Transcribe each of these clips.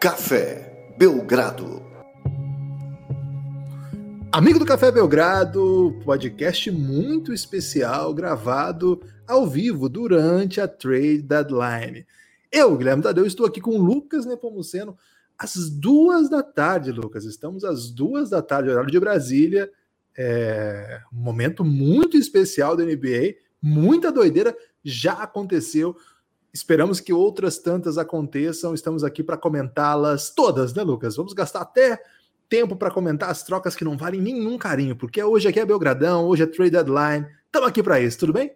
Café Belgrado. Amigo do Café Belgrado, podcast muito especial gravado ao vivo durante a trade deadline. Eu, Guilherme Tadeu, estou aqui com o Lucas Nepomuceno às duas da tarde, Lucas. Estamos às duas da tarde, horário de Brasília. É um momento muito especial da NBA, muita doideira já aconteceu. Esperamos que outras tantas aconteçam. Estamos aqui para comentá-las todas, né, Lucas? Vamos gastar até tempo para comentar as trocas que não valem nenhum carinho, porque hoje aqui é Belgradão, hoje é Trade Deadline. Estamos aqui para isso, tudo bem?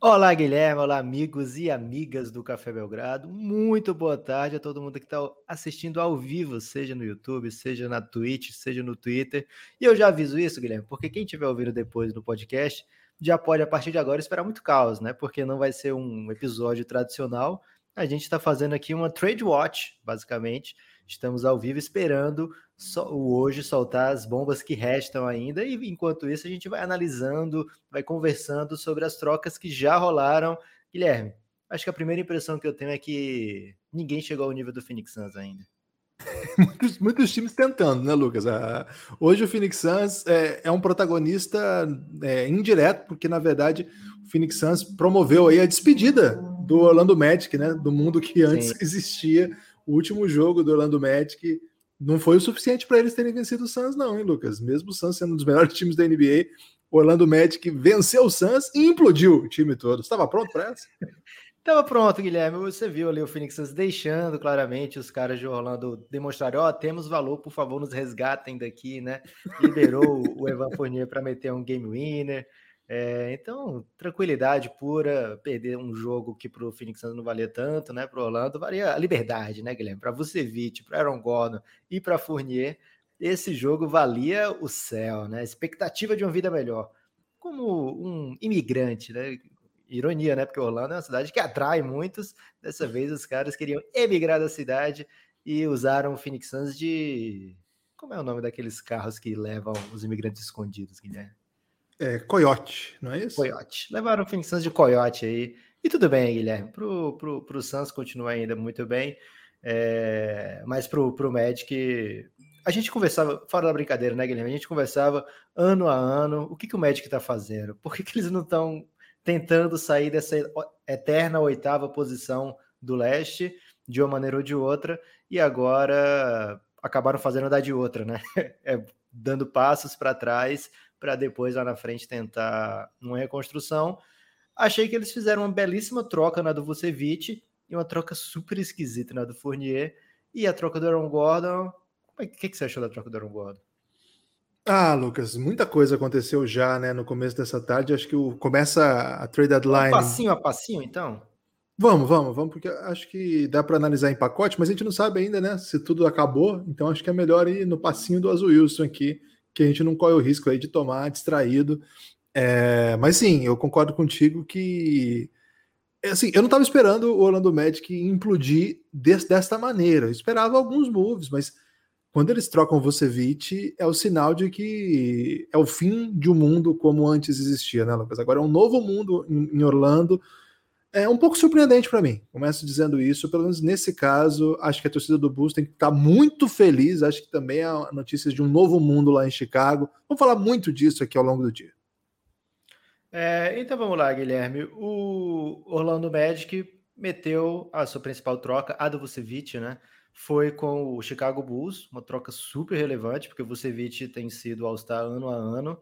Olá, Guilherme. Olá, amigos e amigas do Café Belgrado. Muito boa tarde a todo mundo que está assistindo ao vivo, seja no YouTube, seja na Twitch, seja no Twitter. E eu já aviso isso, Guilherme, porque quem estiver ouvindo depois no podcast já pode, a partir de agora, esperar muito caos, né? Porque não vai ser um episódio tradicional. A gente está fazendo aqui uma trade watch, basicamente. Estamos ao vivo esperando o hoje soltar as bombas que restam ainda. E enquanto isso, a gente vai analisando, vai conversando sobre as trocas que já rolaram. Guilherme, acho que a primeira impressão que eu tenho é que ninguém chegou ao nível do Phoenix Suns ainda. muitos, muitos, times tentando, né, Lucas? Ah, hoje o Phoenix Suns é, é um protagonista é, indireto, porque na verdade o Phoenix Suns promoveu aí a despedida do Orlando Magic, né? Do mundo que antes Sim. existia. O último jogo do Orlando Magic não foi o suficiente para eles terem vencido o Suns, não, hein, Lucas? Mesmo o Suns sendo um dos melhores times da NBA, o Orlando Magic venceu o Suns e implodiu o time todo. Estava pronto para essa? Tava pronto, Guilherme. Você viu ali o Phoenix deixando claramente os caras de Orlando demonstrarem: ó, oh, temos valor, por favor, nos resgatem daqui, né? Liberou o Evan Fournier para meter um game winner. É, então, tranquilidade pura, perder um jogo que para o Phoenix não valia tanto, né? Para Orlando, valia a liberdade, né, Guilherme? Para Vucevic, para Aaron Gordon e para Fournier, esse jogo valia o céu, né? Expectativa de uma vida melhor. Como um imigrante, né? Ironia, né? Porque Orlando é uma cidade que atrai muitos. Dessa vez os caras queriam emigrar da cidade e usaram o Phoenix Suns de. Como é o nome daqueles carros que levam os imigrantes escondidos, Guilherme? É, Coyote, não é isso? Coyote. Levaram o Phoenix Suns de Coyote aí. E tudo bem, Guilherme. Pro, pro, pro Suns continua ainda muito bem. É, mas pro, pro Magic, a gente conversava, fora da brincadeira, né, Guilherme? A gente conversava ano a ano o que, que o Magic tá fazendo, por que, que eles não estão tentando sair dessa eterna oitava posição do leste, de uma maneira ou de outra, e agora acabaram fazendo dar de outra, né? É, dando passos para trás para depois lá na frente tentar uma reconstrução. Achei que eles fizeram uma belíssima troca na do Vucevic e uma troca super esquisita na do Fournier e a troca do Aaron Gordon. O que, que você achou da troca do Aaron Gordon? Ah, Lucas, muita coisa aconteceu já, né, no começo dessa tarde. Acho que o, começa a trade deadline. Um passinho a passinho, então? Vamos, vamos, vamos, porque acho que dá para analisar em pacote, mas a gente não sabe ainda, né, se tudo acabou. Então acho que é melhor ir no passinho do Azul Wilson aqui, que a gente não corre o risco aí de tomar distraído. É, mas sim, eu concordo contigo que assim, eu não estava esperando o Orlando Magic implodir des, desta maneira. Eu esperava alguns moves, mas quando eles trocam Vucevic, é o sinal de que é o fim de um mundo como antes existia, né, Lucas? Agora é um novo mundo em Orlando. É um pouco surpreendente para mim. Começo dizendo isso, pelo menos nesse caso, acho que a torcida do Bulls tem que estar muito feliz. Acho que também há notícias de um novo mundo lá em Chicago. Vamos falar muito disso aqui ao longo do dia. É, então vamos lá, Guilherme. O Orlando Magic meteu a sua principal troca, a do Vucevic, né? Foi com o Chicago Bulls, uma troca super relevante, porque o Vucevic tem sido All-Star ano a ano,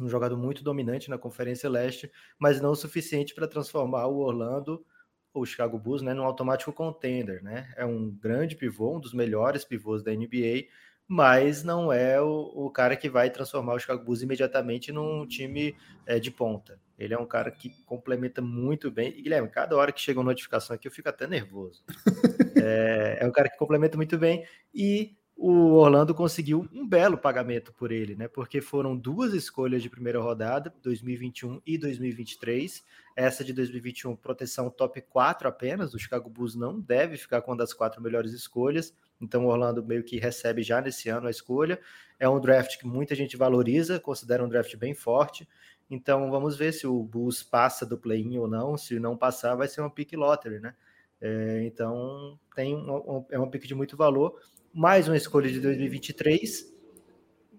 um jogador muito dominante na Conferência Leste, mas não o suficiente para transformar o Orlando, ou o Chicago Bulls, né, num automático contender, né? É um grande pivô, um dos melhores pivôs da NBA, mas não é o, o cara que vai transformar o Chicago Bulls imediatamente num time é, de ponta. Ele é um cara que complementa muito bem. E, Guilherme, cada hora que chega uma notificação aqui, eu fico até nervoso. é, é um cara que complementa muito bem. E o Orlando conseguiu um belo pagamento por ele, né? Porque foram duas escolhas de primeira rodada, 2021 e 2023. Essa de 2021, proteção top 4 apenas. O Chicago Bulls não deve ficar com uma das quatro melhores escolhas. Então o Orlando meio que recebe já nesse ano a escolha. É um draft que muita gente valoriza, considera um draft bem forte. Então vamos ver se o Bulls passa do play-in ou não. Se não passar, vai ser uma pick lottery, né? É, então tem um, é uma pick de muito valor. Mais uma escolha de 2023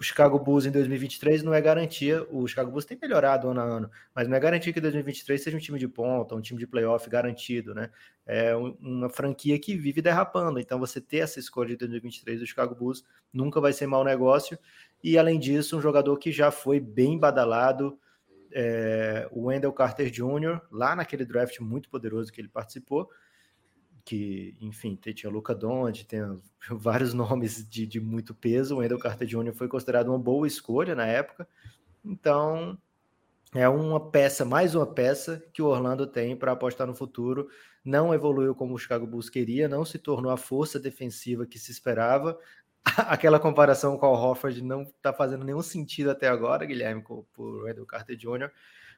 o Chicago Bulls em 2023 não é garantia. O Chicago Bulls tem melhorado ano a ano, mas não é garantia que 2023 seja um time de ponta, um time de playoff garantido, né? É uma franquia que vive derrapando. Então, você ter essa escolha de 2023 do Chicago Bulls nunca vai ser mau negócio. E além disso, um jogador que já foi bem badalado, é, o Wendell Carter Jr., lá naquele draft muito poderoso que ele participou que, enfim, tinha Luca Doncic, tem vários nomes de, de muito peso. O Wendell Carter Jr. foi considerado uma boa escolha na época. Então, é uma peça, mais uma peça que o Orlando tem para apostar no futuro. Não evoluiu como o Chicago Bulls queria, não se tornou a força defensiva que se esperava. Aquela comparação com o Hofford não está fazendo nenhum sentido até agora, Guilherme, com o Wendell Carter Jr.,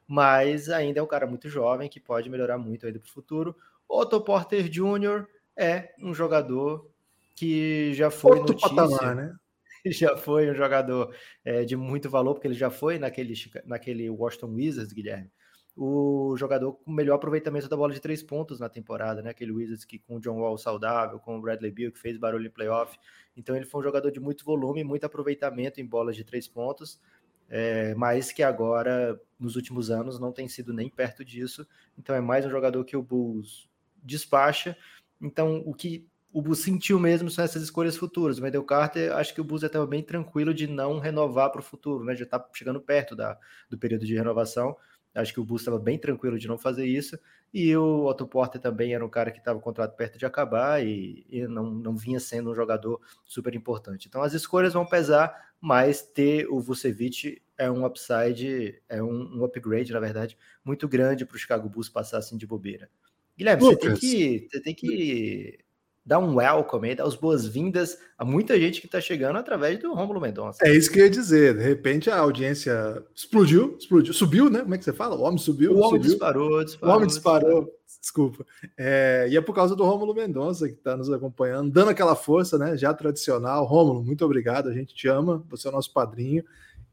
mas ainda é um cara muito jovem que pode melhorar muito ainda para o futuro. Otto Porter Jr. é um jogador que já foi Outro notícia, patamar, né? já foi um jogador é, de muito valor, porque ele já foi naquele, naquele Washington Wizards, Guilherme, o jogador com melhor aproveitamento da bola de três pontos na temporada, né? Aquele Wizards que com o John Wall saudável, com o Bradley Beal que fez barulho em playoff. Então ele foi um jogador de muito volume, muito aproveitamento em bolas de três pontos, é, mas que agora, nos últimos anos, não tem sido nem perto disso. Então é mais um jogador que o Bulls despacha. Então, o que o Bus sentiu mesmo são essas escolhas futuras. O Wendell Carter, acho que o Bus estava bem tranquilo de não renovar para o futuro, né? Já está chegando perto da, do período de renovação. Acho que o Bus estava bem tranquilo de não fazer isso. E o Otto Porter também era um cara que estava o contrato perto de acabar e, e, não, não vinha sendo um jogador super importante. Então as escolhas vão pesar, mas ter o Vucevic é um upside, é um, um upgrade, na verdade, muito grande para o Chicago Bulls passar assim de bobeira. Guilherme, você tem, que, você tem que dar um welcome aí, dar as boas-vindas a muita gente que está chegando através do Rômulo Mendonça. É isso que eu ia dizer. De repente a audiência explodiu, explodiu, subiu, né? Como é que você fala? O homem subiu. O homem subiu. disparou, disparou. O homem disparou. disparou. Desculpa. É, e é por causa do Rômulo Mendonça que está nos acompanhando, dando aquela força, né? Já tradicional. Rômulo, muito obrigado. A gente te ama. Você é o nosso padrinho.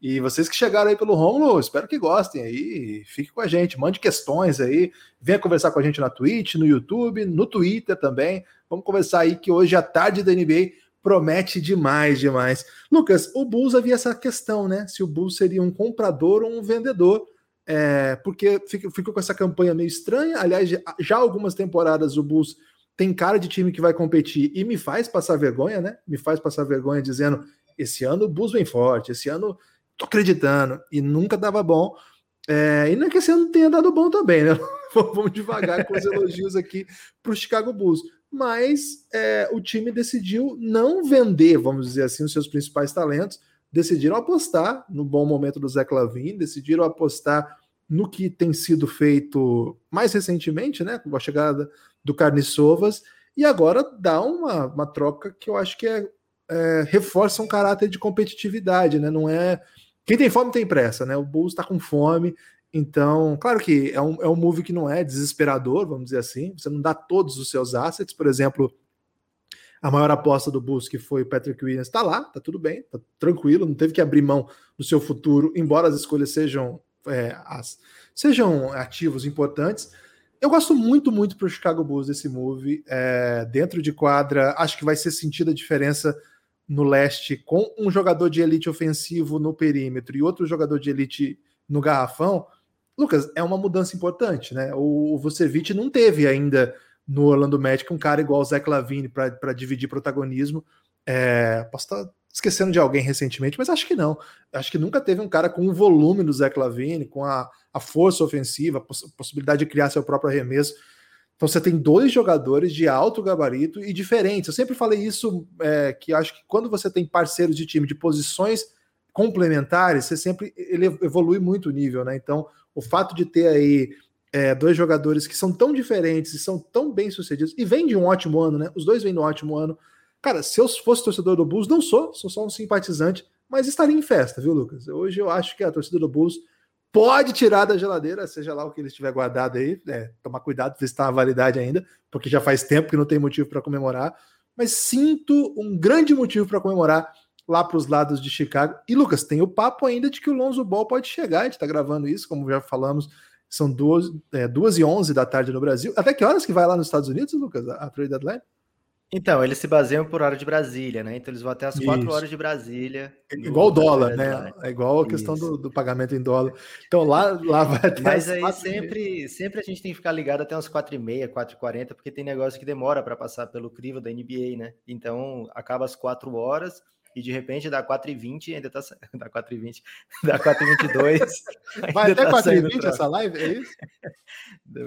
E vocês que chegaram aí pelo Romulo, espero que gostem aí. Fique com a gente, mande questões aí. Venha conversar com a gente na Twitch, no YouTube, no Twitter também. Vamos conversar aí que hoje a tarde da NBA promete demais, demais. Lucas, o Bulls havia essa questão, né? Se o Bulls seria um comprador ou um vendedor. É, porque ficou com essa campanha meio estranha. Aliás, já algumas temporadas o Bulls tem cara de time que vai competir e me faz passar vergonha, né? Me faz passar vergonha dizendo: esse ano o Bulls vem forte, esse ano tô acreditando, e nunca dava bom. É, e não é que esse ano tenha dado bom também, né? Vamos devagar com os elogios aqui para o Chicago Bulls. Mas é, o time decidiu não vender, vamos dizer assim, os seus principais talentos, decidiram apostar no bom momento do Zé Clavin, decidiram apostar no que tem sido feito mais recentemente, né? Com a chegada do Carniçovas, e agora dá uma, uma troca que eu acho que é, é reforça um caráter de competitividade, né? Não é quem tem fome tem pressa, né? O Bulls está com fome. Então, claro que é um, é um move que não é desesperador, vamos dizer assim. Você não dá todos os seus assets. Por exemplo, a maior aposta do Bulls, que foi o Patrick Williams, está lá, tá tudo bem, tá tranquilo, não teve que abrir mão do seu futuro, embora as escolhas sejam, é, as, sejam ativos importantes. Eu gosto muito, muito para o Chicago Bulls desse move. É, dentro de quadra, acho que vai ser sentida a diferença no leste com um jogador de elite ofensivo no perímetro e outro jogador de elite no garrafão, Lucas, é uma mudança importante, né? O Vucevic não teve ainda no Orlando Magic um cara igual o Zach Lavine para dividir protagonismo. É, posso estar esquecendo de alguém recentemente, mas acho que não. Acho que nunca teve um cara com o volume do Zach Lavine, com a, a força ofensiva, a poss possibilidade de criar seu próprio arremesso. Então você tem dois jogadores de alto gabarito e diferentes. Eu sempre falei isso, é, que acho que quando você tem parceiros de time de posições complementares, você sempre ele evolui muito o nível, né? Então, o fato de ter aí é, dois jogadores que são tão diferentes e são tão bem sucedidos, e vem de um ótimo ano, né? Os dois vêm de um ótimo ano. Cara, se eu fosse torcedor do Bulls, não sou, sou só um simpatizante, mas estaria em festa, viu, Lucas? Hoje eu acho que a torcida do Bulls pode tirar da geladeira, seja lá o que ele estiver guardado aí, é, tomar cuidado, ver se está na validade ainda, porque já faz tempo que não tem motivo para comemorar, mas sinto um grande motivo para comemorar lá para os lados de Chicago. E Lucas, tem o papo ainda de que o Lonzo Ball pode chegar, a gente está gravando isso, como já falamos, São duas, é, duas e onze da tarde no Brasil. Até que horas que vai lá nos Estados Unidos, Lucas, a trade deadline? Então, eles se baseiam por hora de Brasília, né? Então eles vão até as quatro horas de Brasília. É igual o dólar, né? É igual a questão do, do, pagamento em dólar. Então lá, lá vai até Mas aí sempre, sempre a gente tem que ficar ligado até umas quatro e meia, quatro e quarenta, porque tem negócio que demora para passar pelo crivo da NBA, né? Então acaba às quatro horas e de repente dá 4h20 ainda tá saindo. Dá 4h20, dá 4h22. Vai até tá 4h20 essa live, é isso?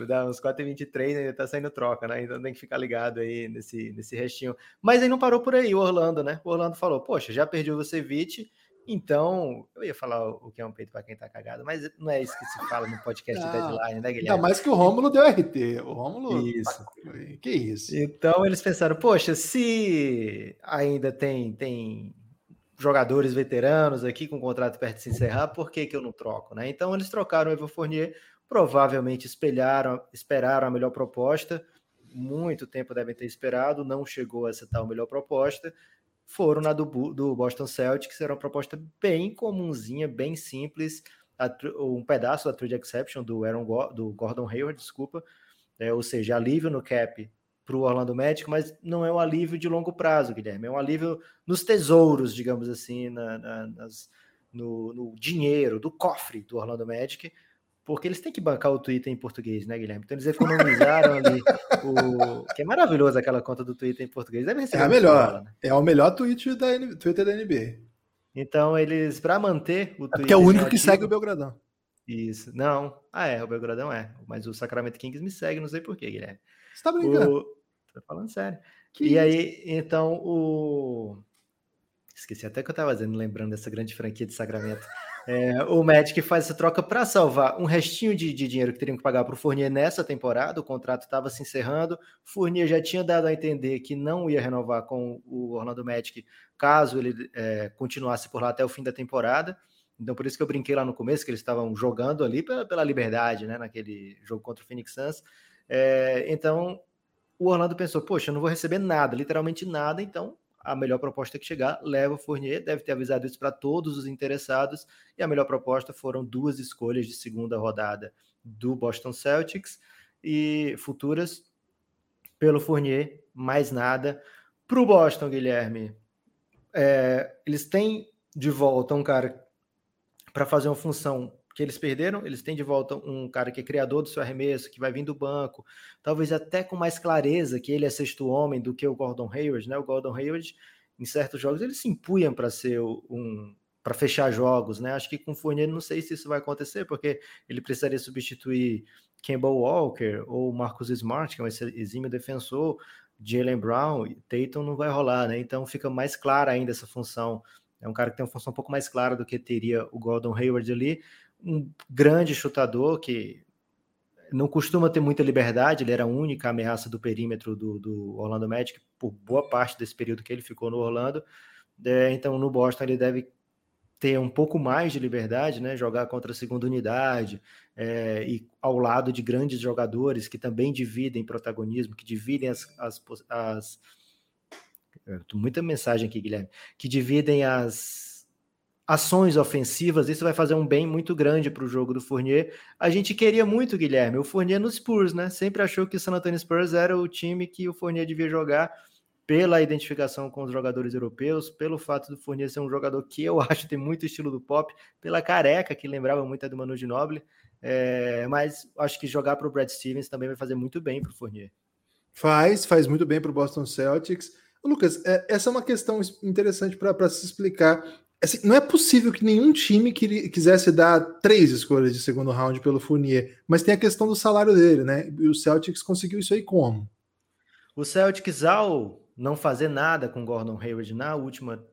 Dá uns 4h23 ainda tá saindo troca, né? Então tem que ficar ligado aí nesse, nesse restinho. Mas aí não parou por aí, o Orlando, né? O Orlando falou: Poxa, já perdi o Vucevic. Então, eu ia falar o que é um peito para quem tá cagado, mas não é isso que se fala no podcast de deadline, né, Guilherme? Ainda mais que o Rômulo deu RT. O Rômulo. Isso. Que isso. Então, eles pensaram, poxa, se ainda tem, tem jogadores veteranos aqui com o contrato perto de se encerrar, por que, que eu não troco, né? Então, eles trocaram o Evan Fournier, provavelmente espelharam, esperaram a melhor proposta, muito tempo devem ter esperado, não chegou a essa tal melhor proposta foram na do, do Boston Celtics, era uma proposta bem comunzinha, bem simples, a, um pedaço da trade exception do, Aaron, do Gordon Hayward, desculpa, é, ou seja, alívio no cap para o Orlando Magic, mas não é um alívio de longo prazo, Guilherme, é um alívio nos tesouros, digamos assim, na, na, nas, no, no dinheiro, do cofre do Orlando Magic, porque eles têm que bancar o Twitter em português, né, Guilherme? Então eles economizaram ali o. Que é maravilhoso aquela conta do Twitter em português. Deve é a melhor. Né? É o melhor tweet da Twitter da NBA. Então, eles, para manter o Twitter. É, é o único que segue o Belgradão. Isso. Não. Ah, é, o Belgradão é. Mas o Sacramento Kings me segue, não sei porquê, Guilherme. Você tá brincando? O... Tô falando sério. Que e isso? aí, então, o. Esqueci até que eu tava dizendo, lembrando dessa grande franquia de Sacramento. É, o Magic faz essa troca para salvar um restinho de, de, dinheiro que teriam que pagar para o Fournier nessa temporada. O contrato estava se encerrando. Fournier já tinha dado a entender que não ia renovar com o Orlando Magic caso ele é, continuasse por lá até o fim da temporada. Então, por isso que eu brinquei lá no começo, que eles estavam jogando ali pela, pela liberdade, né? Naquele jogo contra o Phoenix Suns. É, então, o Orlando pensou: poxa, eu não vou receber nada, literalmente nada, então a melhor proposta que chegar leva o Fournier, deve ter avisado isso para todos os interessados, e a melhor proposta foram duas escolhas de segunda rodada do Boston Celtics e futuras pelo Fournier, mais nada. Para o Boston, Guilherme, é, eles têm de volta um cara para fazer uma função que eles perderam, eles têm de volta um cara que é criador do seu arremesso, que vai vir do banco, talvez até com mais clareza que ele é sexto homem do que o Gordon Hayward, né? O Gordon Hayward, em certos jogos, ele se empunha para ser um para fechar jogos, né? Acho que com o Fournier não sei se isso vai acontecer, porque ele precisaria substituir Campbell Walker ou Marcus Smart, que é um exímio defensor, Jalen Brown, Tatum não vai rolar, né? Então fica mais clara ainda essa função. É um cara que tem uma função um pouco mais clara do que teria o Gordon Hayward ali um grande chutador que não costuma ter muita liberdade, ele era a única ameaça do perímetro do, do Orlando Magic por boa parte desse período que ele ficou no Orlando. É, então, no Boston, ele deve ter um pouco mais de liberdade, né? Jogar contra a segunda unidade é, e ao lado de grandes jogadores que também dividem protagonismo, que dividem as, as, as muita mensagem aqui, Guilherme, que dividem as ações ofensivas, isso vai fazer um bem muito grande para o jogo do Fournier. A gente queria muito, Guilherme, o Fournier nos Spurs, né? Sempre achou que o San Antonio Spurs era o time que o Fournier devia jogar pela identificação com os jogadores europeus, pelo fato do Fournier ser um jogador que eu acho tem muito estilo do pop, pela careca que lembrava muito a do Manu Ginobili, é, mas acho que jogar para o Brad Stevens também vai fazer muito bem para o Fournier. Faz, faz muito bem para o Boston Celtics. Lucas, é, essa é uma questão interessante para se explicar. Assim, não é possível que nenhum time quisesse dar três escolhas de segundo round pelo Fournier, mas tem a questão do salário dele, né? E o Celtics conseguiu isso aí como? O Celtics, ao não fazer nada com Gordon Hayward na última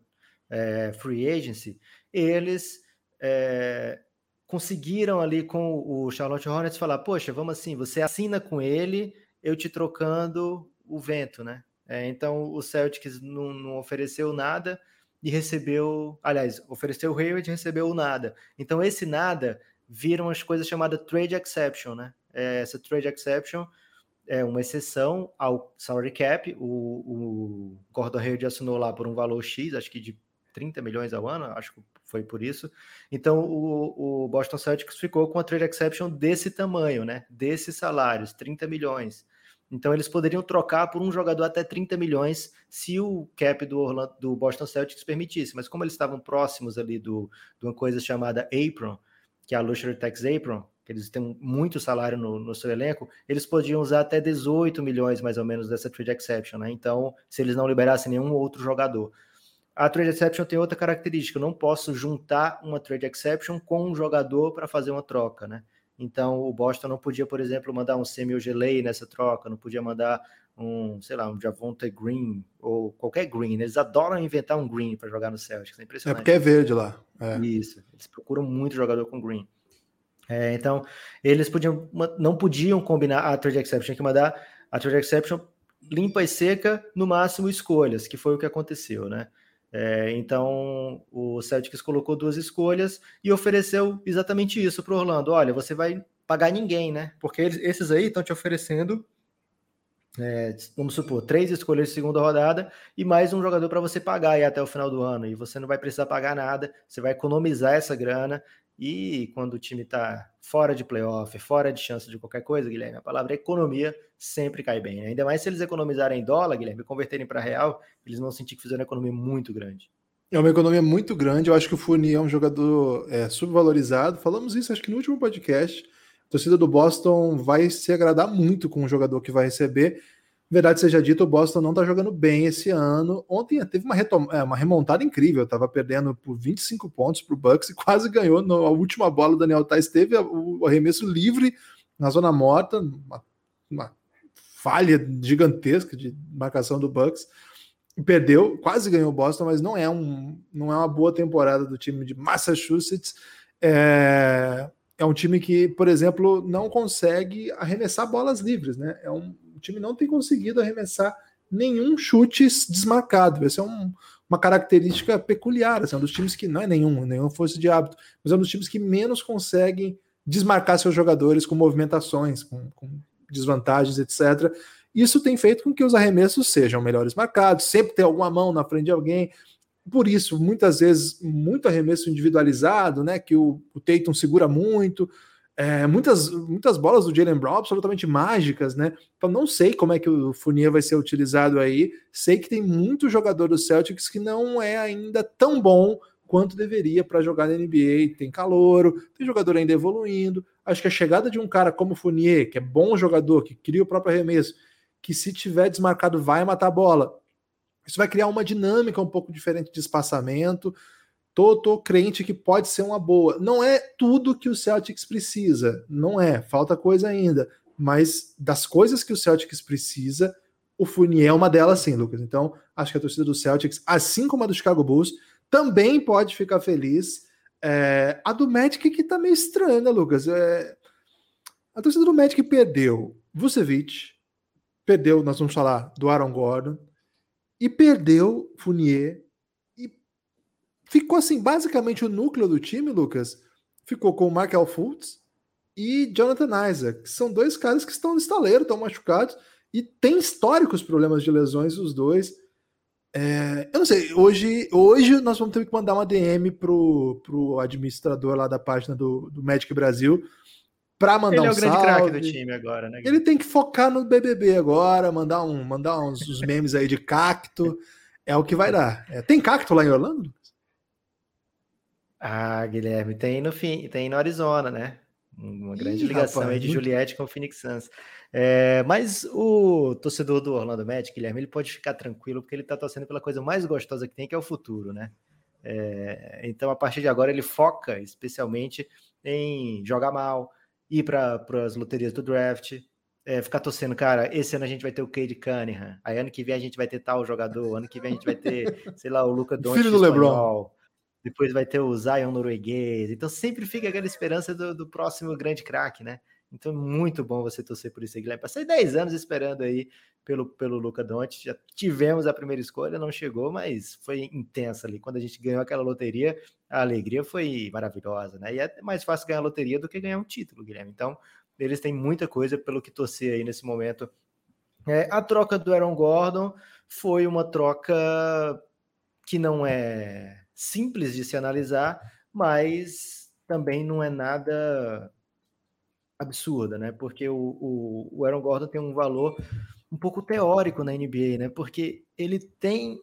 é, free agency, eles é, conseguiram ali com o Charlotte Hornets falar: Poxa, vamos assim, você assina com ele, eu te trocando o vento, né? É, então o Celtics não, não ofereceu nada e recebeu, aliás, ofereceu o Hayward e recebeu o nada. Então esse nada viram as coisas chamadas trade exception, né? É, essa trade exception é uma exceção ao salary cap. O, o Gordon Hayward assinou lá por um valor X, acho que de 30 milhões ao ano, acho que foi por isso. Então o, o Boston Celtics ficou com a trade exception desse tamanho, né? Desses salários, 30 milhões. Então eles poderiam trocar por um jogador até 30 milhões se o cap do, Orlando, do Boston Celtics permitisse. Mas como eles estavam próximos ali do, de uma coisa chamada apron, que é a Luxury Tax Apron, que eles têm muito salário no, no, seu elenco, eles podiam usar até 18 milhões mais ou menos dessa trade exception, né? Então, se eles não liberassem nenhum outro jogador. A trade exception tem outra característica, eu não posso juntar uma trade exception com um jogador para fazer uma troca, né? Então, o Boston não podia, por exemplo, mandar um Semi Ogelei nessa troca, não podia mandar um, sei lá, um Javonte Green ou qualquer Green. Eles adoram inventar um Green para jogar no Celtics, é impressionante. É porque é verde lá. É. Isso, eles procuram muito jogador com Green. É, então, eles podiam, não podiam combinar a trade exception, tinha que mandar a trade exception limpa e seca, no máximo escolhas, que foi o que aconteceu, né? É, então, o Celtics colocou duas escolhas e ofereceu exatamente isso para Orlando. Olha, você vai pagar ninguém, né? Porque eles, esses aí estão te oferecendo, é, vamos supor, três escolhas de segunda rodada e mais um jogador para você pagar aí até o final do ano. E você não vai precisar pagar nada, você vai economizar essa grana e quando o time está fora de playoff, fora de chance de qualquer coisa, Guilherme, a palavra economia sempre cai bem. Né? Ainda mais se eles economizarem em dólar, Guilherme, e converterem para real, eles vão sentir que fizeram uma economia muito grande. É uma economia muito grande. Eu acho que o Fournier é um jogador é, subvalorizado. Falamos isso, acho que no último podcast. A torcida do Boston vai se agradar muito com o jogador que vai receber. Verdade seja dita, o Boston não está jogando bem esse ano. Ontem teve uma, é, uma remontada incrível, estava perdendo por 25 pontos para o Bucks e quase ganhou na última bola. O Daniel Tais teve o arremesso livre na zona morta, uma, uma falha gigantesca de marcação do Bucks. Perdeu, quase ganhou o Boston, mas não é, um, não é uma boa temporada do time de Massachusetts. É, é um time que, por exemplo, não consegue arremessar bolas livres, né? É um o time não tem conseguido arremessar nenhum chute desmarcado. Essa é um, uma característica peculiar. Assim, é um dos times que não é nenhum, nenhum força de hábito, mas é um dos times que menos conseguem desmarcar seus jogadores com movimentações, com, com desvantagens, etc. Isso tem feito com que os arremessos sejam melhores marcados, sempre tem alguma mão na frente de alguém. Por isso, muitas vezes, muito arremesso individualizado, né? Que o, o Tatum segura muito, é, muitas, muitas bolas do Jalen Brown absolutamente mágicas, né? Então não sei como é que o Fournier vai ser utilizado aí. Sei que tem muito jogador do Celtics que não é ainda tão bom quanto deveria para jogar na NBA. Tem calouro, tem jogador ainda evoluindo. Acho que a chegada de um cara como o Fournier, que é bom jogador, que cria o próprio arremesso, que se tiver desmarcado vai matar a bola. Isso vai criar uma dinâmica um pouco diferente de espaçamento. Tô, tô crente que pode ser uma boa. Não é tudo que o Celtics precisa, não é, falta coisa ainda. Mas das coisas que o Celtics precisa, o Fournier é uma delas, sim, Lucas. Então, acho que a torcida do Celtics, assim como a do Chicago Bulls, também pode ficar feliz. É, a do Magic que tá meio estranha, né, Lucas? É, a torcida do Magic perdeu Vucevic, perdeu, nós vamos falar do Aaron Gordon, e perdeu Fournier, Ficou assim, basicamente o núcleo do time, Lucas, ficou com o Michael Fultz e Jonathan Isaac, que são dois caras que estão no estaleiro, estão machucados e tem históricos problemas de lesões os dois. É, eu não sei, hoje, hoje nós vamos ter que mandar uma DM pro, pro administrador lá da página do, do Magic Brasil para mandar Ele um é o grande craque do time agora, né? Ele tem que focar no BBB agora, mandar, um, mandar uns, uns memes aí de cacto. É o que vai dar. É, tem cacto lá em Orlando? Ah, Guilherme, tem no tem no Arizona, né? Uma grande Ih, ligação rapaz, aí de muito... Juliette com o Phoenix Suns. É, mas o torcedor do Orlando Magic, Guilherme, ele pode ficar tranquilo porque ele está torcendo pela coisa mais gostosa que tem, que é o futuro, né? É, então, a partir de agora, ele foca especialmente em jogar mal, ir para as loterias do draft, é, ficar torcendo, cara, esse ano a gente vai ter o Cade Cunningham, aí ano que vem a gente vai ter tal jogador, ano que vem a gente vai ter, sei lá, o Luca Doncic Filho do LeBron depois vai ter o Zion norueguês. Então sempre fica aquela esperança do, do próximo grande craque, né? Então, muito bom você torcer por isso, Guilherme. Passei 10 anos esperando aí pelo, pelo Luca Doncic. Já tivemos a primeira escolha, não chegou, mas foi intensa ali. Quando a gente ganhou aquela loteria, a alegria foi maravilhosa, né? E é mais fácil ganhar loteria do que ganhar um título, Guilherme. Então, eles têm muita coisa pelo que torcer aí nesse momento. É, a troca do Aaron Gordon foi uma troca que não é simples de se analisar, mas também não é nada absurda, né? Porque o, o, o Aaron Gordon tem um valor um pouco teórico na NBA, né? Porque ele tem.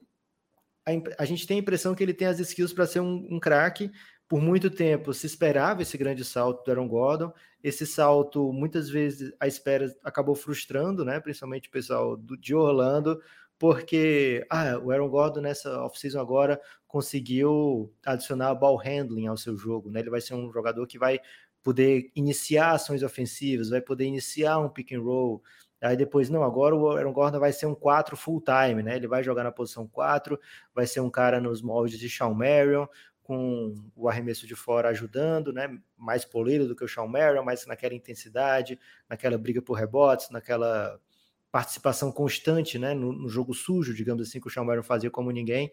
A, a gente tem a impressão que ele tem as skills para ser um, um craque. Por muito tempo se esperava esse grande salto do Aaron Gordon. Esse salto, muitas vezes, a espera acabou frustrando, né? Principalmente o pessoal do, de Orlando, porque ah, o Aaron Gordon nessa off-season agora conseguiu adicionar ball handling ao seu jogo, né? Ele vai ser um jogador que vai poder iniciar ações ofensivas, vai poder iniciar um pick and roll. Aí depois, não, agora o Aaron Gordon vai ser um 4 full time, né? Ele vai jogar na posição 4, vai ser um cara nos moldes de Sean Marion, com o arremesso de fora ajudando, né? Mais polido do que o Sean Marion, mas naquela intensidade, naquela briga por rebotes, naquela participação constante, né? No, no jogo sujo, digamos assim, que o Sean Marion fazia como ninguém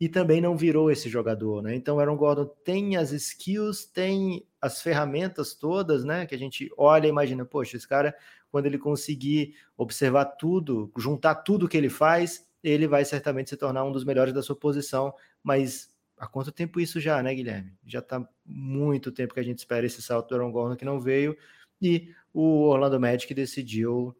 e também não virou esse jogador, né? Então, Aaron Gordon tem as skills, tem as ferramentas todas, né? Que a gente olha e imagina, poxa, esse cara, quando ele conseguir observar tudo, juntar tudo que ele faz, ele vai certamente se tornar um dos melhores da sua posição. Mas há quanto tempo isso já, né, Guilherme? Já está muito tempo que a gente espera esse salto do Aaron Gordon que não veio e o Orlando Magic decidiu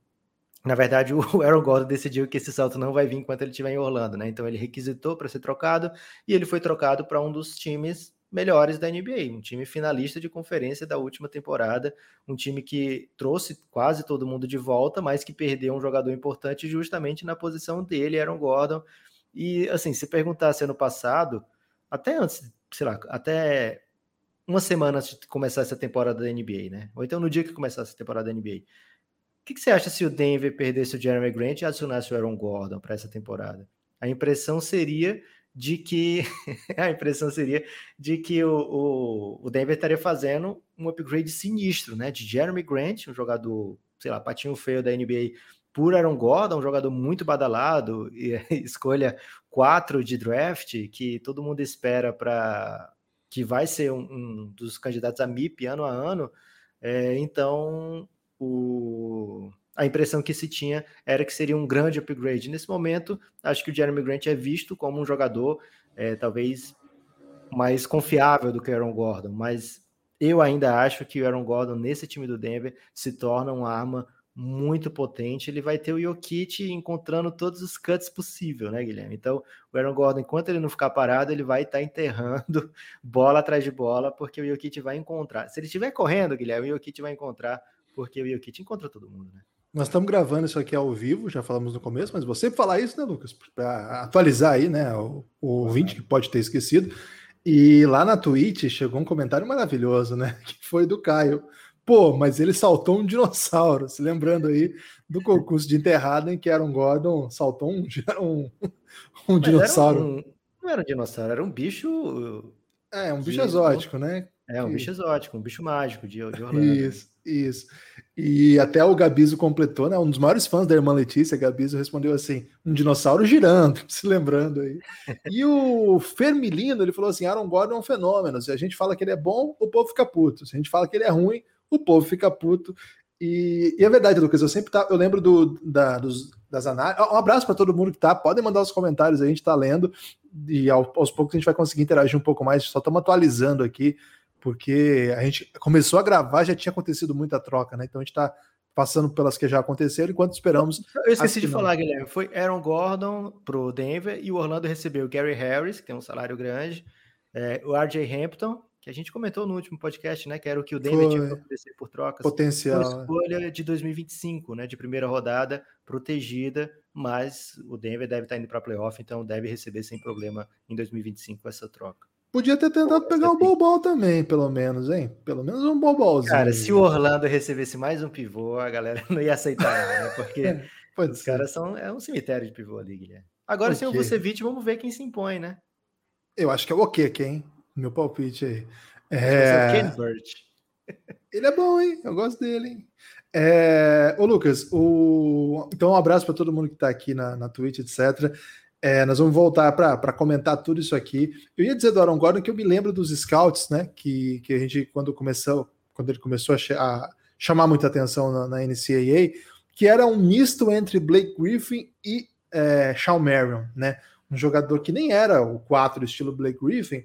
na verdade, o Aaron Gordon decidiu que esse salto não vai vir enquanto ele estiver em Orlando, né? Então ele requisitou para ser trocado e ele foi trocado para um dos times melhores da NBA, um time finalista de conferência da última temporada, um time que trouxe quase todo mundo de volta, mas que perdeu um jogador importante justamente na posição dele, Aaron Gordon. E assim, se perguntasse ano passado, até antes, sei lá, até uma semana antes de começar essa temporada da NBA, né? Ou então no dia que começasse a temporada da NBA o que, que, você acha se o Denver perdesse o Jeremy Grant e adicionasse o Aaron Gordon para essa temporada? A impressão seria de que a impressão seria de que o, o, o, Denver estaria fazendo um upgrade sinistro, né? De Jeremy Grant, um jogador, sei lá, patinho feio da NBA, por Aaron Gordon, um jogador muito badalado, e escolha 4 de draft, que todo mundo espera para que vai ser um, um, dos candidatos a MIP ano a ano. É, então o, a impressão que se tinha era que seria um grande upgrade. Nesse momento, acho que o Jeremy Grant é visto como um jogador é, talvez mais confiável do que o Aaron Gordon, mas eu ainda acho que o Aaron Gordon nesse time do Denver se torna uma arma muito potente. Ele vai ter o Jokic encontrando todos os cuts possível, né, Guilherme? Então, o Aaron Gordon, enquanto ele não ficar parado, ele vai estar tá enterrando bola atrás de bola, porque o Jokic vai encontrar. Se ele estiver correndo, Guilherme, o Jokic vai encontrar porque o Jokic encontra todo mundo, né? Nós estamos gravando isso aqui ao vivo, já falamos no começo, mas você falar isso, né, Lucas? Para atualizar aí, né, o, o ouvinte que pode ter esquecido. E lá na Twitch chegou um comentário maravilhoso, né? Que foi do Caio. Pô, mas ele saltou um dinossauro, se lembrando aí do concurso de enterrada em que Aaron Gordon saltou um, um, um dinossauro. Era um, não era um dinossauro, era um bicho. É, um bicho exótico, né? É, um bicho exótico, um bicho mágico de, de Orlando. Isso, isso. E até o Gabizo completou, né? Um dos maiores fãs da irmã Letícia, Gabizo, respondeu assim: um dinossauro girando, se lembrando aí. E o Fermilino, ele falou assim: Aaron Gordon é um fenômeno. Se a gente fala que ele é bom, o povo fica puto. Se a gente fala que ele é ruim, o povo fica puto. E, e é verdade, Lucas, eu sempre tá, eu lembro do, da, dos, das análises. Um abraço para todo mundo que tá. Podem mandar os comentários a gente tá lendo. E aos poucos a gente vai conseguir interagir um pouco mais. Só estamos atualizando aqui porque a gente começou a gravar, já tinha acontecido muita troca, né? Então a gente está passando pelas que já aconteceram enquanto esperamos. Eu esqueci de falar, Guilherme. Foi Aaron Gordon pro Denver e o Orlando recebeu Gary Harris, que tem um salário grande, é, o RJ Hampton, que a gente comentou no último podcast, né? Que era o que o Denver Foi. tinha que oferecer por trocas. Potencial. Uma escolha de 2025, né? De primeira rodada, protegida, mas o Denver deve estar indo para playoff, então deve receber sem problema em 2025 essa troca. Podia ter tentado pegar o Bobol também, pelo menos, hein? Pelo menos um Bobolzinho. Cara, se o Orlando recebesse mais um pivô, a galera não ia aceitar, né? Porque é, os ser. caras são é um cemitério de pivô ali, Guilherme. Agora, okay. se o Vucevic, vamos ver quem se impõe, né? Eu acho que é o OK, hein? Meu palpite aí. É... Ken Burt. Ele é bom, hein? Eu gosto dele, hein? É... Ô, Lucas, o... então um abraço para todo mundo que está aqui na, na Twitch, etc. É, nós vamos voltar para comentar tudo isso aqui. Eu ia dizer do Aaron Gordon que eu me lembro dos scouts, né? Que, que a gente, quando começou, quando ele começou a, a chamar muita atenção na, na, NCAA, que era um misto entre Blake Griffin e é, Shawn Marion, né? um jogador que nem era o 4 estilo Blake Griffin,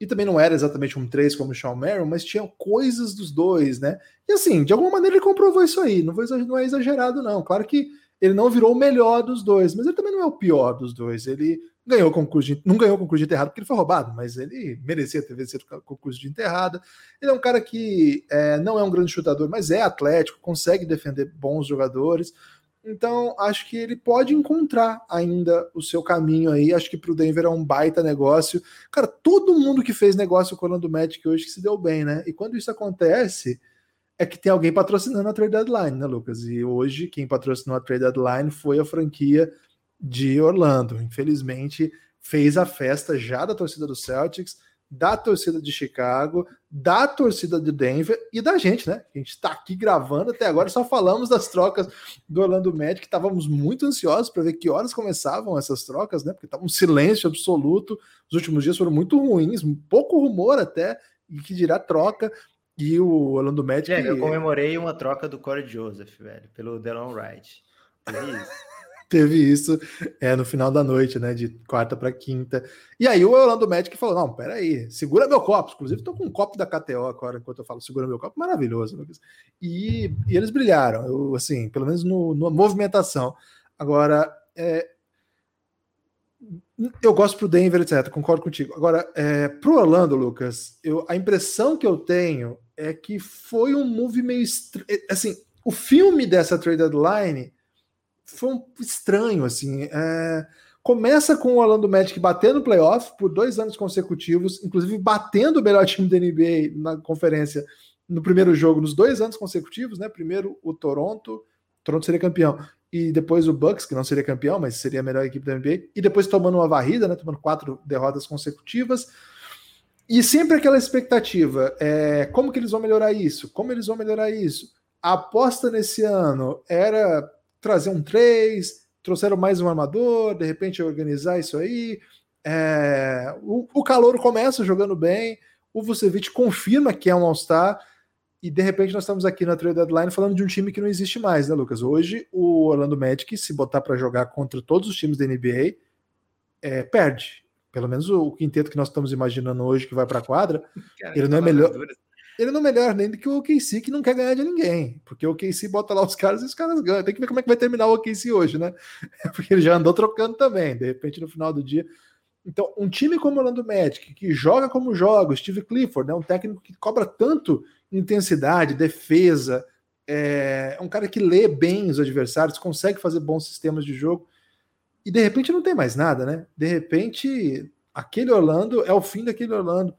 e também não era exatamente um 3 como Sean Merrill, mas tinha coisas dos dois, né? E assim, de alguma maneira ele comprovou isso aí, não, foi, não é exagerado, não. Claro que ele não virou o melhor dos dois, mas ele também não é o pior dos dois. Ele ganhou concurso de, não ganhou o concurso de enterrado porque ele foi roubado, mas ele merecia ter vencido o concurso de enterrada. Ele é um cara que é, não é um grande chutador, mas é atlético, consegue defender bons jogadores. Então, acho que ele pode encontrar ainda o seu caminho aí. Acho que para o Denver é um baita negócio. Cara, todo mundo que fez negócio com o Orlando Magic hoje que se deu bem, né? E quando isso acontece, é que tem alguém patrocinando a trade deadline, né, Lucas? E hoje quem patrocinou a trade deadline foi a franquia de Orlando. Infelizmente, fez a festa já da torcida do Celtics da torcida de Chicago, da torcida de Denver e da gente, né? A gente está aqui gravando até agora, só falamos das trocas do Orlando Magic, estávamos muito ansiosos para ver que horas começavam essas trocas, né? Porque estava um silêncio absoluto. Os últimos dias foram muito ruins, pouco rumor até, e que dirá troca. E o Orlando Magic. É, eu comemorei uma troca do Corey Joseph, velho, pelo Delon Wright. É isso teve isso é, no final da noite, né? De quarta para quinta. E aí o Orlando Magic falou: não, peraí, segura meu copo. Inclusive, estou com um copo da KTO agora, enquanto eu falo segura meu copo, maravilhoso, Lucas. E, e eles brilharam, eu, assim, pelo menos no, na movimentação. Agora, é, eu gosto pro Denver, etc. Concordo contigo. Agora, é, pro Orlando, Lucas, eu, a impressão que eu tenho é que foi um move meio. Assim, o filme dessa trade deadline foi um estranho, assim. É... Começa com o Orlando Magic batendo playoff por dois anos consecutivos, inclusive batendo o melhor time da NBA na conferência no primeiro jogo, nos dois anos consecutivos, né? Primeiro o Toronto, Toronto seria campeão, e depois o Bucks, que não seria campeão, mas seria a melhor equipe da NBA, e depois tomando uma varrida, né? Tomando quatro derrotas consecutivas. E sempre aquela expectativa: é, como que eles vão melhorar isso? Como eles vão melhorar isso? A aposta nesse ano era trazer um 3, trouxeram mais um armador, de repente organizar isso aí. É, o, o Calouro começa jogando bem, o Vucevic confirma que é um All-Star, e de repente nós estamos aqui na trade deadline falando de um time que não existe mais, né, Lucas? Hoje o Orlando Magic, se botar para jogar contra todos os times da NBA, é, perde. Pelo menos o, o, quinteto que nós estamos imaginando hoje que vai para a quadra, Cara, ele não é melhor ele não é melhor nem do que o OKC que não quer ganhar de ninguém, porque o OKC bota lá os caras e os caras ganham. Tem que ver como é que vai terminar o OKC hoje, né? Porque ele já andou trocando também, de repente no final do dia. Então, um time como o Orlando Magic, que joga como joga, o Steve Clifford, né, um técnico que cobra tanto intensidade, defesa, é um cara que lê bem os adversários, consegue fazer bons sistemas de jogo, e de repente não tem mais nada, né? De repente, aquele Orlando é o fim daquele Orlando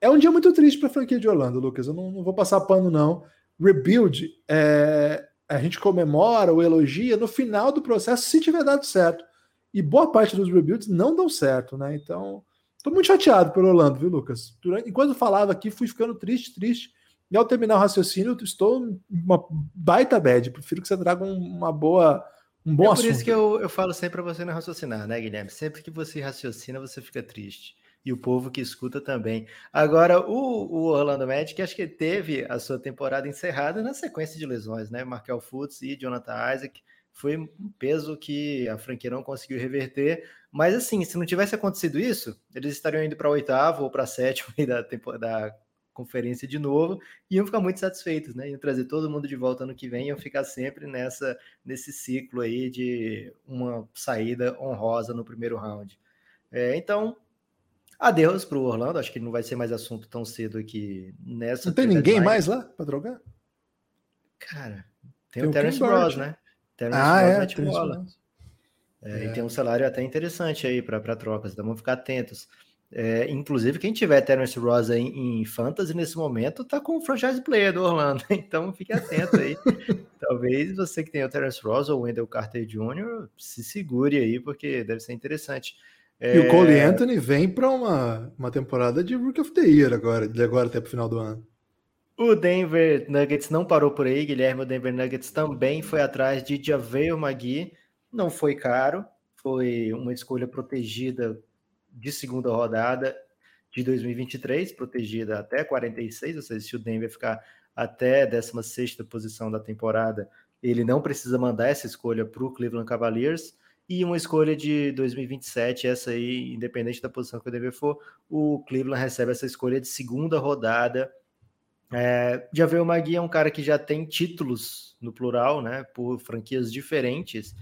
é um dia muito triste para a franquia de Orlando, Lucas. Eu não, não, vou passar pano, não. Rebuild, é, a gente comemora ou elogia no final do processo, se tiver dado certo. E boa parte dos rebuilds não dão certo, né? Então, estou muito chateado pelo Orlando, viu, Lucas? Durante, enquanto falava aqui, fui ficando triste, triste. E ao terminar o raciocínio, estou uma baita bad. Prefiro que você traga uma boa. Um bom é por assunto. isso que eu, eu falo sempre para você não raciocinar, né, Guilherme? Sempre que você raciocina, você fica triste e o povo que escuta também. Agora, o, o Orlando Magic, acho que teve a sua temporada encerrada na sequência de lesões, né? Markel Fultz e Jonathan Isaac. Foi um peso que a franquia não conseguiu reverter. Mas, assim, se não tivesse acontecido isso, eles estariam indo para oitavo ou para sétimo da, da conferência de novo e iam ficar muito satisfeitos, né? Iam trazer todo mundo de volta ano que vem, iam ficar sempre nessa nesse ciclo aí de uma saída honrosa no primeiro round. É, então, Adeus para o Orlando, acho que não vai ser mais assunto tão cedo aqui nessa. Não tem ninguém mais lá para trocar? Cara, tem, tem o Terence Ross, né? Terence ah, Ross é, bola. É, é. E tem um salário até interessante aí para trocas, então vamos ficar atentos. É, inclusive, quem tiver Terence Ross aí em Fantasy nesse momento tá com o franchise player do Orlando, então fique atento aí. Talvez você que tem o Terence Ross ou o Wendell Carter Jr. se segure aí, porque deve ser interessante. É... E o Cole Anthony vem para uma, uma temporada de Rookie of the Year agora, de agora até o final do ano. O Denver Nuggets não parou por aí, Guilherme. O Denver Nuggets também foi atrás de Javeio Magui. Não foi caro, foi uma escolha protegida de segunda rodada de 2023, protegida até 46, ou seja, se o Denver ficar até 16 posição da temporada, ele não precisa mandar essa escolha para o Cleveland Cavaliers. e uma escolha de 2027, essa aí, independente da posição que o Denver for, o Cleveland recebe essa escolha de segunda rodada. É, o Magui é um cara que já tem títulos no plural, né, por franquias diferentes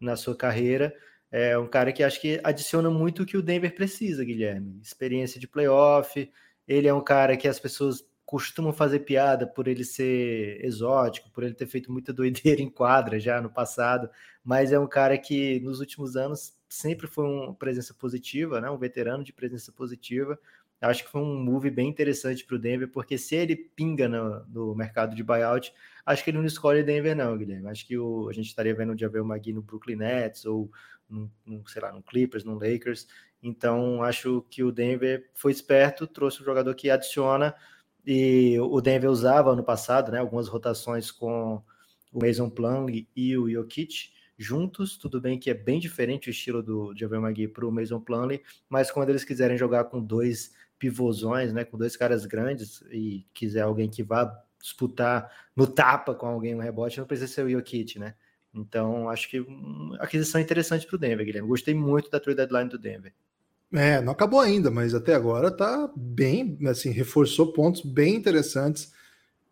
na sua carreira. É um cara que acho que adiciona muito o que o Denver precisa, Guilherme. Experiência de playoff. Ele é um cara que as pessoas costumam fazer piada por ele ser exótico, por ele ter feito muita doideira em quadra já no passado, mas é um cara que nos últimos anos sempre foi uma presença positiva, né? um veterano de presença positiva. Acho que foi um move bem interessante para o Denver, porque se ele pinga no, no, mercado de buyout, acho que ele não escolhe Denver, não, Guilherme. Acho que o, a gente estaria vendo o Javel Magui no Brooklyn Nets ou, no, no, sei lá, no Clippers, no Lakers. Então, acho que o Denver foi esperto, trouxe um jogador que adiciona e o Denver usava ano passado, né, algumas rotações com o Mason Plumlee e o Jokic juntos. Tudo bem que é bem diferente o estilo do Javel Magui para o Mason Plumlee, mas quando eles quiserem jogar com dois pivôzões, né, com dois caras grandes e quiser alguém que vá disputar no tapa com alguém no rebote, não precisa ser o Jokic, né? Então, acho que uma aquisição interessante para o Denver, Guilherme. Gostei muito da trade deadline do Denver. É, não acabou ainda, mas até agora tá bem, assim, reforçou pontos bem interessantes.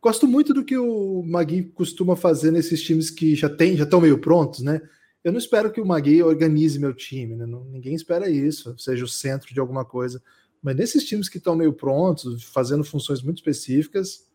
Gosto muito do que o Magui costuma fazer nesses times que já tem, já estão meio prontos, né? Eu não espero que o Magui organize meu time, né? Ninguém espera isso, seja o centro de alguma coisa. Mas nesses times que estão meio prontos, fazendo funções muito específicas,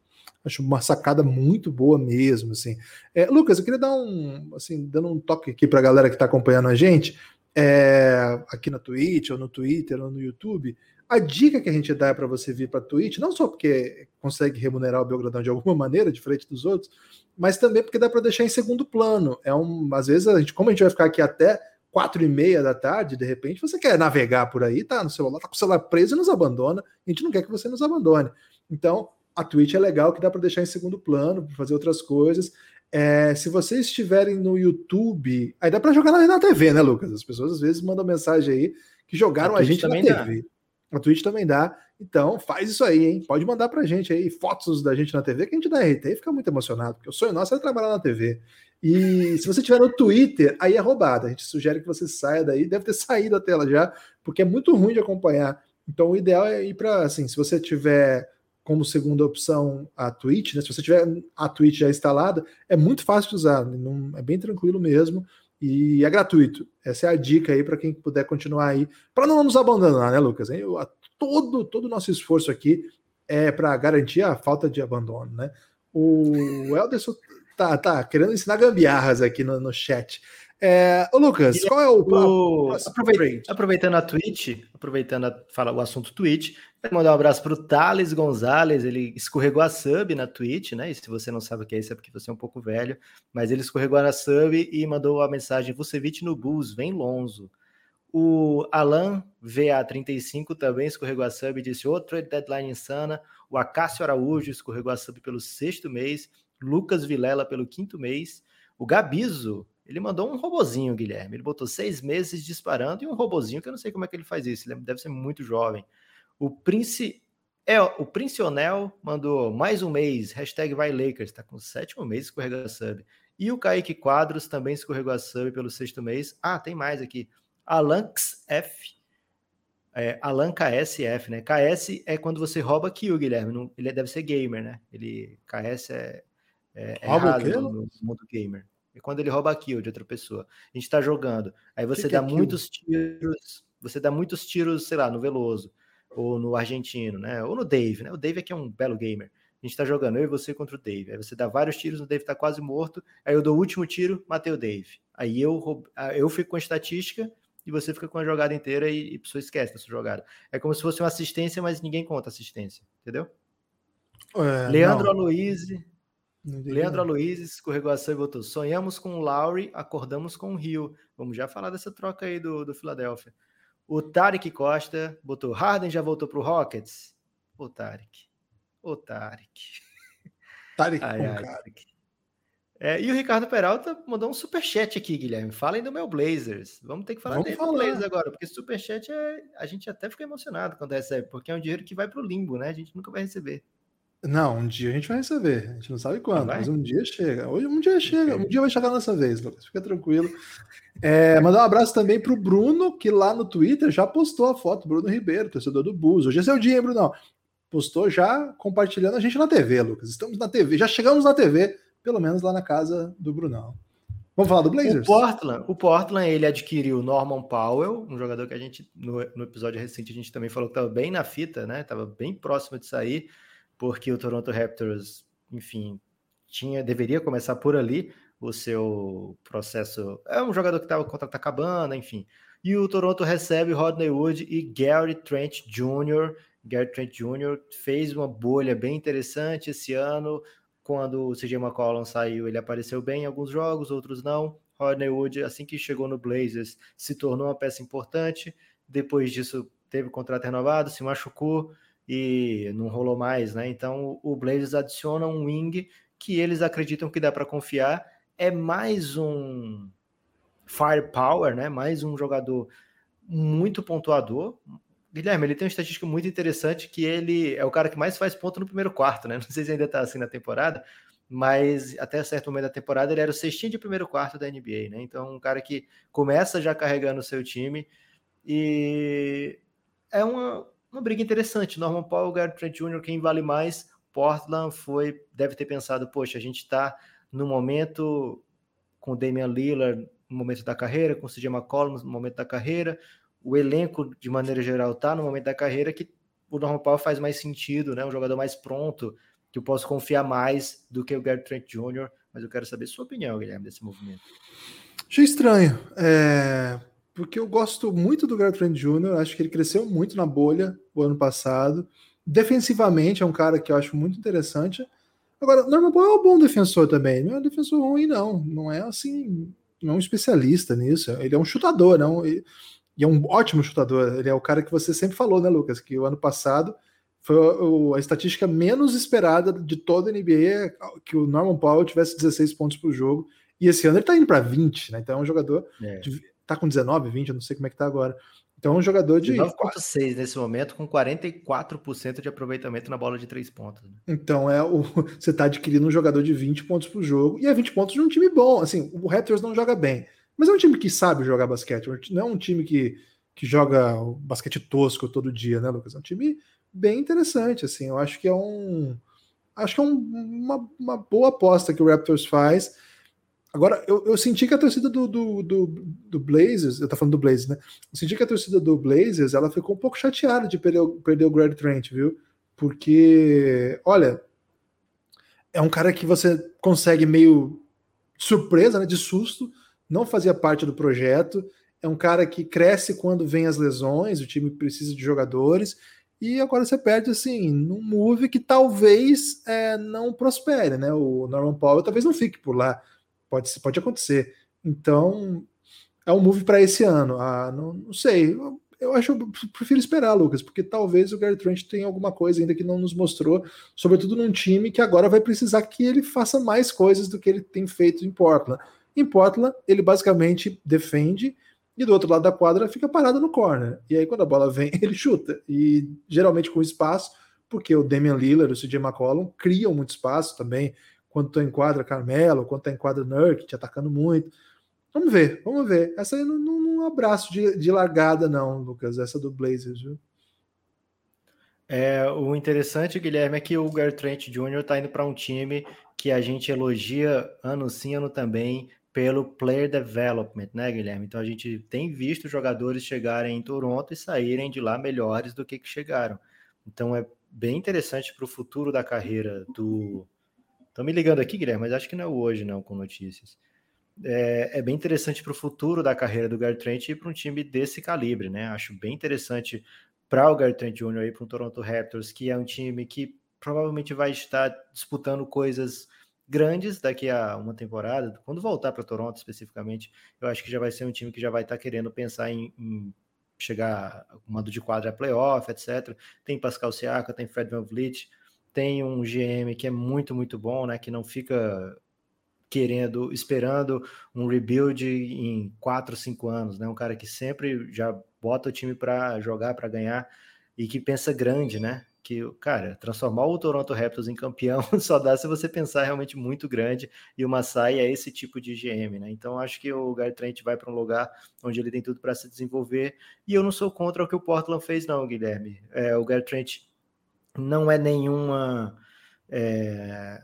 acho uma sacada muito boa mesmo, assim. É, Lucas, eu queria dar um, assim, dando um toque aqui para a galera que está acompanhando a gente é, aqui na Twitch, ou no Twitter, ou no YouTube, a dica que a gente dá é para você vir para a Twitch, não só porque consegue remunerar o Belgradão de alguma maneira, diferente dos outros, mas também porque dá para deixar em segundo plano. É um, às vezes, a gente, como a gente vai ficar aqui até quatro e meia da tarde, de repente, você quer navegar por aí, tá no celular, tá com o celular preso e nos abandona. A gente não quer que você nos abandone. Então, a Twitch é legal que dá para deixar em segundo plano, para fazer outras coisas. É, se vocês estiverem no YouTube, aí dá para jogar na, na, TV, né, Lucas? As pessoas às vezes mandam mensagem aí que jogaram a, a gente na TV. Dá. A Twitch também dá. Então, faz isso aí, hein? Pode mandar pra gente aí fotos da gente na TV, que a gente dá RT e fica muito emocionado, porque o sonho nosso é trabalhar na TV. E se você estiver no Twitter, aí é roubada. A gente sugere que você saia daí, deve ter saído a tela já, porque é muito ruim de acompanhar. Então, o ideal é ir para, assim, se você tiver como segunda opção a Twitch, né? Se você tiver a Twitch já instalada, é muito fácil de usar, não, é bem tranquilo mesmo e é gratuito. Essa é a dica aí para quem puder continuar aí, para não nos abandonar, né, Lucas? Eu, a, todo todo o nosso esforço aqui é para garantir a falta de abandono, né? O Elderson tá, tá querendo ensinar gambiarras aqui no, no chat. É, ô Lucas, qual é o, o aproveitando, a Twitch, aproveitando a, fala o assunto Twitch, mandar um abraço para o Thales Gonzalez, ele escorregou a sub na Twitch, né? E se você não sabe o que é isso, é porque você é um pouco velho, mas ele escorregou na sub e mandou a mensagem: Vucevic no Bulls, vem lonzo. O Alan VA35 também escorregou a sub e disse outro deadline insana. O Acácio Araújo escorregou a sub pelo sexto mês. Lucas Vilela pelo quinto mês. O Gabizo ele mandou um robozinho, Guilherme. Ele botou seis meses disparando e um robozinho que eu não sei como é que ele faz isso. Ele deve ser muito jovem. O Prince é, o Princionel mandou mais um mês, hashtag vai Lakers, tá com o sétimo mês escorregou a sub. E o Kaique Quadros também escorregou a sub pelo sexto mês. Ah, tem mais aqui. Alanx F. É, Alan KSF, né? KS é quando você rouba kill, Guilherme. Não, ele deve ser gamer, né? Ele KS é, é, é errado no, mundo gamer. É quando ele rouba kill de outra pessoa. A gente tá jogando. Aí você que dá que é muitos tiros, você dá muitos tiros, sei lá, no Veloso, ou no Argentino, né? Ou no Dave, né? O Dave aqui é um belo gamer. A gente tá jogando, eu e você contra o Dave. Aí você dá vários tiros, o Dave tá quase morto. Aí eu dou o último tiro, matei o Dave. Aí eu, eu fico com a estatística e você fica com a jogada inteira e, e a pessoa esquece dessa jogada. É como se fosse uma assistência, mas ninguém conta assistência, entendeu? É, Leandro Aloise Leandro Aloysio escorregou a ação e botou: sonhamos com o Lowry, acordamos com o Rio. Vamos já falar dessa troca aí do, do Philadelphia. O Tarek Costa botou: Harden já voltou para o Rockets? O Tarek. O Tarek. Tarek, ai, ai, Tarek. É, e o Ricardo Peralta mandou um superchat aqui, Guilherme. Falem do meu Blazers. Vamos ter que falar Vamos dele falar. do Blazers agora, porque superchat é. A gente até fica emocionado quando recebe, porque é um dinheiro que vai para o limbo, né? A gente nunca vai receber. Não, um dia a gente vai receber. A gente não sabe quando, mas um dia chega. Hoje um dia chega, um dia vai chegar a nossa vez, Lucas. Fica tranquilo. É, mandar um abraço também para o Bruno, que lá no Twitter já postou a foto, Bruno Ribeiro, torcedor do Bus. Hoje é seu dia, hein, Bruno? Postou já compartilhando a gente na TV, Lucas. Estamos na TV, já chegamos na TV, pelo menos lá na casa do Brunão. Vamos falar do Blazers? O Portland, o Portland ele adquiriu Norman Powell, um jogador que a gente, no, no episódio recente, a gente também falou que estava bem na fita, né? Estava bem próximo de sair porque o Toronto Raptors, enfim, tinha deveria começar por ali o seu processo. É um jogador que estava o contrato acabando, enfim. E o Toronto recebe Rodney Wood e Gary Trent Jr. Gary Trent Jr. fez uma bolha bem interessante esse ano. Quando o CJ McCollum saiu, ele apareceu bem em alguns jogos, outros não. Rodney Wood, assim que chegou no Blazers, se tornou uma peça importante. Depois disso, teve o contrato renovado, se machucou e não rolou mais, né? Então o Blazers adiciona um wing que eles acreditam que dá para confiar. É mais um firepower, né? Mais um jogador muito pontuador. Guilherme, ele tem uma estatística muito interessante que ele é o cara que mais faz ponto no primeiro quarto, né? Não sei se ainda está assim na temporada, mas até certo momento da temporada ele era o cestinho de primeiro quarto da NBA, né? Então, um cara que começa já carregando o seu time e é uma, uma briga interessante. Norman Paul, Gary Trent Jr., quem vale mais? Portland foi, deve ter pensado, poxa, a gente está no momento com o Damian Lillard no momento da carreira, com o CJ McCollum no momento da carreira, o elenco de maneira geral está no momento da carreira que o Norman Powell faz mais sentido, né? Um jogador mais pronto, que eu posso confiar mais do que o Gary Trent Jr., mas eu quero saber sua opinião, Guilherme, desse movimento. Achei estranho. É porque eu gosto muito do Gary Trent Jr., acho que ele cresceu muito na bolha o ano passado. Defensivamente é um cara que eu acho muito interessante. Agora, Norman Powell é um bom defensor também, não é um defensor ruim, não. Não é assim, não é um especialista nisso. Ele é um chutador, não. E é um ótimo chutador. Ele é o cara que você sempre falou, né, Lucas? Que o ano passado foi a estatística menos esperada de toda a NBA que o Norman Powell tivesse 16 pontos por jogo. E esse ano ele tá indo para 20, né? Então é um jogador é. de, tá com 19, 20, eu não sei como é que tá agora. Então, é um jogador de. 9,6 nesse momento, com 44% de aproveitamento na bola de três pontos. Né? Então, é o você está adquirindo um jogador de 20 pontos por jogo, e é 20 pontos de um time bom. Assim, o Raptors não joga bem, mas é um time que sabe jogar basquete. Não é um time que, que joga basquete tosco todo dia, né, Lucas? É um time bem interessante. Assim, eu acho que é um. Acho que é um, uma, uma boa aposta que o Raptors faz Agora, eu, eu, senti que a torcida do, do, do, do, Blazers, eu tô falando do Blazers, né? Eu senti que a torcida do Blazers, ela ficou um pouco chateada de perder, perder o Greg Trent, viu? Porque, olha, é um cara que você consegue meio surpresa, né, de susto, não fazia parte do projeto, é um cara que cresce quando vem as lesões, o time precisa de jogadores, e agora você perde, assim, num move que talvez é, não prospere, né? O Norman Powell talvez não fique por lá, Pode, pode acontecer. Então, é um move para esse ano. Ah, não, não sei. Eu, acho eu prefiro esperar, Lucas, porque talvez o Gary Trent tenha alguma coisa ainda que não nos mostrou, sobretudo num time que agora vai precisar que ele faça mais coisas do que ele tem feito em Portland. Em Portland, ele basicamente defende e do outro lado da quadra fica parado no corner. E aí, quando a bola vem, ele chuta. E geralmente com espaço, porque o Damian Lillard, o CJ McCollum criam muito espaço também quando tu enquadra Carmelo, quando tu enquadra Nurk, te atacando muito. Vamos ver, vamos ver. Essa aí não, não, não abraço de, de largada, não, Lucas, essa do Blazers, viu? É, o interessante, Guilherme, é que o Gary Trent Jr. está indo para um time que a gente elogia ano sim, ano também, pelo player development, né, Guilherme? Então a gente tem visto jogadores chegarem em Toronto e saírem de lá melhores do que, que chegaram. Então é bem interessante para o futuro da carreira do, Estão me ligando aqui, Guilherme, mas acho que não é hoje, não, com notícias. É, é bem interessante para o futuro da carreira do Gary Trent e para um time desse calibre, né? Acho bem interessante para o Gary Trent Jr. e para o Toronto Raptors, que é um time que provavelmente vai estar disputando coisas grandes daqui a uma temporada. Quando voltar para Toronto especificamente, eu acho que já vai ser um time que já vai estar querendo pensar em, em chegar a mando de quadra playoff, etc. Tem Pascal Siaka, tem Fred Van Vliet, tem um GM que é muito, muito bom, né? Que não fica querendo, esperando um rebuild em quatro, cinco anos, né? Um cara que sempre já bota o time para jogar, para ganhar e que pensa grande, né? que, cara, transformar o Toronto Raptors em campeão só dá se você pensar realmente muito grande e o Masai é esse tipo de GM, né? Então acho que o Gary Trent vai para um lugar onde ele tem tudo para se desenvolver e eu não sou contra o que o Portland fez, não, Guilherme. É, o Gary Trent não é nenhuma é,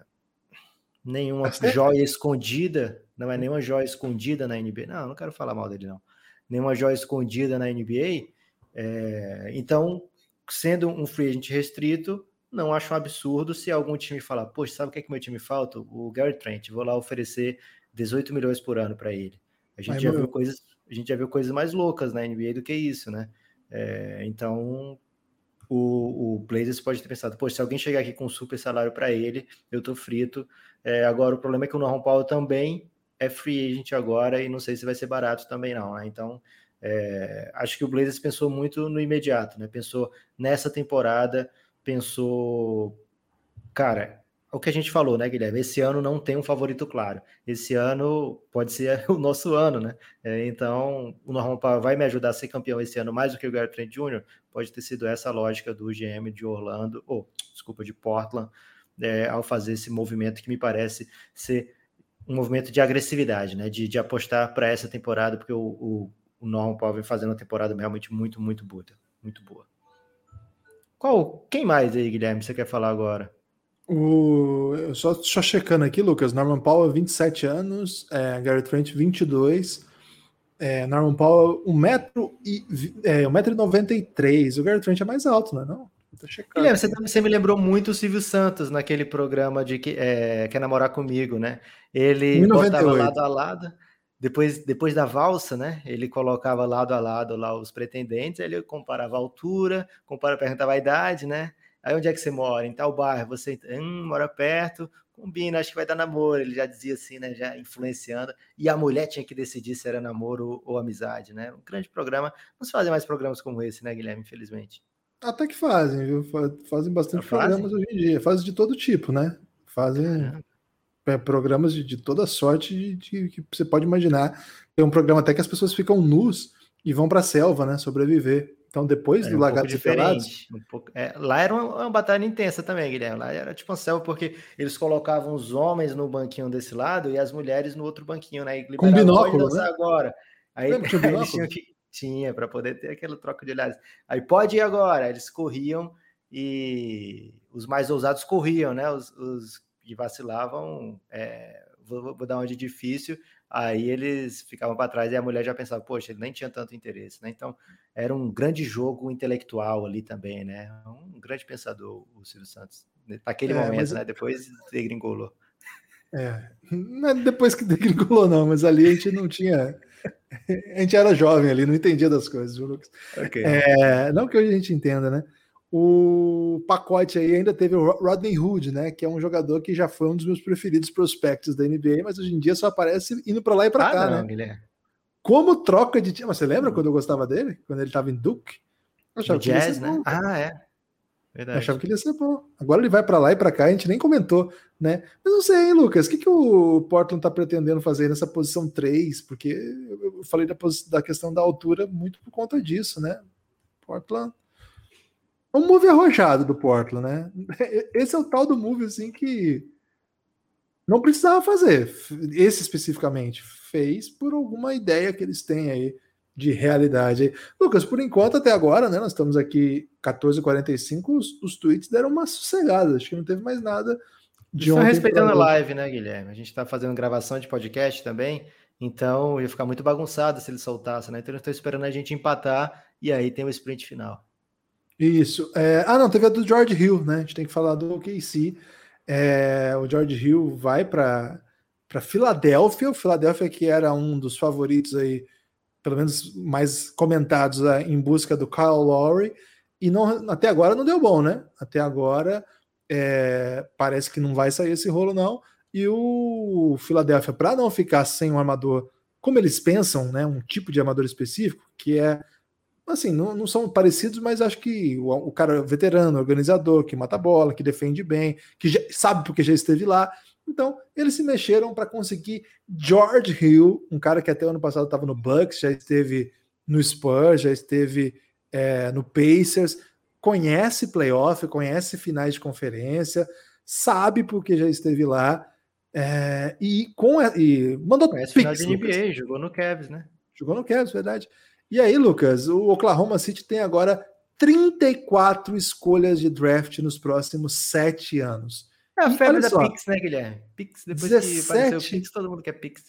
nenhuma joia escondida, não é nenhuma joia escondida na NBA. Não, não quero falar mal dele, não. Nenhuma joia escondida na NBA. É, então, sendo um free agent restrito, não acho um absurdo se algum time falar, poxa, sabe o que é que meu time falta? O Gary Trent, vou lá oferecer 18 milhões por ano para ele. A gente, já viu coisas, a gente já viu coisas mais loucas na NBA do que isso, né? É, então, o, o Blazers pode ter pensado, poxa, se alguém chegar aqui com um super salário para ele, eu tô frito. É, agora, o problema é que o Norman Powell também é free agent agora e não sei se vai ser barato também não, né? Então, é, acho que o Blazers pensou muito no imediato, né? Pensou nessa temporada, pensou, cara, o que a gente falou, né, Guilherme? Esse ano não tem um favorito claro. Esse ano pode ser o nosso ano, né? É, então, o Norman Powell vai me ajudar a ser campeão esse ano mais do que o Gary Trent Jr. Pode ter sido essa a lógica do GM de Orlando, ou desculpa, de Portland, é, ao fazer esse movimento que me parece ser um movimento de agressividade, né? De, de apostar para essa temporada, porque o, o o Norman Powell vem fazendo uma temporada realmente muito, muito boa. Muito boa. Qual, quem mais aí, Guilherme, você quer falar agora? O, só, só checando aqui, Lucas, Norman Powell, 27 anos, é, Gary Trent, 22, é, Norman Powell, 1,93m, é, 1,93m, o Gary Trent é mais alto, não é não? Guilherme, você, você, me lembrou muito o Silvio Santos naquele programa de que é, Quer Namorar Comigo, né? Ele botava lado a lado, depois, depois da valsa, né? Ele colocava lado a lado lá os pretendentes, ele comparava a altura, compara, perguntava a idade, né? Aí onde é que você mora? Em tal bairro, você hum, mora perto, combina, acho que vai dar namoro. Ele já dizia assim, né? Já influenciando. E a mulher tinha que decidir se era namoro ou, ou amizade, né? Um grande programa. Não se fazem mais programas como esse, né, Guilherme? Infelizmente. Até que fazem, viu? Fazem bastante programas hoje em dia. Fazem de todo tipo, né? Fazem. É, programas de, de, toda sorte de, de, que você pode imaginar. Tem um programa até que as pessoas ficam nus e vão para a selva, né? Sobreviver. Então, depois é, do um Lagartos e Pelados. Um pouco, é, lá era uma, uma, batalha intensa também, Guilherme. Lá era tipo uma selva, porque eles colocavam os homens no banquinho desse lado e as mulheres no outro banquinho, né? E Com binóculo, né? agora. Aí, aí eles tinham que. Tinha, para poder ter aquela troca de olhares. Aí pode ir agora. Eles corriam e os mais ousados corriam, né? Os, os e vacilavam, é, vou, vou, dar uma de difícil, aí eles ficavam para trás e a mulher já pensava, poxa, ele nem tinha tanto interesse, né? Então era um grande jogo intelectual ali também, né? Um grande pensador, o Silvio Santos, naquele é, momento, mas... né? Depois degringolou. É, não é depois que degringolou, não, mas ali a gente não tinha. A gente era jovem ali, não entendia das coisas, viu, Lucas? Okay. É, não que hoje a gente entenda, né? O pacote aí ainda teve o Rodney Hood, né? Que é um jogador que já foi um dos meus preferidos prospectos da NBA, mas hoje em dia só aparece indo para lá e para ah, cá, não, né? Guilherme. Como troca de time. Você lembra quando eu gostava dele? Quando ele estava em Duke? Eu achava que jazz, né? Bom, ah, é. Verdade. Eu achava que ele ia ser bom. Agora ele vai para lá e para cá, a gente nem comentou, né? Mas não sei, hein, Lucas, o que, que o Portland está pretendendo fazer nessa posição 3? Porque eu falei da, da questão da altura muito por conta disso, né? Portland um move arrojado do Portland, né? Esse é o tal do move assim que não precisava fazer. Esse especificamente fez por alguma ideia que eles têm aí de realidade. Lucas, por enquanto até agora, né? Nós estamos aqui 14h45, os, os tweets deram uma sossegada. Acho que não teve mais nada de Estão respeitando a live, né, Guilherme? A gente está fazendo gravação de podcast também, então ia ficar muito bagunçado se ele soltasse, né? Então eu estou esperando a gente empatar e aí tem o sprint final. Isso. É... Ah, não, teve a do George Hill, né? A gente tem que falar do OKC. É... O George Hill vai para para Filadélfia, o Filadélfia que era um dos favoritos aí, pelo menos mais comentados né, em busca do Kyle Lowry, e não, até agora não deu bom, né? Até agora é, parece que não vai sair esse rolo não. E o Filadélfia, para não ficar sem um armador, como eles pensam, né, um tipo de armador específico, que é assim, não, não são parecidos, mas acho que o, o cara veterano, organizador, que mata a bola, que defende bem, que já, sabe porque já esteve lá. Então, eles se mexeram para conseguir George Hill, um cara que até o ano passado estava no Bucks, já esteve no Spurs, já esteve é, no Pacers, conhece playoff, conhece finais de conferência, sabe porque já esteve lá. É, e com e mandou conhece pix, final de NBA, Lucas. jogou no Cavs, né? Jogou no Cavs, verdade. E aí, Lucas, o Oklahoma City tem agora 34 escolhas de draft nos próximos sete anos. É a febre da só, Pix, né, Guilherme? Pix, depois 17... que apareceu o Pix, todo mundo quer Pix.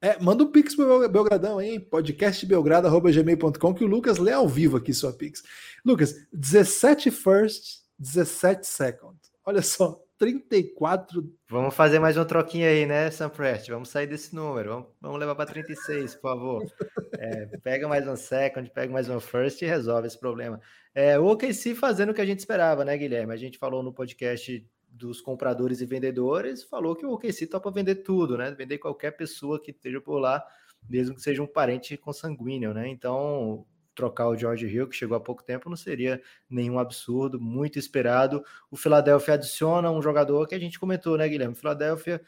É, manda um Pix pro Belgradão aí, podcastbelgrado.gmail.com, que o Lucas lê ao vivo aqui sua Pix. Lucas, 17 first, 17 second. Olha só, 34. Vamos fazer mais uma troquinha aí, né, Sam Prest? Vamos sair desse número. Vamos, vamos levar para 36, por favor. É, pega mais um second, pega mais um first e resolve esse problema. É, o OKC fazendo o que a gente esperava, né, Guilherme? A gente falou no podcast dos compradores e vendedores, falou que o OKC topa vender tudo, né? Vender qualquer pessoa que esteja por lá, mesmo que seja um parente consanguíneo, né? Então, trocar o George Hill, que chegou há pouco tempo, não seria nenhum absurdo, muito esperado. O Philadelphia adiciona um jogador que a gente comentou, né, Guilherme? Philadelphia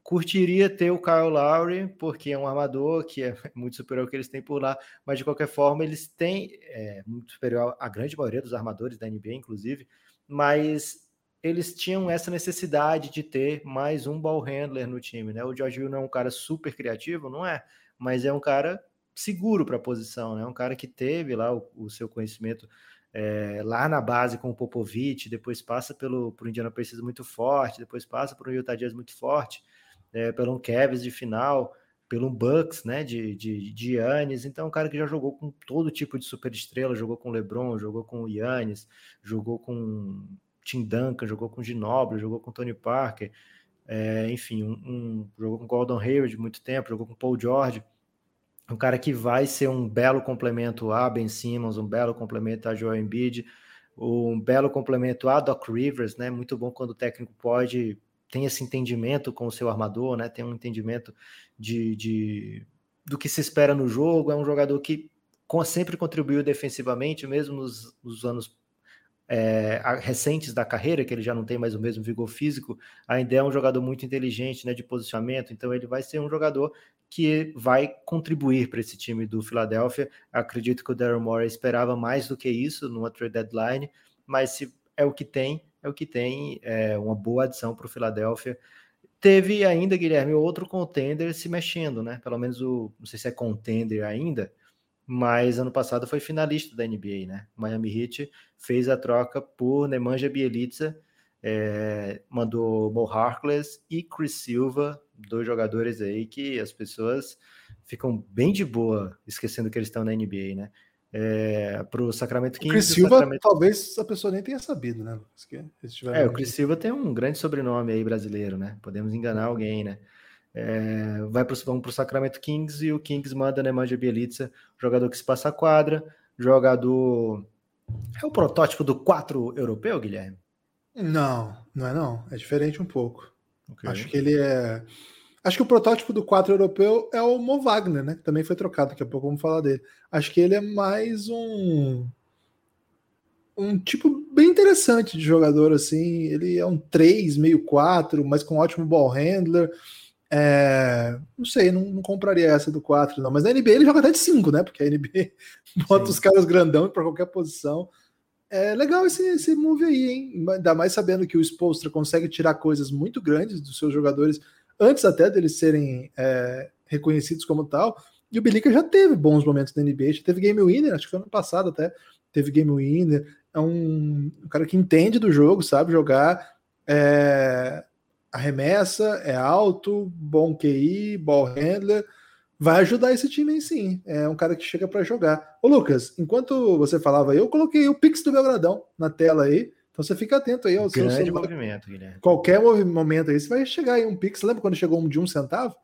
curtiria ter o Kyle Lowry, porque é um armador que é muito superior ao que eles têm por lá, mas de qualquer forma eles têm é, muito superior à grande maioria dos armadores da NBA, inclusive, mas eles tinham essa necessidade de ter mais um ball handler no time, né? O George Hill não é um cara super criativo, não é, mas é um cara seguro para a posição, né? Um cara que teve lá o, o seu conhecimento é, lá na base com o Popovich, depois passa pelo pro Indiana Pacers muito forte, depois passa para o Utah Jazz muito forte, é, pelo um Cavs de final, pelo um Bucks, né, de, de, de Yannis, então um cara que já jogou com todo tipo de superestrela, jogou com LeBron, jogou com o jogou com Tim Duncan, jogou com Ginobili, jogou com Tony Parker, é, enfim, um, um, jogou com Gordon Hayward muito tempo, jogou com Paul George, um cara que vai ser um belo complemento a Ben Simmons, um belo complemento a Joel Embiid, um belo complemento a Doc Rivers, né? Muito bom quando o técnico pode tem esse entendimento com o seu armador, né? Tem um entendimento de, de do que se espera no jogo. É um jogador que sempre contribuiu defensivamente, mesmo nos, nos anos é, recentes da carreira, que ele já não tem mais o mesmo vigor físico, ainda é um jogador muito inteligente né, de posicionamento, então ele vai ser um jogador que vai contribuir para esse time do Philadelphia. Acredito que o Daryl Morey esperava mais do que isso numa trade deadline, mas se é o que tem, é o que tem, é uma boa adição para o Philadelphia. Teve ainda, Guilherme, outro contender se mexendo, né? Pelo menos o, não sei se é contender ainda, mas ano passado foi finalista da NBA, né? Miami Heat fez a troca por Nemanja Bielitsa, é, mandou Mo Harkless e Chris Silva, dois jogadores aí que as pessoas ficam bem de boa esquecendo que eles estão na NBA, né? É, para o Sacramento Kings. Chris Silva, Sacramento... talvez a pessoa nem tenha sabido, né? É, o Chris Silva tem um grande sobrenome aí brasileiro, né? Podemos enganar alguém, né? É, vai pro, vamos para o Sacramento Kings e o Kings manda Nemanja Bielitsa, jogador que se passa a quadra, jogador. É o protótipo do 4 europeu, Guilherme? Não, não é não. É diferente um pouco. Okay. Acho que ele é. Acho que o protótipo do 4 europeu é o Mo Wagner, né? Que também foi trocado, daqui a pouco vamos falar dele. Acho que ele é mais um. Um tipo bem interessante de jogador, assim. Ele é um 3, meio 4, mas com ótimo ball handler é, não sei, não, não, compraria essa do 4, não. Mas na NBA ele joga até de 5, né? Porque a NBA bota Sim. os caras grandão para qualquer posição. É legal esse, esse move aí, hein? Ainda mais sabendo que o Spolstra consegue tirar coisas muito grandes dos seus jogadores antes até deles serem é, reconhecidos como tal. E o Belica já teve bons momentos na NBA, já teve game winner, acho que foi ano passado até, teve game winner. É um, um cara que entende do jogo, sabe jogar. É, arremessa, é alto, bom QI, ball handler, vai ajudar esse time aí sim. É um cara que chega para jogar. Ô Lucas, enquanto você falava aí, eu coloquei o Pix do Belgradão na tela aí. Então você fica atento aí ao Grande seu movimento, Guilherme. Qualquer momento aí, você vai chegar aí um Pix. Lembra quando chegou um de um centavo?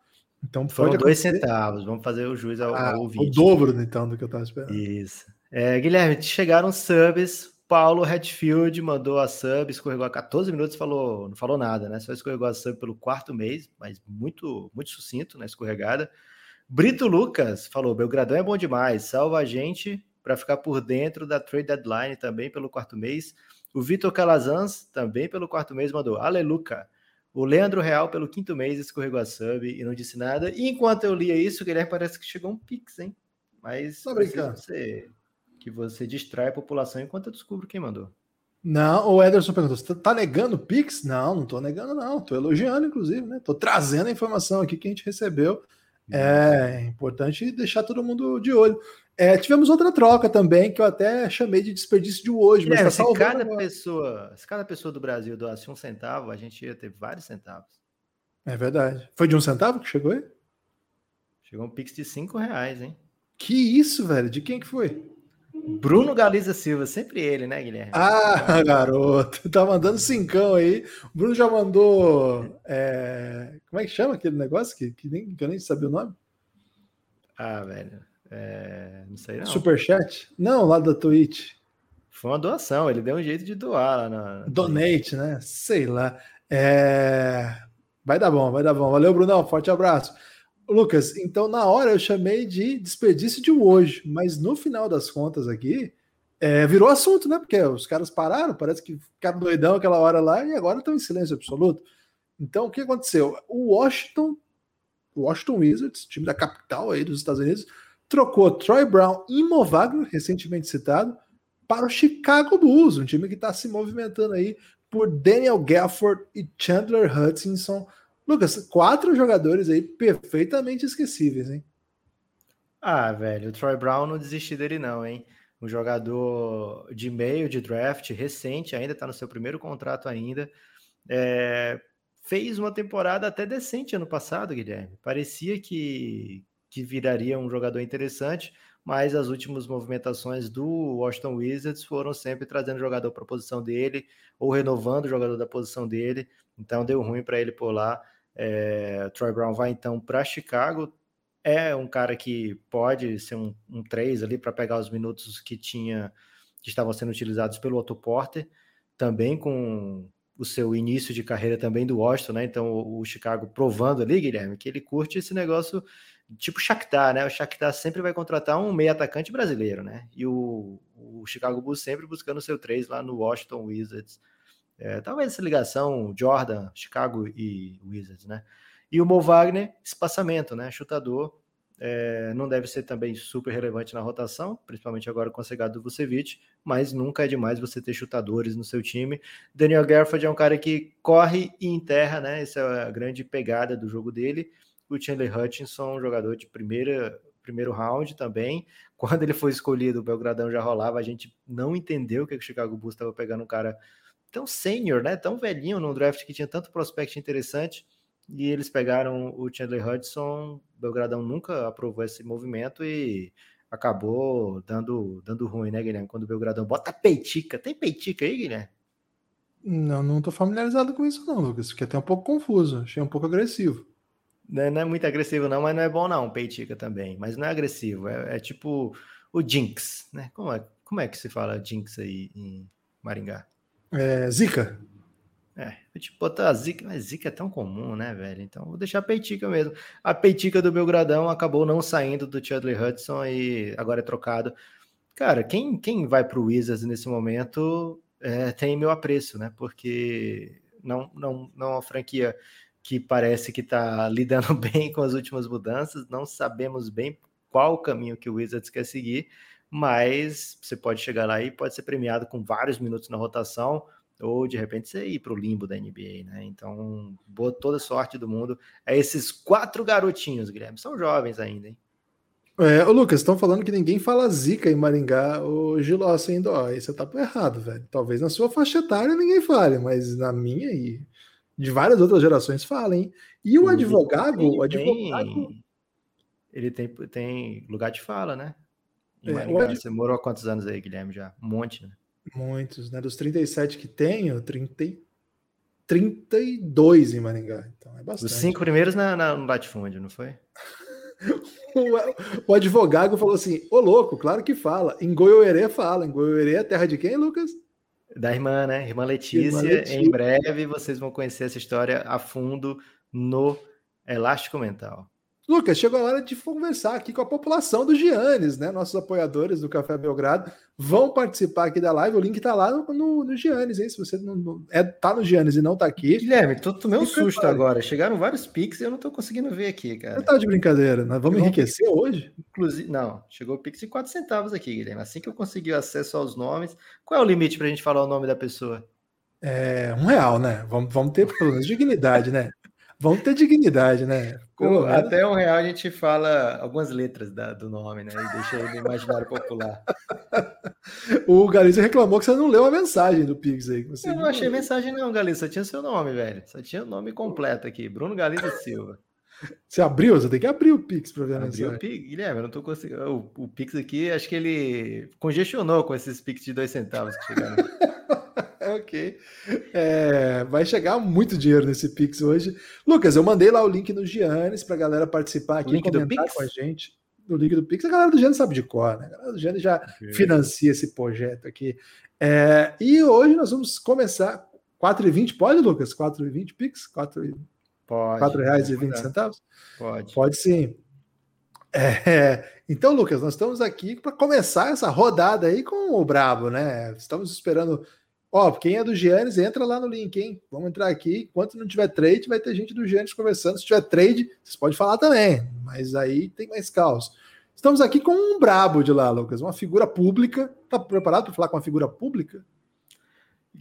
Então Foram dois centavos. Vamos fazer o juiz ao, ah, ao O dobro, então, do que eu estava esperando. Isso. É, Guilherme, chegaram subs Paulo Hatfield mandou a sub, escorregou a 14 minutos, falou, não falou nada, né? Só escorregou a sub pelo quarto mês, mas muito, muito sucinto na né? escorregada. Brito Lucas falou: Belgradão é bom demais, salva a gente para ficar por dentro da trade deadline também pelo quarto mês. O Vitor Calazans, também pelo quarto mês, mandou Aleluca. O Leandro Real, pelo quinto mês, escorregou a sub e não disse nada. E enquanto eu lia isso, Guilherme parece que chegou um pix, hein? Mas Só. Você que você distrai a população enquanto eu descubro quem mandou. Não, o Ederson perguntou: você tá negando o Pix? Não, não tô negando, não. Tô elogiando, inclusive, né? Tô trazendo a informação aqui que a gente recebeu. É importante deixar todo mundo de olho. É, tivemos outra troca também, que eu até chamei de desperdício de hoje. Mas é, tá se, cada pessoa, se cada pessoa do Brasil doasse um centavo, a gente ia ter vários centavos. É verdade. Foi de um centavo que chegou aí? Chegou um Pix de cinco reais, hein? Que isso, velho? De quem que foi? Bruno Galiza Silva, sempre ele, né, Guilherme? Ah, garoto, tá mandando cincão aí. O Bruno já mandou. É... Como é que chama aquele negócio que, que, nem, que eu nem sabia o nome? Ah, velho. É... Não sei não. Superchat? Não, lá da Twitch. Foi uma doação, ele deu um jeito de doar lá na. Donate, né? Sei lá. É... Vai dar bom, vai dar bom. Valeu, Brunão. Forte abraço. Lucas, então na hora eu chamei de desperdício de hoje, mas no final das contas aqui é, virou assunto, né? Porque os caras pararam, parece que ficaram doidão aquela hora lá e agora estão em silêncio absoluto. Então o que aconteceu? O Washington, o Washington Wizards, time da capital aí dos Estados Unidos, trocou Troy Brown e recentemente citado, para o Chicago Bulls, um time que está se movimentando aí por Daniel Gafford e Chandler Hutchinson Lucas, quatro jogadores aí perfeitamente esquecíveis, hein? Ah, velho, o Troy Brown não desisti dele não, hein? Um jogador de meio de draft, recente, ainda está no seu primeiro contrato ainda. É, fez uma temporada até decente ano passado, Guilherme. Parecia que, que viraria um jogador interessante, mas as últimas movimentações do Washington Wizards foram sempre trazendo jogador para a posição dele ou renovando o jogador da posição dele. Então deu ruim para ele por lá. É, Troy Brown vai então para Chicago. É um cara que pode ser um, um 3 ali para pegar os minutos que tinha que estavam sendo utilizados pelo Otto Porter, também com o seu início de carreira também do Washington, né? Então o, Chicago provando ali, Guilherme, que ele curte esse negócio tipo Shakhtar, né? O Shakhtar sempre vai contratar um meio atacante brasileiro, né? E o, o Chicago Bulls sempre buscando seu 3 lá no Washington Wizards. É, talvez essa ligação Jordan, Chicago e Wizards, né? E o Mo Wagner, espaçamento, né? Chutador. É, não deve ser também super relevante na rotação, principalmente agora com a chegada do Vucevic, mas nunca é demais você ter chutadores no seu time. Daniel Garford é um cara que corre e enterra, né? Essa é a grande pegada do jogo dele. O Chandler Hutchinson, um jogador de primeira, primeiro round também. Quando ele foi escolhido, o Belgradão já rolava, a gente não entendeu que o Chicago Bulls estava pegando um cara tão sênior, né? Tão velhinho num draft que tinha tanto prospect interessante. E eles pegaram o Chandler Hudson. Belgradão nunca aprovou esse movimento e acabou dando, dando ruim, né, Guilherme? Quando o Belgradão bota peitica. Tem peitica aí, Guilherme? Não, não tô familiarizado com isso, não, Lucas. Fiquei até um pouco confuso. Achei um pouco agressivo. Não é, não é muito agressivo, não, mas não é bom, não, peitica também. Mas não é agressivo. É, é tipo o Jinx, né? Como é, como é que se fala Jinx aí em Maringá? É, Zika. É, eu te botar a Zika, mas Zika é tão comum, né, velho? Então vou deixar a peitica mesmo. A peitica do Belgradão acabou não saindo do Chadley Hudson e agora é trocado. Cara, quem, quem vai pro Wizards nesse momento é, tem meu apreço, né? Porque não, não, não é uma franquia que parece que está lidando bem com as últimas mudanças, não sabemos bem qual o caminho que o Wizards quer seguir, mas você pode chegar lá e pode ser premiado com vários minutos na rotação, ou de repente você ir para o limbo da NBA, né? Então, boa toda sorte do mundo. É esses quatro garotinhos, Guilherme, são jovens ainda, hein? É, ô Lucas, estão falando que ninguém fala zica em Maringá ou Gilócia ainda. Ó, aí você tá errado, velho. Talvez na sua faixa etária ninguém fale, mas na minha e de várias outras gerações falem. E o advogado, o advogado. Ele tem, tem lugar de fala, né? É, Você morou há quantos anos aí, Guilherme? Já? Um monte, né? Muitos, né? Dos 37 que tenho, 30, 32 em Maringá. Então é bastante. Os cinco primeiros na, na, no latifúndio, não foi? o, o, advogado falou assim: Ô louco, claro que fala. Em Goiôerê fala. Em Goiôerê é terra de quem, Lucas? Da irmã, né? Irmã Letícia. Irmã Letícia. Em breve vocês vão conhecer essa história a fundo no Elástico Mental. Lucas, chegou a hora de conversar aqui com a população do Giannis, né? Nossos apoiadores do Café Belgrado vão participar aqui da live. O link tá lá no, no, no Giannis, hein? Se você não, não, é, tá no Giannis e não tá aqui. Guilherme, tô, tomei um susto agora. Chegaram vários pics e eu não tô conseguindo ver aqui, cara. Você tá de brincadeira. Nós vamos enriquecer hoje? Inclusive, não, chegou o pix de 4 centavos aqui, Guilherme. Assim que eu conseguir acesso aos nomes. Qual é o limite pra gente falar o nome da pessoa? É um real, né? Vamos, vamos ter pelo menos dignidade, né? Vamos ter dignidade, né? Pô, até um real a gente fala algumas letras da, do nome, né? E deixa aí no imaginário popular. o Galícia reclamou que você não leu a mensagem do Pix aí. eu não achei mensagem, não, Galícia. Só tinha seu nome, velho. Só tinha o nome completo aqui. Bruno Galícia Silva. Você abriu? Você tem que abrir o Pix para ver a mensagem. o Pix, Guilherme, eu não tô conseguindo. O, o Pix aqui, acho que ele congestionou com esses Pix de dois centavos que chegaram. ok. É, vai chegar muito dinheiro nesse Pix hoje. Lucas, eu mandei lá o link no Giannis para a galera participar aqui, comentar com a gente. O link do Pix, a galera do Giannis sabe de cor, né? A galera do Giannis já okay. financia esse projeto aqui. É, e hoje nós vamos começar. 4,20 pode, Lucas? 4,20 Pix? 4, pode. 4 reais e 20 centavos? Pode. Pode sim. É, então, Lucas, nós estamos aqui para começar essa rodada aí com o Brabo, né? Estamos esperando Ó, quem é do Giannis, entra lá no link, hein? Vamos entrar aqui. Enquanto não tiver trade, vai ter gente do Giannis conversando. Se tiver trade, vocês podem falar também, mas aí tem mais caos. Estamos aqui com um brabo de lá, Lucas, uma figura pública. Tá preparado para falar com uma figura pública?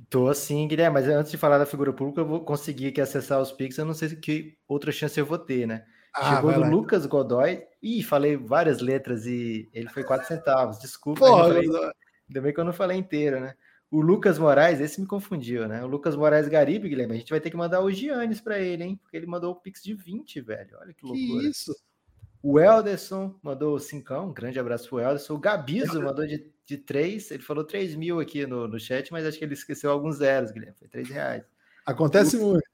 Tô sim, Guilherme, mas antes de falar da figura pública, eu vou conseguir aqui acessar os Pix. Eu não sei que outra chance eu vou ter, né? Ah, Chegou do lá, Lucas então. Godoy. Ih, falei várias letras e ele foi 4 centavos. Desculpa. Porra, ainda bem que eu não falei inteiro, né? O Lucas Moraes, esse me confundiu, né? O Lucas Moraes Garibe, Guilherme, a gente vai ter que mandar o Giannis para ele, hein? Porque ele mandou o Pix de 20, velho. Olha que loucura. Que isso? O Elderson mandou 5, um grande abraço pro Elderson. O Gabizo mandou de, de 3, ele falou 3 mil aqui no, no chat, mas acho que ele esqueceu alguns zeros, Guilherme. Foi 3 reais. Acontece o, muito.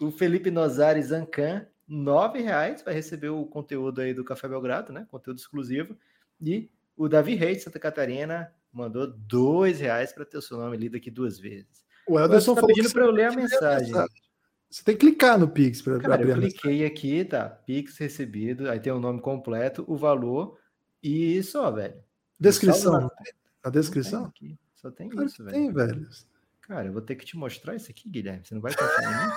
O Felipe Nozari Zancan, 9 reais, vai receber o conteúdo aí do Café Belgrado, né? Conteúdo exclusivo. E o Davi Reis de Santa Catarina, mandou dois reais para ter o seu nome lido aqui duas vezes. O Elderson tá pedindo para eu ler a mensagem. Você tem que clicar no Pix para abrir. Eu cliquei aqui, tá? Pix recebido, aí tem o nome completo, o valor e só, velho. Descrição. A descrição? Só tem claro isso, velho. Tem, velho. Cara, eu vou ter que te mostrar isso aqui, Guilherme. Você não vai confiar em mim?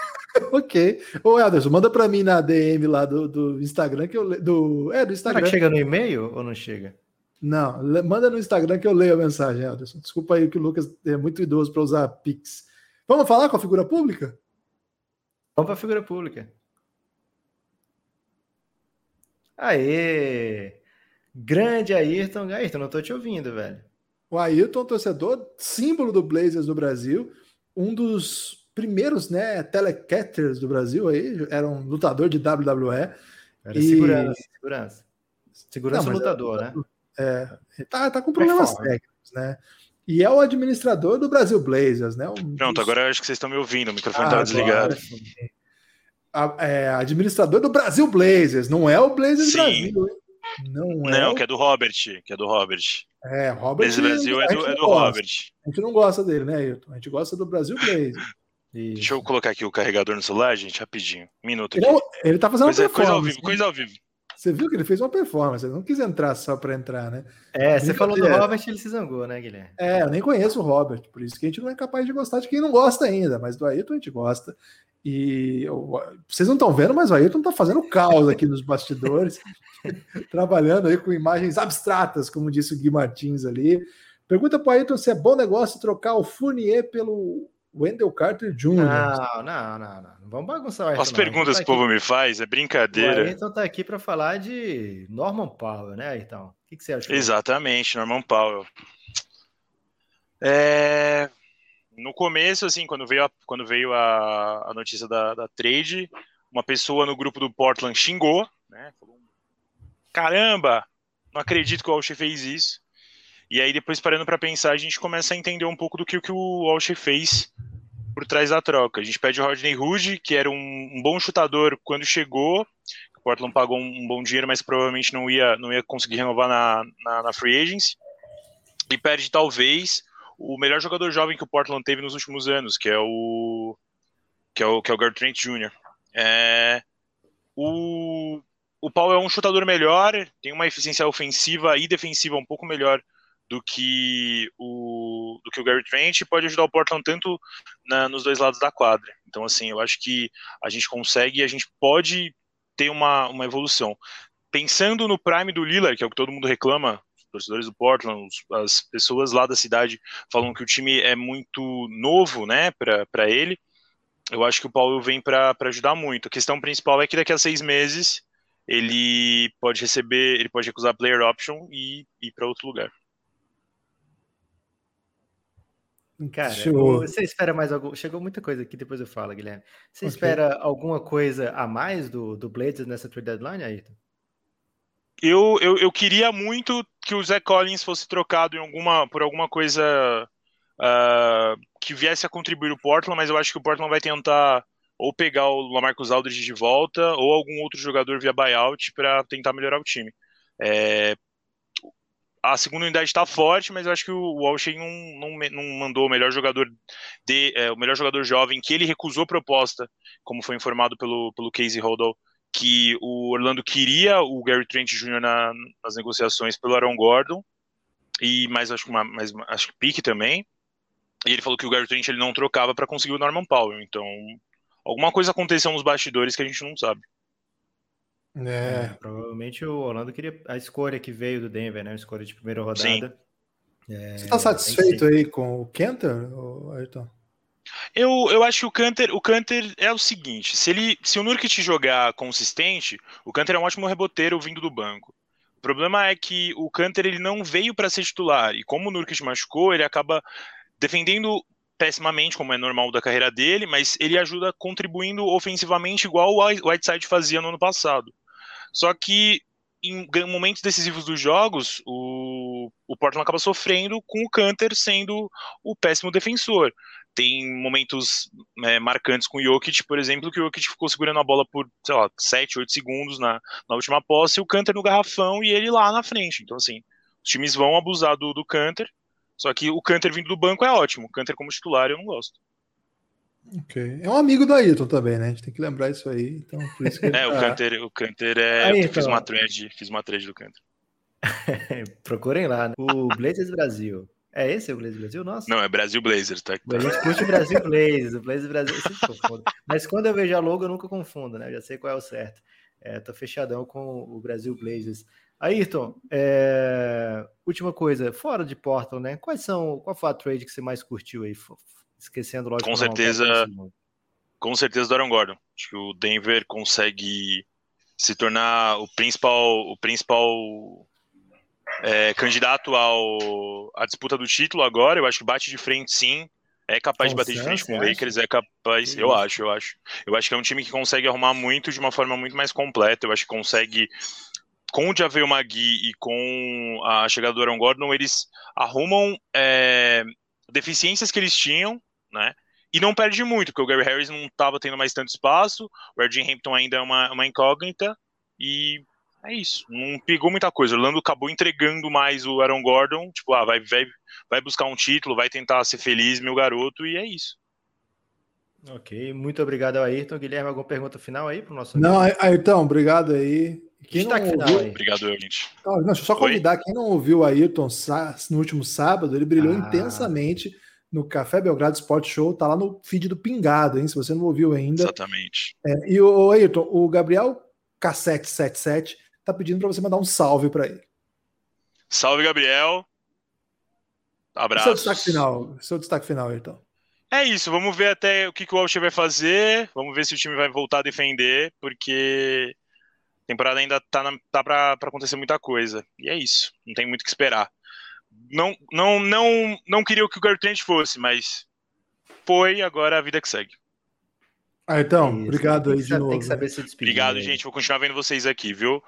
ok. Ô, Elderson, manda para mim na DM lá do, do Instagram que eu do É, do Instagram. Será que chega no e-mail ou não chega? Não, manda no Instagram que eu leio a mensagem, Anderson. Desculpa aí que o Lucas é muito idoso para usar Pix. Vamos falar com a figura pública? Vamos para a figura pública. Aê! Grande Ayrton. Ayrton, não estou te ouvindo, velho. O Ayrton, torcedor, símbolo do Blazers do Brasil, um dos primeiros né, telecatters do Brasil aí, era um lutador de WWE. Era e... segurança, segurança. Segurança não, lutador, né? É, tá, tá com problemas técnicos, né? E é o administrador do Brasil Blazers, né? Um Pronto, dos... agora eu acho que vocês estão me ouvindo, o microfone estava ah, desligado. A, é, administrador do Brasil Blazers, não é o Blazers Sim. Brasil, hein? Não, é não que é do Robert, que é do Robert. É, Robert. Blazers Brasil é do, é do Robert. A gente não gosta dele, né, Ayrton? A gente gosta do Brasil Blazers. Isso. Deixa eu colocar aqui o carregador no celular, gente, rapidinho. Um minuto aqui. Ele, é ele tá fazendo coisa, coisa ao vivo, coisa ao vivo. Você viu que ele fez uma performance, ele não quis entrar só para entrar, né? É, você falou do Robert, ele se zangou, né, Guilherme? É, eu nem conheço o Robert, por isso que a gente não é capaz de gostar de quem não gosta ainda, mas do Ayrton a gente gosta. E eu, vocês não estão vendo, mas o Ayrton está fazendo caos aqui nos bastidores, trabalhando aí com imagens abstratas, como disse o Gui Martins ali. Pergunta para o Ayrton se é bom negócio trocar o Fournier pelo Wendell Carter Jr. Não, não, não, não. Vamos bagunçar As perguntas tá que o povo me faz é brincadeira. Então tá aqui para falar de Norman Powell, né, então? O que, que você acha? Exatamente, Norman Powell. É... No começo, assim, quando veio a, quando veio a, a notícia da, da trade, uma pessoa no grupo do Portland xingou, né? Falou, caramba, não acredito que o Walsh fez isso. E aí, depois, parando para pensar, a gente começa a entender um pouco do que, que o Walsh fez por trás da troca. A gente pede o Rodney Hood, que era um, um, bom chutador quando chegou. O Portland pagou um, um, bom dinheiro, mas provavelmente não ia, não ia conseguir renovar na, na, na free agency. E perde, talvez, o melhor jogador jovem que o Portland teve nos últimos anos, que é o que é o, que é o Gary Trent Jr. É, o, o Paul é um chutador melhor, tem uma eficiência ofensiva e defensiva um pouco melhor do que o do que o Gary Trent e pode ajudar o Portland tanto na, nos dois lados da quadra. Então, assim, eu acho que a gente consegue e a gente pode ter uma, uma evolução. Pensando no prime do Lillard, que é o que todo mundo reclama, os torcedores do Portland, as pessoas lá da cidade falam que o time é muito novo, né, para ele. Eu acho que o Paulo vem para ajudar muito. A questão principal é que daqui a seis meses ele pode receber, ele pode recusar player option e ir para outro lugar. Cara, você espera mais algum. Chegou muita coisa aqui, depois eu falo, Guilherme. Você okay. espera alguma coisa a mais do, do Blazers nessa trade deadline, Ayrton? Eu, eu, eu queria muito que o Zé Collins fosse trocado em alguma, por alguma coisa uh, que viesse a contribuir o Portland, mas eu acho que o Portland vai tentar ou pegar o Lamarcus Aldridge de volta ou algum outro jogador via buyout para tentar melhorar o time. É, a segunda unidade está forte, mas eu acho que o Walsh não, não, não, mandou o melhor jogador de é, o melhor jogador jovem que ele recusou proposta, como foi informado pelo, pelo Casey Holdall, que o Orlando queria o Gary Trent Jr. Na, nas negociações pelo Aaron Gordon e mais acho que mais, acho que pique também. E ele falou que o Gary Trent ele não trocava para conseguir o Norman Powell. Então, alguma coisa aconteceu nos bastidores que a gente não sabe. É. é. provavelmente o Orlando queria a escolha que veio do Denver, né? A escolha de primeira rodada. É, Você está satisfeito aí com o Kenter, Ayrton? Eu, eu acho que o Canter, o Canter é o seguinte: se ele, se o Nurkic jogar consistente, o Canter é um ótimo reboteiro vindo do banco. O problema é que o Canter ele não veio para ser titular e como o Nurkic machucou, ele acaba defendendo pessimamente, como é normal da carreira dele, mas ele ajuda contribuindo ofensivamente igual o Whiteside fazia no ano passado. Só que em momentos decisivos dos jogos, o, o Portland acaba sofrendo com o Canter sendo o péssimo defensor. Tem momentos é, marcantes com o Jokic, por exemplo, que o Jokic ficou segurando a bola por, sei lá, 7, 8 segundos na, na última posse, e o Canter no garrafão e ele lá na frente. Então, assim, os times vão abusar do, do Canter, só que o Canter vindo do banco é ótimo. O Canter como titular eu não gosto. Ok. É um amigo do Ayrton também, né? A gente tem que lembrar isso aí. Então, por isso que é, o Canter, o Canter é. Ayrton. Eu fiz uma thread, fiz uma thread do Canter. Procurem lá. Né? O Blazers Brasil. É esse o Blazers Brasil? Nossa. Não, é Brasil Blazers, tá? A gente curte Brasil Blazers, o Blazers Brasil, Mas quando eu vejo a logo, eu nunca confundo, né? Eu já sei qual é o certo. É, tô fechadão com o Brasil Blazers. Ayrton, é... última coisa, fora de Portland, né? Quais são, qual foi a trade que você mais curtiu aí? Esquecendo, lógico. Com certeza, com certeza do Aaron Gordon. Acho que o Denver consegue se tornar o principal, o principal é, candidato ao, à disputa do título agora. Eu acho que bate de frente, sim. É capaz de bater de frente com o Lakers, é capaz. Eu acho, eu acho. Eu acho que é um time que consegue arrumar muito de uma forma muito mais completa. Eu acho que consegue. Com o Javel Magui e com a chegada do Aaron Gordon, eles arrumam é, deficiências que eles tinham né? E não perde muito, porque o Gary Harris não estava tendo mais tanto espaço, o Reggie Hampton ainda é uma, uma incógnita, e é isso. Não pegou muita coisa. O Orlando acabou entregando mais o Aaron Gordon, tipo, ah, vai, vai, vai buscar um título, vai tentar ser feliz, meu garoto, e é isso. Ok, muito obrigado, Ayrton. Guilherme, alguma pergunta final aí para o nosso Não, Ayrton, obrigado aí. Quem não ouviu... aí. Obrigado, gente. Não, não, deixa eu só convidar, Oi? quem não ouviu o Ayrton no último sábado, ele brilhou ah. intensamente no Café Belgrado Sport Show, tá lá no feed do Pingado, hein? Se você não ouviu ainda. Exatamente. É, e o Ayrton, o Gabriel Cassete77 tá pedindo para você mandar um salve para ele. Salve, Gabriel. Abraço. Seu destaque final, seu destaque final, Ayrton. É isso, vamos ver até o que, que o Walsh vai fazer, vamos ver se o time vai voltar a defender, porque a temporada ainda tá, na, tá para acontecer muita coisa. E é isso, não tem muito o que esperar não, não, não, não queria que o Gary Trent fosse, mas foi, agora a vida que segue. Ah, então, Isso, obrigado aí de novo. Tem que saber se despedir. Obrigado, aí. gente. Vou continuar vendo vocês aqui, viu?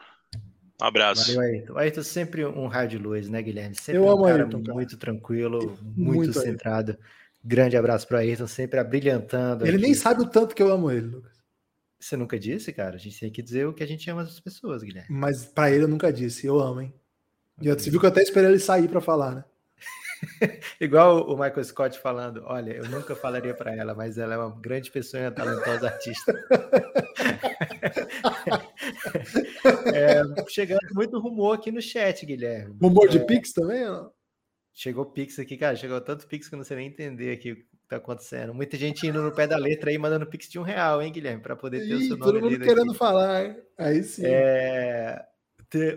Um abraço. Valeu, Ayrton. Ayrton sempre um raio de luz, né, Guilherme? Sempre Eu um amo cara Ayrton, muito tranquilo, muito, muito centrado. Ayrton. Grande abraço para Ayrton, sempre abrilhantando. Ele aqui. nem sabe o tanto que eu amo ele, Lucas. Você nunca disse, cara? A gente tem que dizer o que a gente ama das pessoas, Guilherme. Mas para ele eu nunca disse. Eu amo, hein? E você viu que eu até esperei ele sair para falar, né? Igual o Michael Scott falando: Olha, eu nunca falaria para ela, mas ela é uma grande pessoa e uma talentosa artista. é, chegando muito rumor aqui no chat, Guilherme. Rumor de é, Pix também? Ó? Chegou Pix aqui, cara. Chegou tanto Pix que eu não sei nem entender aqui o que tá acontecendo. Muita gente indo no pé da letra aí, mandando Pix de um real, hein, Guilherme? Para poder ter Ih, o seu nome Todo mundo querendo aqui. falar, hein? Aí sim. É...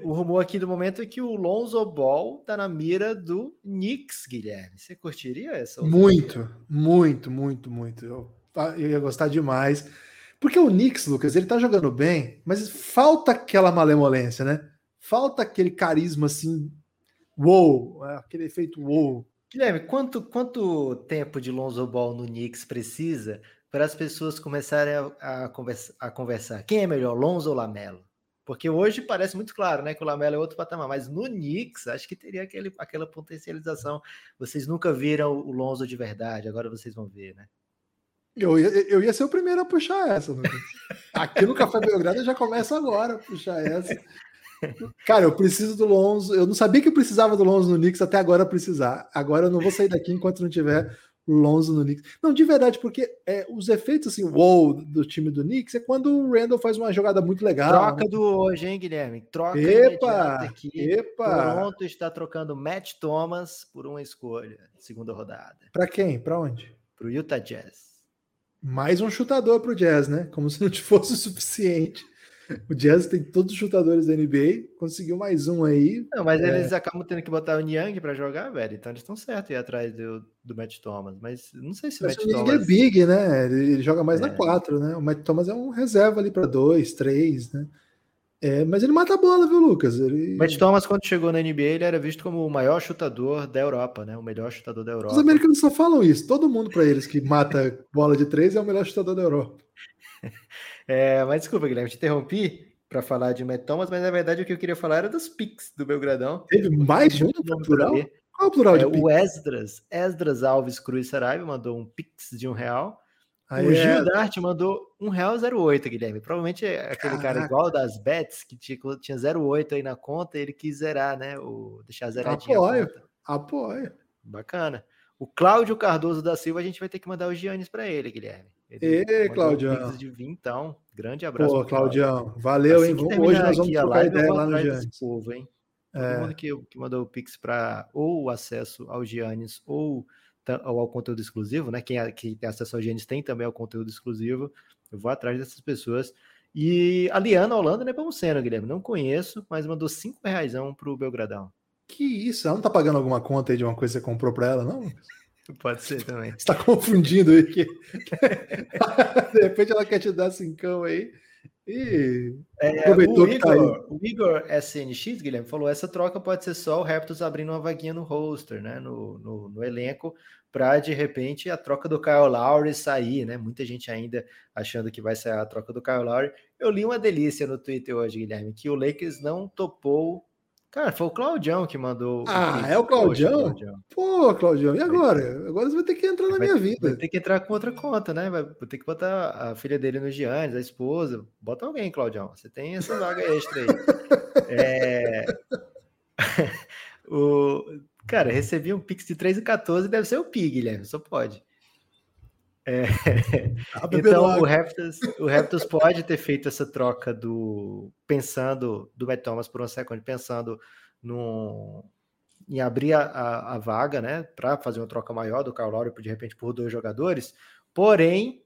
O rumor aqui do momento é que o Lonzo Ball tá na mira do Knicks, Guilherme. Você curtiria essa? Muito, muito, muito, muito. Eu, eu ia gostar demais. Porque o Knicks, Lucas, ele tá jogando bem, mas falta aquela malemolência, né? Falta aquele carisma assim, wow, é, aquele efeito wow. Guilherme, quanto, quanto tempo de Lonzo Ball no Knicks precisa para as pessoas começarem a, a, conversa, a conversar? Quem é melhor, Lonzo ou Lamelo? Porque hoje parece muito claro, né, que o Lamelo é outro patamar, mas no Knicks acho que teria aquele, aquela potencialização. Vocês nunca viram o Lonzo de verdade, agora vocês vão ver, né? Eu ia, eu ia ser o primeiro a puxar essa. Aqui no Café Belgrado já começa agora a puxar essa. Cara, eu preciso do Lonzo. Eu não sabia que eu precisava do Lonzo no Knicks, até agora precisar. Agora eu não vou sair daqui enquanto não tiver Lonzo no Knicks. Não, de verdade, porque é, os efeitos assim, wow, do time do Knicks é quando o Randall faz uma jogada muito legal. Troca né? do hoje, hein, Guilherme? Troca epa, aqui. Epa. Toronto está trocando Matt Thomas por uma escolha, segunda rodada. Para quem? Para onde? Para o Utah Jazz. Mais um chutador para o Jazz, né? Como se não fosse o suficiente. O Jazz tem todos os chutadores da NBA, conseguiu mais um aí. Não, mas é... eles acabam tendo que botar o Niang para jogar, velho. Então eles estão certos aí atrás do, do Matt Thomas. Mas não sei se mas o Matt o Thomas. é big, né? Ele joga mais é. na 4, né? O Matt Thomas é um reserva ali para 2, 3, né? É, mas ele mata a bola, viu, Lucas? Ele... Matt Thomas, quando chegou na NBA, ele era visto como o maior chutador da Europa, né? O melhor chutador da Europa. Os americanos só falam isso. Todo mundo para eles que mata bola de três é o melhor chutador da Europa. É, mas desculpa, Guilherme, te interrompi para falar de Matt Thomas, mas na verdade o que eu queria falar era dos picks do Belgradão. Teve mais de um plural? Qual é o plural de é, O Esdras, Esdras Alves Cruz Saraiva mandou um pix de um real. Aí o Gil é... Dart mandou um real 08, Guilherme. Provavelmente é aquele Caraca. cara igual das bets que tinha, tinha 08 aí na conta e ele quis zerar, né? O, deixar zeradinho. Apoio, apoio. Bacana. O Cláudio Cardoso da Silva, a gente vai ter que mandar os Giannis para ele, Guilherme. Ele Ei, Claudião. De vir, então, grande abraço. Pô, Claudião, valeu, assim hein? hoje nós vamos trocar ideia lá no Giannis. Povo, hein? É. Todo mundo que, que mandou o Pix para ou o acesso ao Giannis ou ao, ao conteúdo exclusivo, né? Quem, tem acesso ao Giannis tem também ao conteúdo exclusivo. Eu vou atrás dessas pessoas. E a Liana Holanda não é Nepomuceno, Guilherme. Não conheço, mas mandou 5 reais para o Belgradão. Que isso? Ela não tá pagando alguma conta aí de uma coisa que você comprou para ela, não? Pode ser também. Você tá confundindo aí. Que... de repente ela quer te dar cincão aí. E é, aproveitou o Igor, que tá aí. O Igor SNX, Guilherme, falou: essa troca pode ser só o Raptors abrindo uma vaguinha no roster, né? No, no, no elenco, para de repente a troca do Kyle Lowry sair, né? Muita gente ainda achando que vai ser a troca do Kyle Lowry. Eu li uma delícia no Twitter hoje, Guilherme, que o Lakers não topou Cara, foi o Claudião que mandou. Ah, é o Claudião? Claudião? Pô, Claudião, e agora? Agora você vai ter que entrar na vai, minha vida. Vai ter que entrar com outra conta, né? Vai ter que botar a filha dele no Giannis, a esposa. Bota alguém, Claudião. Você tem essa vaga extra aí. é... o... Cara, recebi um Pix de 3,14, deve ser o Pi, Guilherme, só pode. É... então o Raptors, o Raptors pode ter feito essa troca do pensando do Matt Thomas por um second, pensando no, em abrir a, a, a vaga, né, para fazer uma troca maior do Kyle Lowry de repente por dois jogadores. Porém,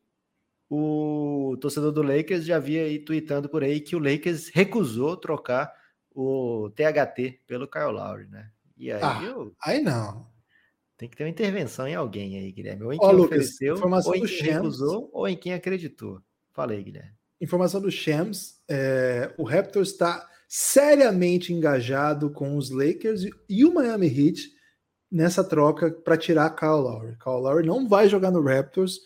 o torcedor do Lakers já havia aí tweetando por aí que o Lakers recusou trocar o THT pelo Kyle Lowry, né? E aí, ah, eu... aí não. Tem que ter uma intervenção em alguém aí, Guilherme. Ou em quem Ó, Lucas, ofereceu, ou em quem Shams, recusou, ou em quem acreditou. Falei, Guilherme. Informação do Shams, é, o Raptors está seriamente engajado com os Lakers e o Miami Heat nessa troca para tirar Kyle Lowry. Kyle Lowry não vai jogar no Raptors.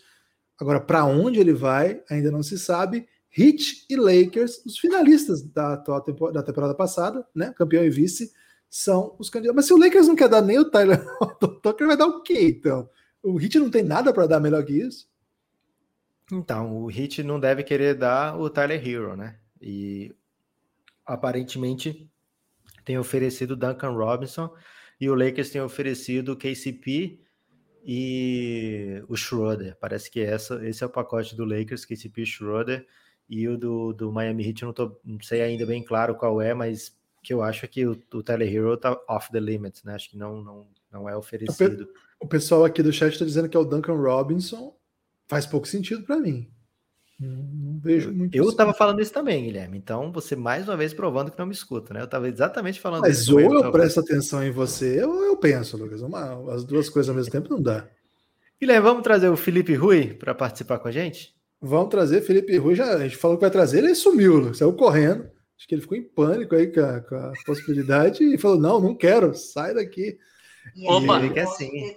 Agora, para onde ele vai, ainda não se sabe. Heat e Lakers, os finalistas da, atual temporada, da temporada passada, né? Campeão e vice, são os candidatos. Mas se o Lakers não quer dar nem o Tyler Tucker, vai dar o quê, então? O Heat não tem nada para dar melhor que isso? Então, o Heat não deve querer dar o Tyler Hero, né? E aparentemente tem oferecido Duncan Robinson e o Lakers tem oferecido KCP e o Schroeder. Parece que essa, esse é o pacote do Lakers, KCP e Schroeder. E o do, do Miami Heat, não, tô, não sei ainda bem claro qual é, mas que eu acho que o, o Tyler Hero tá off the limits, né? Acho que não, não, não é oferecido. O pessoal aqui do chat está dizendo que é o Duncan Robinson. Faz pouco sentido para mim. Não, vejo muito. Eu estava falando isso também, Guilherme. Então, você mais uma vez provando que não me escuta, né? Eu estava exatamente falando Mas isso. Mas ou eu, eu presto atenção em você, ou eu penso, Lucas. Uma, as duas coisas ao mesmo tempo não dá. Guilherme, vamos trazer o Felipe Rui para participar com a gente? Vamos trazer Felipe Rui. Já, a gente falou que vai trazer, ele sumiu, saiu correndo. Acho que ele ficou em pânico aí com a, com a possibilidade e falou: não, não quero, sai daqui. E Opa! Ele quer sim.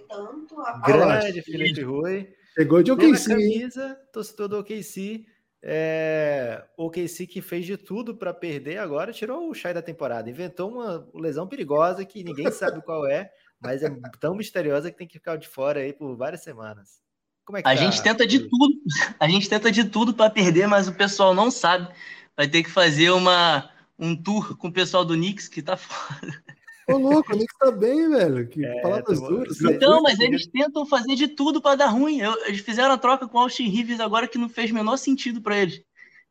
Grande Felipe Rui. Chegou de OKC. camisa, torcedor do OKC. É, o OKC que fez de tudo para perder agora, tirou o Shai da temporada. Inventou uma lesão perigosa que ninguém sabe qual é, mas é tão misteriosa que tem que ficar de fora aí por várias semanas. Como é que a tá? gente tenta de tudo, a gente tenta de tudo para perder, mas o pessoal não sabe. Vai ter que fazer uma, um tour com o pessoal do Knicks que tá fora. Ô, louco, o Knicks tá bem, velho. Que é, palavras duras. Então, mas eles tentam fazer de tudo para dar ruim. Eu, eles fizeram a troca com o Austin Reeves agora que não fez o menor sentido para eles.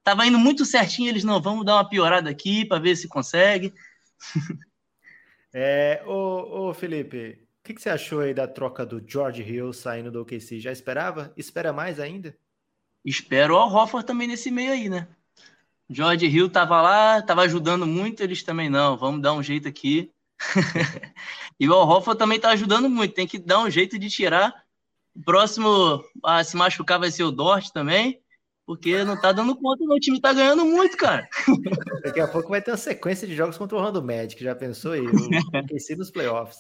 Tava indo muito certinho, eles não, vamos dar uma piorada aqui para ver se consegue. É, ô, ô Felipe, o que, que, você achou aí da troca do George Hill saindo do OKC? Já esperava? Espera mais ainda? Espero o Hofford também nesse meio aí, né? George Hill tava lá, tava ajudando muito, eles também não, vamos dar um jeito aqui. e o Al também está ajudando muito, tem que dar um jeito de tirar. O próximo a se machucar vai ser o Dort também, porque não está dando conta, o time está ganhando muito, cara. Daqui a pouco vai ter uma sequência de jogos contra o Orlando Magic, já pensou aí? O nos playoffs.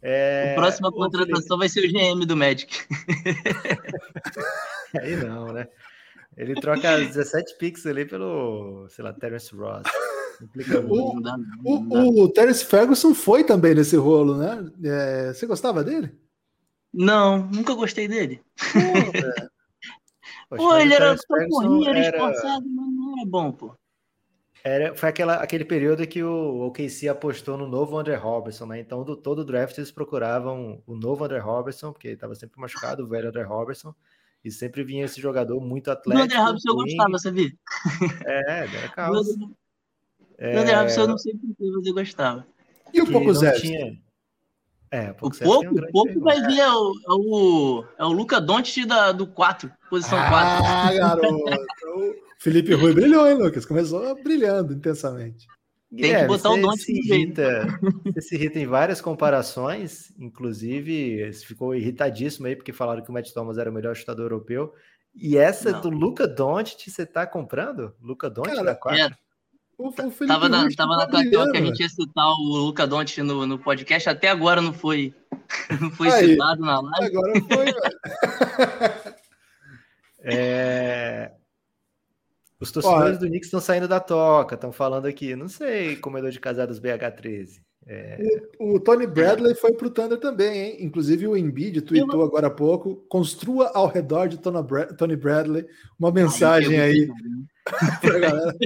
É... A próxima contratação vai ser o GM do Magic. aí não, né? Ele troca 17 picks ali pelo, sei lá, Terence Ross. O, o, o Terence Ferguson foi também nesse rolo, né? É, você gostava dele? Não, nunca gostei dele. Pô, pô ele era tão corrinho, era esforçado, mas não era bom, pô. Era, foi aquela, aquele período que o OKC apostou no novo André Robertson, né? Então, do todo o draft, eles procuravam o novo André Robertson, porque estava sempre machucado, o velho André Robertson, e sempre vinha esse jogador muito atlético. O André Robertson eu gostava, sabia? É, Derek House. É... Não, Derek eu não sei por que você gostava. E o Pouco Zé? Tinha... É, o pouco, o pouco vai vir é o, é o, é o Luca Doncic da, do 4, posição ah, 4. Ah, garoto! o Felipe Rui brilhou, hein, Lucas? Começou brilhando intensamente. Tem que botar o Doncic se irrita, Você se irrita em várias comparações, inclusive ficou irritadíssimo aí, porque falaram que o Matt Thomas era o melhor chutador europeu. E essa não. do Luca Doncic, você tá comprando? Luca Doncic da 4? É. O, o tava na, tava na cartela que a gente ia citar o Luca Doncic no, no podcast, até agora não foi, não foi Aí, citado na live. Agora foi, velho. é... Os torcedores Olha, do Knicks estão saindo da toca, estão falando aqui, não sei, comedor de casados BH13. É... O, o, Tony Bradley foi para o Thunder também, hein? Inclusive o Embiid tweetou Eu... agora há pouco: construa ao redor de Tony Bradley uma mensagem Ai, aí galera.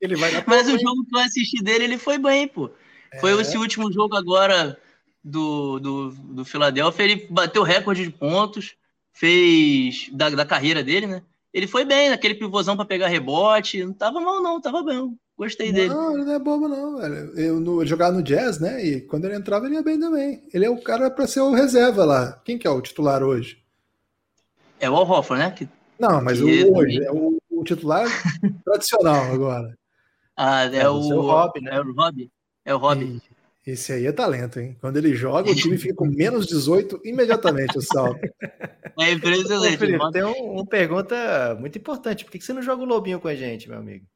Ele vai Mas o jogo que eu assisti dele, ele foi bem, pô. É. Foi esse último jogo agora do, do, do Philadelphia. Ele bateu recorde de pontos, fez da, da carreira dele, né? Ele foi bem naquele pivôzão para pegar rebote. Não tava mal, não, tava bem. Gostei dele. Não, ele não é bobo, não, velho. Eu, no, ele jogava no Jazz, né? E quando ele entrava, ele ia bem também. Ele é o cara para ser o reserva lá. Quem que é o titular hoje? É o Al Hoffman, né? Que, não, mas o, hoje, é o, o titular tradicional agora. Ah, é, é o, o Rob, né? É o Rob. É o Rob. Esse aí é talento, hein? Quando ele joga, o time fica com menos 18 imediatamente o salto. É impressionante. Felipe, tem um, uma pergunta muito importante. Por que você não joga o Lobinho com a gente, meu amigo?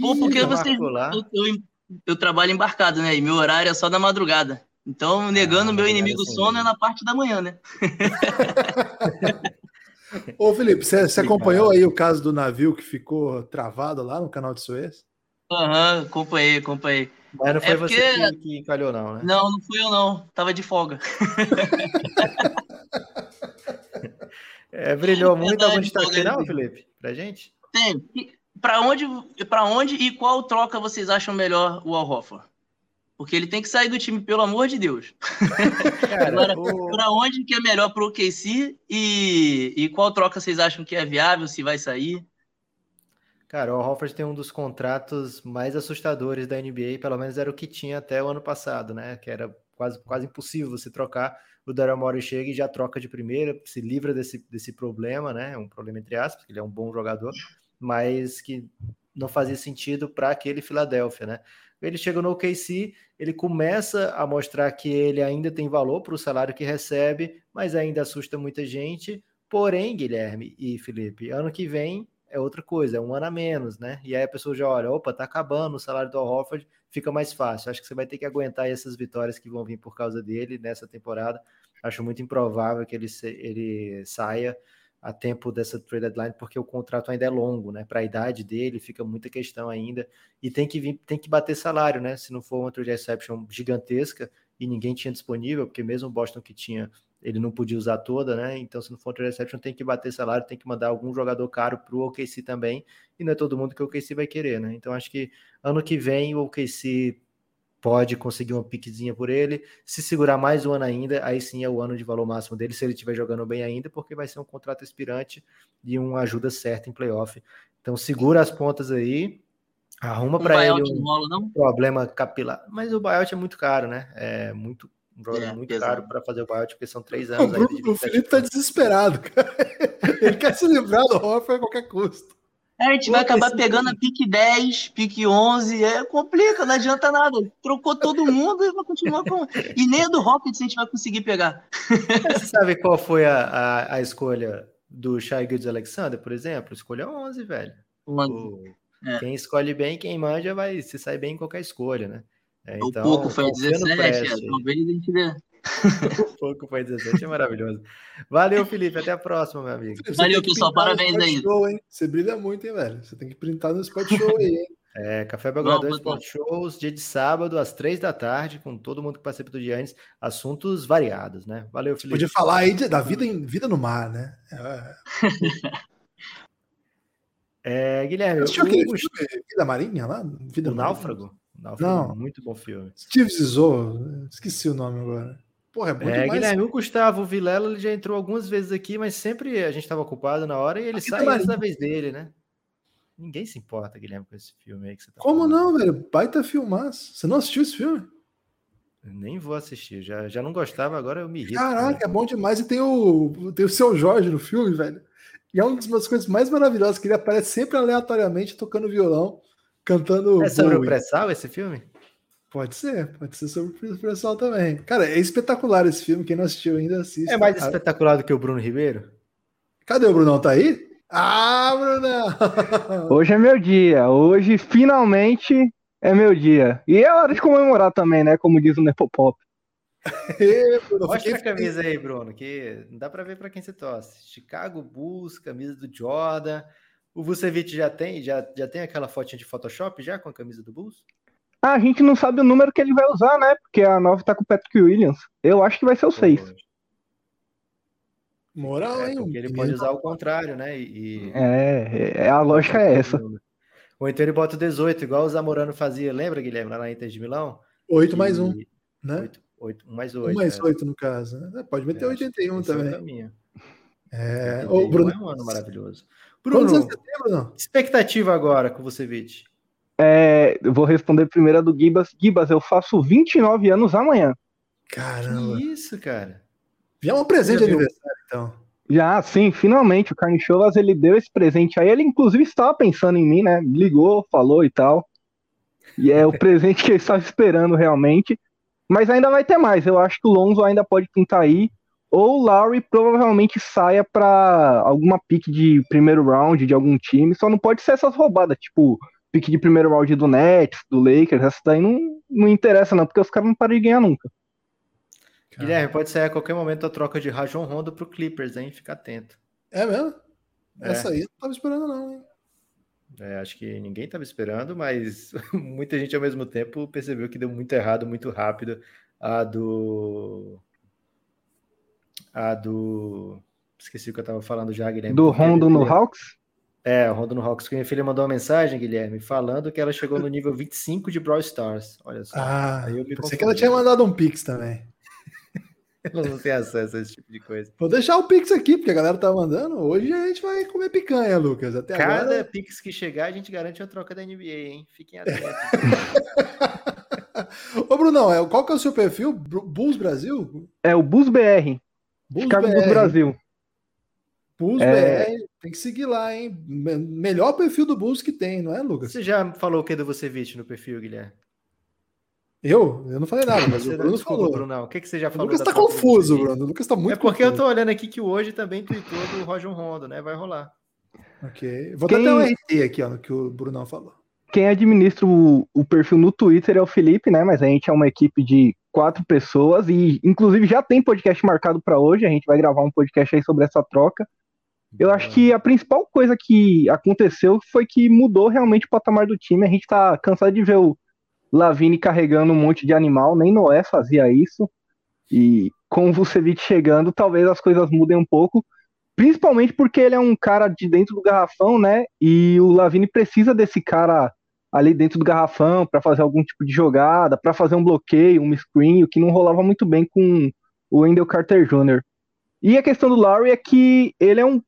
Pô, porque você, eu, eu, eu, trabalho embarcado, né? E meu horário é só da madrugada. Então, negando o ah, meu inimigo é sono é na parte da manhã, né? Ô, Felipe, você, você acompanhou aí o caso do navio que ficou travado lá no canal de Suez? Aham, uhum, acompanhei, acompanhei. Mas não foi é você porque... que, que encalhou, não, né? Não, não fui eu, não. Tava de folga. é, brilhou muito algum destaque final, Felipe? Pra gente? Tem. Para onde, pra onde e qual troca vocês acham melhor o Al Porque ele tem que sair do time, pelo amor de Deus. Agora, o... para onde que é melhor pro KC e, e qual troca vocês acham que é viável, se vai sair? Cara, o Horford tem um dos contratos mais assustadores da NBA, pelo menos era o que tinha até o ano passado, né? Que era quase, quase impossível você trocar. O Daryl Morey chega e já troca de primeira, se livra desse, desse problema, né? Um problema entre aspas, porque ele é um bom jogador, mas que não fazia sentido para aquele Philadelphia, né? Ele chega no OKC, ele começa a mostrar que ele ainda tem valor para o salário que recebe, mas ainda assusta muita gente. Porém, Guilherme e Felipe, ano que vem é outra coisa, é um ano a menos, né? E aí a pessoa já olha, opa, tá acabando o salário do Horford, fica mais fácil. Acho que você vai ter que aguentar essas vitórias que vão vir por causa dele nessa temporada. Acho muito improvável que ele, ele saia a tempo dessa trade deadline, porque o contrato ainda é longo, né? Para a idade dele, fica muita questão ainda. E tem que vir, tem que bater salário, né? Se não for uma trade exception gigantesca e ninguém tinha disponível, porque mesmo o Boston que tinha, ele não podia usar toda, né? Então, se não for trade exception, tem que bater salário, tem que mandar algum jogador caro para o OKC também. E não é todo mundo que o OKC vai querer, né? Então, acho que ano que vem o OKC pode conseguir uma piquezinha por ele. Se segurar mais um ano ainda, aí sim é o ano de valor máximo dele, se ele estiver jogando bem ainda, porque vai ser um contrato expirante e uma ajuda certa em playoff. Então segura as pontas aí, arruma para ele um rola, não? problema capilar. Mas o buyout é muito caro, né? É muito um jogador é, muito pesado. caro para fazer o buyout, porque são três anos. O, o Felipe tá desesperado, cara. Ele quer se livrar do Hoffer a qualquer custo. É, a gente vai acabar pegando a pique 10, pique 11, é complica, não adianta nada. Trocou todo mundo e vai continuar com. E nem a do Rockets a gente vai conseguir pegar. Você sabe qual foi a, a, a escolha do Shai Gildes Alexander, por exemplo? Escolha 11, velho. 11. O, é. Quem escolhe bem, quem manja, vai se sai bem em qualquer escolha, né? É, então, o pouco foi 17, é, talvez a gente dê. um pouco foi 17, é maravilhoso. Valeu, Felipe. Até a próxima, meu amigo. Valeu, pessoal. Parabéns aí. Show, hein? Você brilha muito, hein, velho? Você tem que printar no Spot Show aí, hein? É, Café Belgradão Sport Shows, dia de sábado, às três da tarde, com todo mundo que participa do dia antes, assuntos variados, né? Valeu, Felipe. Podia falar aí de, da vida, em, vida no mar, né? É, é Guilherme, Você o... aquele filme, Vida Marinha lá? Vida o Náufrago? Náufrago? Não. Muito bom filme. Steve Zissou, esqueci o nome agora. Porra, é muito é, mais... Guilherme, o Gustavo Vilela ele já entrou algumas vezes aqui, mas sempre a gente estava ocupado na hora e ele aqui sai antes da vez dele, né? Ninguém se importa, Guilherme, com esse filme aí que você tá Como falando. não, velho? Baita filmaço. Você não assistiu esse filme? Eu nem vou assistir. Já, já não gostava, agora eu me irrito. Caraca, é bom demais. E tem o, tem o seu Jorge no filme, velho. E é uma das coisas mais maravilhosas, que ele aparece sempre aleatoriamente tocando violão, cantando. É sobre Bowie. o pré-sal esse filme? Pode ser, pode ser sobre o pessoal também. Cara, é espetacular esse filme. Quem não assistiu ainda assiste. É mais espetacular do que o Bruno Ribeiro? Cadê o Brunão? Tá aí? Ah, Brunão! Hoje é meu dia. Hoje, finalmente, é meu dia. E é hora de comemorar também, né? Como diz o Nepopop. Mostra a camisa aí, Bruno, que não dá para ver para quem você torce. Chicago Bulls, camisa do Jordan. O Vucevic já tem, já, já tem aquela fotinha de Photoshop já com a camisa do Bulls? Ah, a gente não sabe o número que ele vai usar, né? Porque a 9 tá com o Patrick Williams. Eu acho que vai ser o 6. Moral, é, hein? Porque ele pode usar o contrário, né? E... É, é, a lógica é essa. Ou então ele bota o 18, igual o Zamorano fazia, lembra, Guilherme, lá na Inter de Milão? 8 mais 1, né? 8, 8, 1 mais 8. 1 mais 8, é. no caso. Né? Pode meter é, 81 também. É, o Bruno... é um ano maravilhoso. Bruno, expectativa agora com você, Vite? É, eu vou responder primeiro a do Gibas. Gibas, eu faço 29 anos amanhã. Caramba. Que isso, cara? Já é um presente de aniversário, então. Já, sim, finalmente. O Carnichovas, ele deu esse presente aí. Ele, inclusive, estava pensando em mim, né? Ligou, falou e tal. E é o presente que ele estava esperando realmente. Mas ainda vai ter mais. Eu acho que o Lonzo ainda pode pintar aí. Ou o Lowry provavelmente saia para alguma pique de primeiro round de algum time. Só não pode ser essas roubadas, tipo pique de primeiro round do Nets, do Lakers, essa daí não, não interessa não, porque os caras não param de ganhar nunca. Guilherme, pode ser a qualquer momento a troca de Rajon Rondo pro Clippers, hein? Fica atento. É mesmo? É. Essa aí eu não tava esperando não, hein? É, acho que ninguém estava esperando, mas muita gente ao mesmo tempo percebeu que deu muito errado, muito rápido a do a do esqueci o que eu estava falando já, Guilherme. Do Rondo no Hawks? É, o Rondo no Hawks. Minha filha mandou uma mensagem, Guilherme, falando que ela chegou no nível 25 de Brawl Stars. Olha só. Ah, Aí eu pensei que ela tinha mandado um Pix também. Eu não tenho acesso a esse tipo de coisa. Vou deixar o Pix aqui, porque a galera tá mandando. Hoje a gente vai comer picanha, Lucas. Até Cada agora. Pix que chegar, a gente garante uma troca da NBA, hein? Fiquem atentos. Ô, Brunão, é- qual que é o seu perfil? Bulls Brasil? É o Bus BR, Bulls Chicago Bulls Brasil. Bulls É. BR. Tem que seguir lá, hein? Me- Melhor perfil do Bulls que tem, não é, Lucas? Você já falou o que do Vucevic no perfil, Guilherme? Eu? Eu não falei nada, mas Você o Bruno desculpa, falou. Brunão. O que, que você já O falou? Lucas da tá confuso? Bruno. O Lucas tá muito É porque eu confuso. tô olhando aqui que o hoje também tweetou do Roger Rondo, né? Vai rolar. Ok. Vou Quem- dar até um RT aqui, ó, no que o Brunão falou. Quem administra o, o perfil no Twitter é o Felipe, né? Mas a gente é uma equipe de quatro pessoas e, inclusive, já tem podcast marcado para hoje. A gente vai gravar um podcast aí sobre essa troca. Eu acho que a principal coisa que aconteceu foi que mudou realmente o patamar do time. A gente tá cansado de ver o Lavine carregando um monte de animal, nem Noé fazia isso. E com o Vucevic chegando, talvez as coisas mudem um pouco. Principalmente porque ele é um cara de dentro do garrafão, né? E o Lavine precisa desse cara ali dentro do garrafão para fazer algum tipo de jogada, para fazer um bloqueio, um screen, o que não rolava muito bem com o Wendell Carter Jr. E a questão do Lowry é que ele é um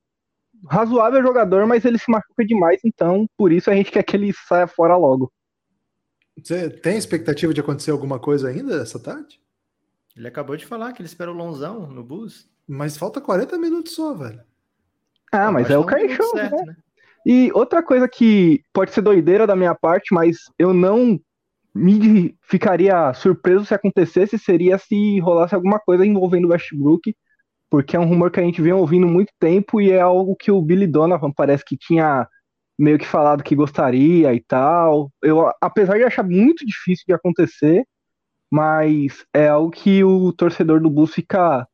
razoável jogador, mas ele se machuca demais, então por isso a gente quer que ele saia fora logo. Você tem expectativa de acontecer alguma coisa ainda essa tarde? Ele acabou de falar que ele espera o Lonzão no bus. Mas falta 40 minutos só, velho. Ah, mas é o certo, né? né? E outra coisa que pode ser doideira da minha parte, mas eu não me ficaria surpreso se acontecesse, seria se rolasse alguma coisa envolvendo Westbrook, porque é um rumor que a gente vem ouvindo muito tempo e é algo que o Billy Donovan parece que tinha meio que falado que gostaria e tal. Eu, apesar de achar muito difícil de acontecer, mas é algo que o torcedor do Bulls fica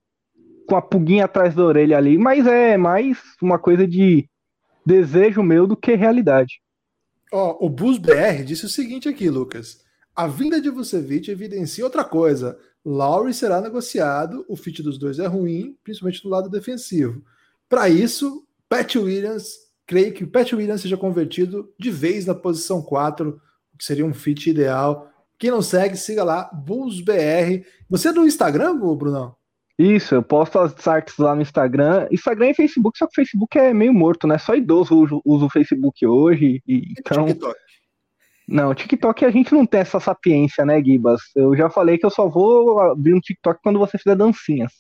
com a pulguinha atrás da orelha ali, mas é mais uma coisa de desejo meu do que realidade. Ó, o Bus BR disse o seguinte aqui, Lucas. A vinda de Vucevic evidencia outra coisa. Lowry será negociado, o fit dos dois é ruim, principalmente no lado defensivo. Para isso, Pat Williams, creio que o Pat Williams seja convertido de vez na posição 4, o que seria um fit ideal. Quem não segue, siga lá, Bulls BR. Você é do Instagram, Brunão? Isso, eu posto as artes lá no Instagram. Instagram e Facebook, só que o Facebook é meio morto, né? Só idoso usa, usa o Facebook hoje. E, então, TikTok. não, TikTok a gente não tem essa sapiência, né, Gibas? Eu já falei que eu só vou abrir um TikTok quando você fizer dancinhas.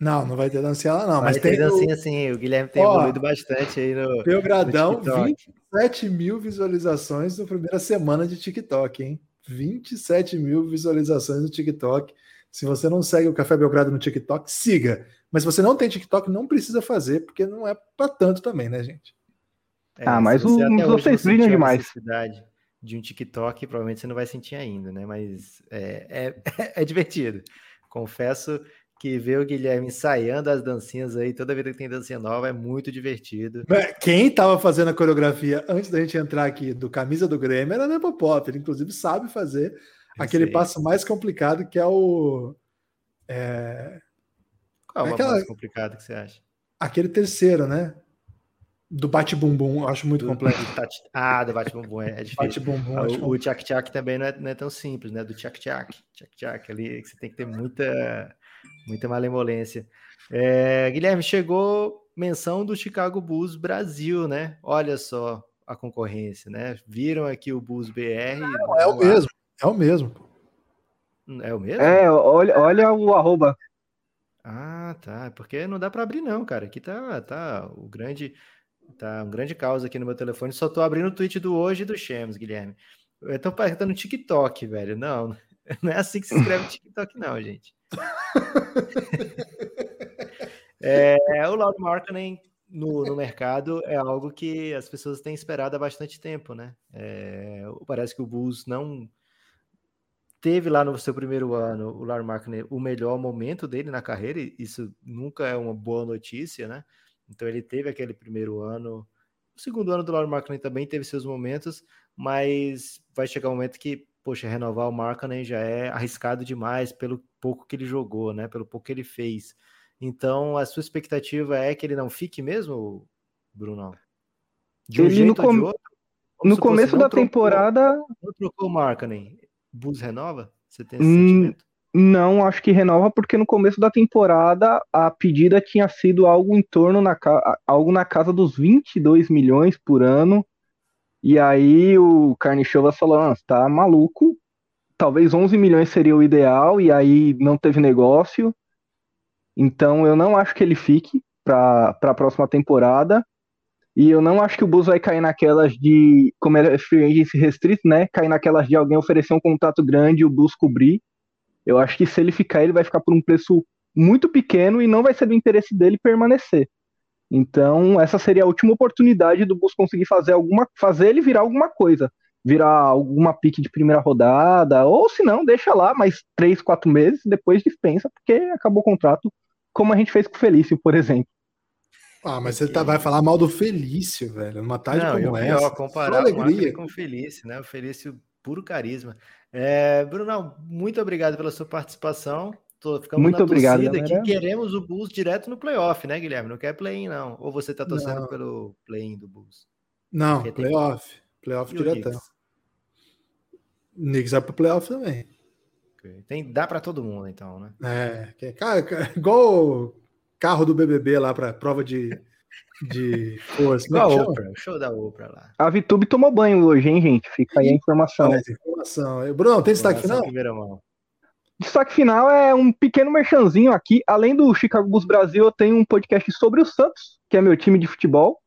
Não, não vai ter dancinha lá, não. Mas Mas tem tem o dancinha assim, o Guilherme tem Ó, evoluído bastante aí no. Belgradão, no TikTok. 27 mil visualizações na primeira semana de TikTok, hein? 27 mil visualizações no TikTok. Se você não segue o Café Belgrado no TikTok, siga. Mas se você não tem TikTok, não precisa fazer, porque não é para tanto também, né, gente? É, Ah, mas você hoje vocês não brilham a demais. necessidade de um TikTok, provavelmente você não vai sentir ainda, né? Mas é, é, é divertido. Confesso que ver o Guilherme ensaiando as dancinhas aí, toda vida que tem dancinha nova, é muito divertido. Mas Quem estava fazendo a coreografia antes da gente entrar aqui do Camisa do Grêmio era Nepo Pop. Ele, inclusive, sabe fazer aquele passo mais complicado que é o. é, Qual é é o aquela- mais complicado que você acha? aquele terceiro, né? Do bate-bumbum. Eu acho muito Do- complexo. do tati- Ah, do bate-bumbum é, é difícil. Bate-bumbum. Ah, O, tchac-tchac também não é, não é tão simples, né? Do tchac-tchac, tchac-tchac ali, que você tem que ter muita, muita malemolência. É, Guilherme, chegou menção do Chicago Bulls Brasil, né? Olha só a concorrência, né? Viram aqui o Bulls BR. Não, é o lá. mesmo. É o mesmo. É o mesmo? É, olha, olha o arroba. Ah, tá. Porque não dá para abrir, não, cara. Aqui tá, tá o grande, tá um grande causa aqui no meu telefone. Só tô abrindo o tweet do hoje e do Shams, Guilherme. Eu tô perguntando TikTok, velho. Não, não é assim que se escreve TikTok, não, gente. É, o Lauro Markkanen no, no mercado é algo que as pessoas têm esperado há bastante tempo, né? É, parece que o Bulls não teve lá no seu primeiro ano, o Lauro Markkanen, o melhor momento dele na carreira, e isso nunca é uma boa notícia, né? Então ele teve aquele primeiro ano. O segundo ano do Lauro Markkanen também teve seus momentos, mas vai chegar um momento que, poxa, renovar o Markkanen já é arriscado demais pelo pouco que ele jogou, né? Pelo pouco que ele fez. Então, a sua expectativa é que ele não fique mesmo, Bruno? De um Ele no jeito ou de com- outro? Vamos No começo da trocou- temporada, Não trocou o Markkanen, Bulls renova? Você tem esse Hum, sentimento? Não, acho que renova porque no começo da temporada a pedida tinha sido algo em torno na algo na casa dos 22 milhões por ano. E aí o Carnichovas falou: ah, tá maluco? Talvez 11 milhões seria o ideal e aí não teve negócio. Então eu não acho que ele fique para a próxima temporada. E eu não acho que o Bulls vai cair naquelas de, como é free agency restrito, né? Cair naquelas de alguém oferecer um contrato grande e o Bulls cobrir. Eu acho que se ele ficar, ele vai ficar por um preço muito pequeno e não vai ser do interesse dele permanecer. Então, essa seria a última oportunidade do Bulls conseguir fazer alguma, fazer ele virar alguma coisa, virar alguma pique de primeira rodada, ou se não, deixa lá mais três, quatro meses, depois dispensa, porque acabou o contrato, como a gente fez com o Felício, por exemplo. Ah, mas você tá, vai falar mal do Felício, velho, numa tarde não, como essa. Pior, comparar alegria. com o Felício, né? O Felício puro carisma. É, Brunão, muito obrigado pela sua participação. Tô, ficamos muito obrigado, que queremos o Bulls direto no playoff, né, Guilherme? Não quer play-in, não. Ou você tá torcendo não. pelo play-in do Bulls? Não, Porque playoff. Tem... Playoff e diretão. Knicks vai pro playoff também. Tem, dá para todo mundo, então, né? É, cara, igual carro do BBB lá para prova de de força. Igual a Oprah, show da Oprah lá. A Vitube tomou banho hoje, hein, gente? Fica aí a informação. É, informação. Bruno, tem destaque final? Primeira mão. Destaque final é um pequeno merchanzinho aqui. Além do Chicago Bulls Brasil, eu tenho um podcast sobre o Santos, que é meu time de futebol.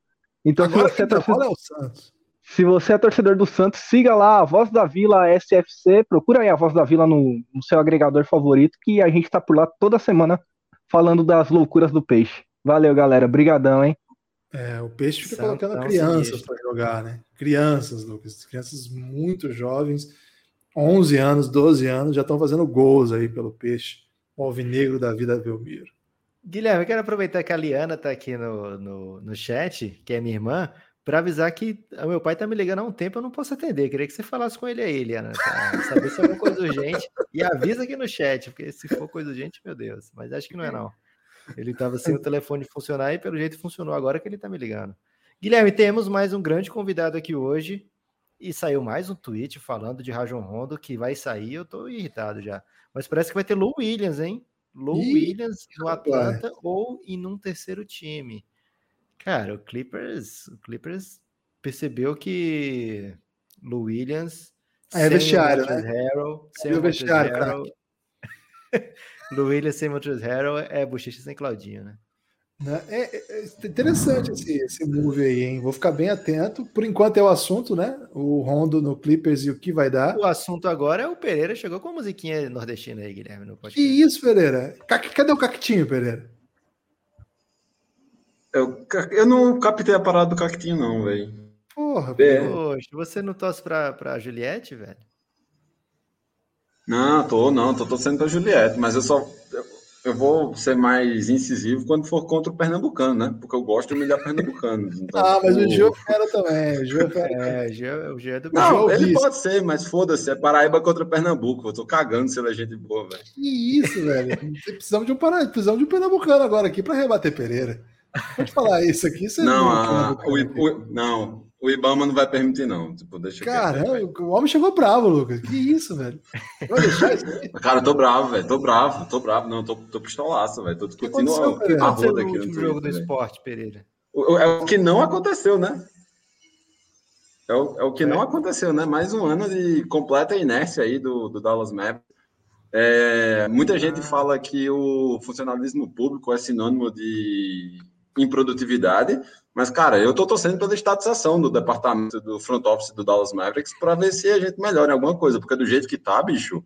Então, Agora se você é torcedor... é o Santos. Se você é torcedor do Santos, siga lá a Voz da Vila SFC, procura aí a Voz da Vila no, no seu agregador favorito, que a gente tá por lá toda semana falando das loucuras do peixe. Valeu, galera. Brigadão, hein? É, o Peixe fica Santão colocando crianças para jogar, né? Crianças, Lucas. Crianças muito jovens, 11 anos, 12 anos, já estão fazendo gols aí pelo Peixe. O alvinegro da vida Belmiro. Guilherme, eu quero aproveitar que a Liana está aqui no, no, no chat, que é minha irmã, para avisar que o meu pai está me ligando há um tempo, eu não posso atender. Queria que você falasse com ele aí, Liana, pra saber se é alguma coisa urgente. E avisa aqui no chat, porque se for coisa urgente, meu Deus. Mas acho que não é, não. Ele estava sem o telefone funcionar e pelo jeito funcionou agora que ele está me ligando. Guilherme, temos mais um grande convidado aqui hoje e saiu mais um tweet falando de Rajon Rondo que vai sair. Eu estou irritado já, mas parece que vai ter Lou Williams, hein? Lou Ih, Williams no Atlanta ou em um terceiro time. Cara, o Clippers, o Clippers percebeu que Lou Williams é vestiário, né? Harrell, sem o vestiário, Harrell, do William sem Montrezl Harrell é bochecha sem Claudinho, né? né? É, é, é, interessante esse, esse move aí, hein? Vou ficar bem atento. Por enquanto é o assunto, né? O Rondo no Clippers e o que vai dar. O assunto agora é o Pereira chegou com a musiquinha nordestina aí, Guilherme. No podcast. que isso, Pereira? Cadê o Cactinho, Pereira? Eu, eu não captei a parada do Cactinho, não, velho. Porra, é. Poxa, você não torce pra, pra Juliette, velho? Não, tô, não, tô torcendo pra Juliette, mas eu só. Eu, eu, vou ser mais incisivo quando for contra o Pernambucano, né? Porque eu gosto de humilhar Pernambucano. Então, ah, mas o Gil era também. O Gil é, o Gil é do Não, ele pode ser, mas foda-se, é Paraíba contra Pernambuco. Eu tô cagando se ele é gente boa, velho. Que isso, velho. Precisamos de um Paraíba, precisamos de um Pernambucano agora aqui pra rebater Pereira. Pode falar isso aqui. É não, a, o, o, não, o Ibama não vai permitir, não. Tipo, deixa Caramba, o homem chegou bravo, Lucas. Que isso, velho? Vai deixar isso aí? Cara, eu tô bravo, velho. Tô bravo, tô bravo. Não, tô, tô pistolaço, velho. Tô discutindo o que aconteceu no último jogo do esporte, Pereira. É o que não aconteceu, né? É o, é o que é. não aconteceu, né? Mais um ano de completa inércia aí do, do Dallas Mavericks. É, muita gente fala que o funcionalismo público é sinônimo de improdutividade, mas, cara, eu tô torcendo pela estatização do departamento do front office do Dallas Mavericks para ver se a gente melhora em alguma coisa, porque do jeito que tá, bicho.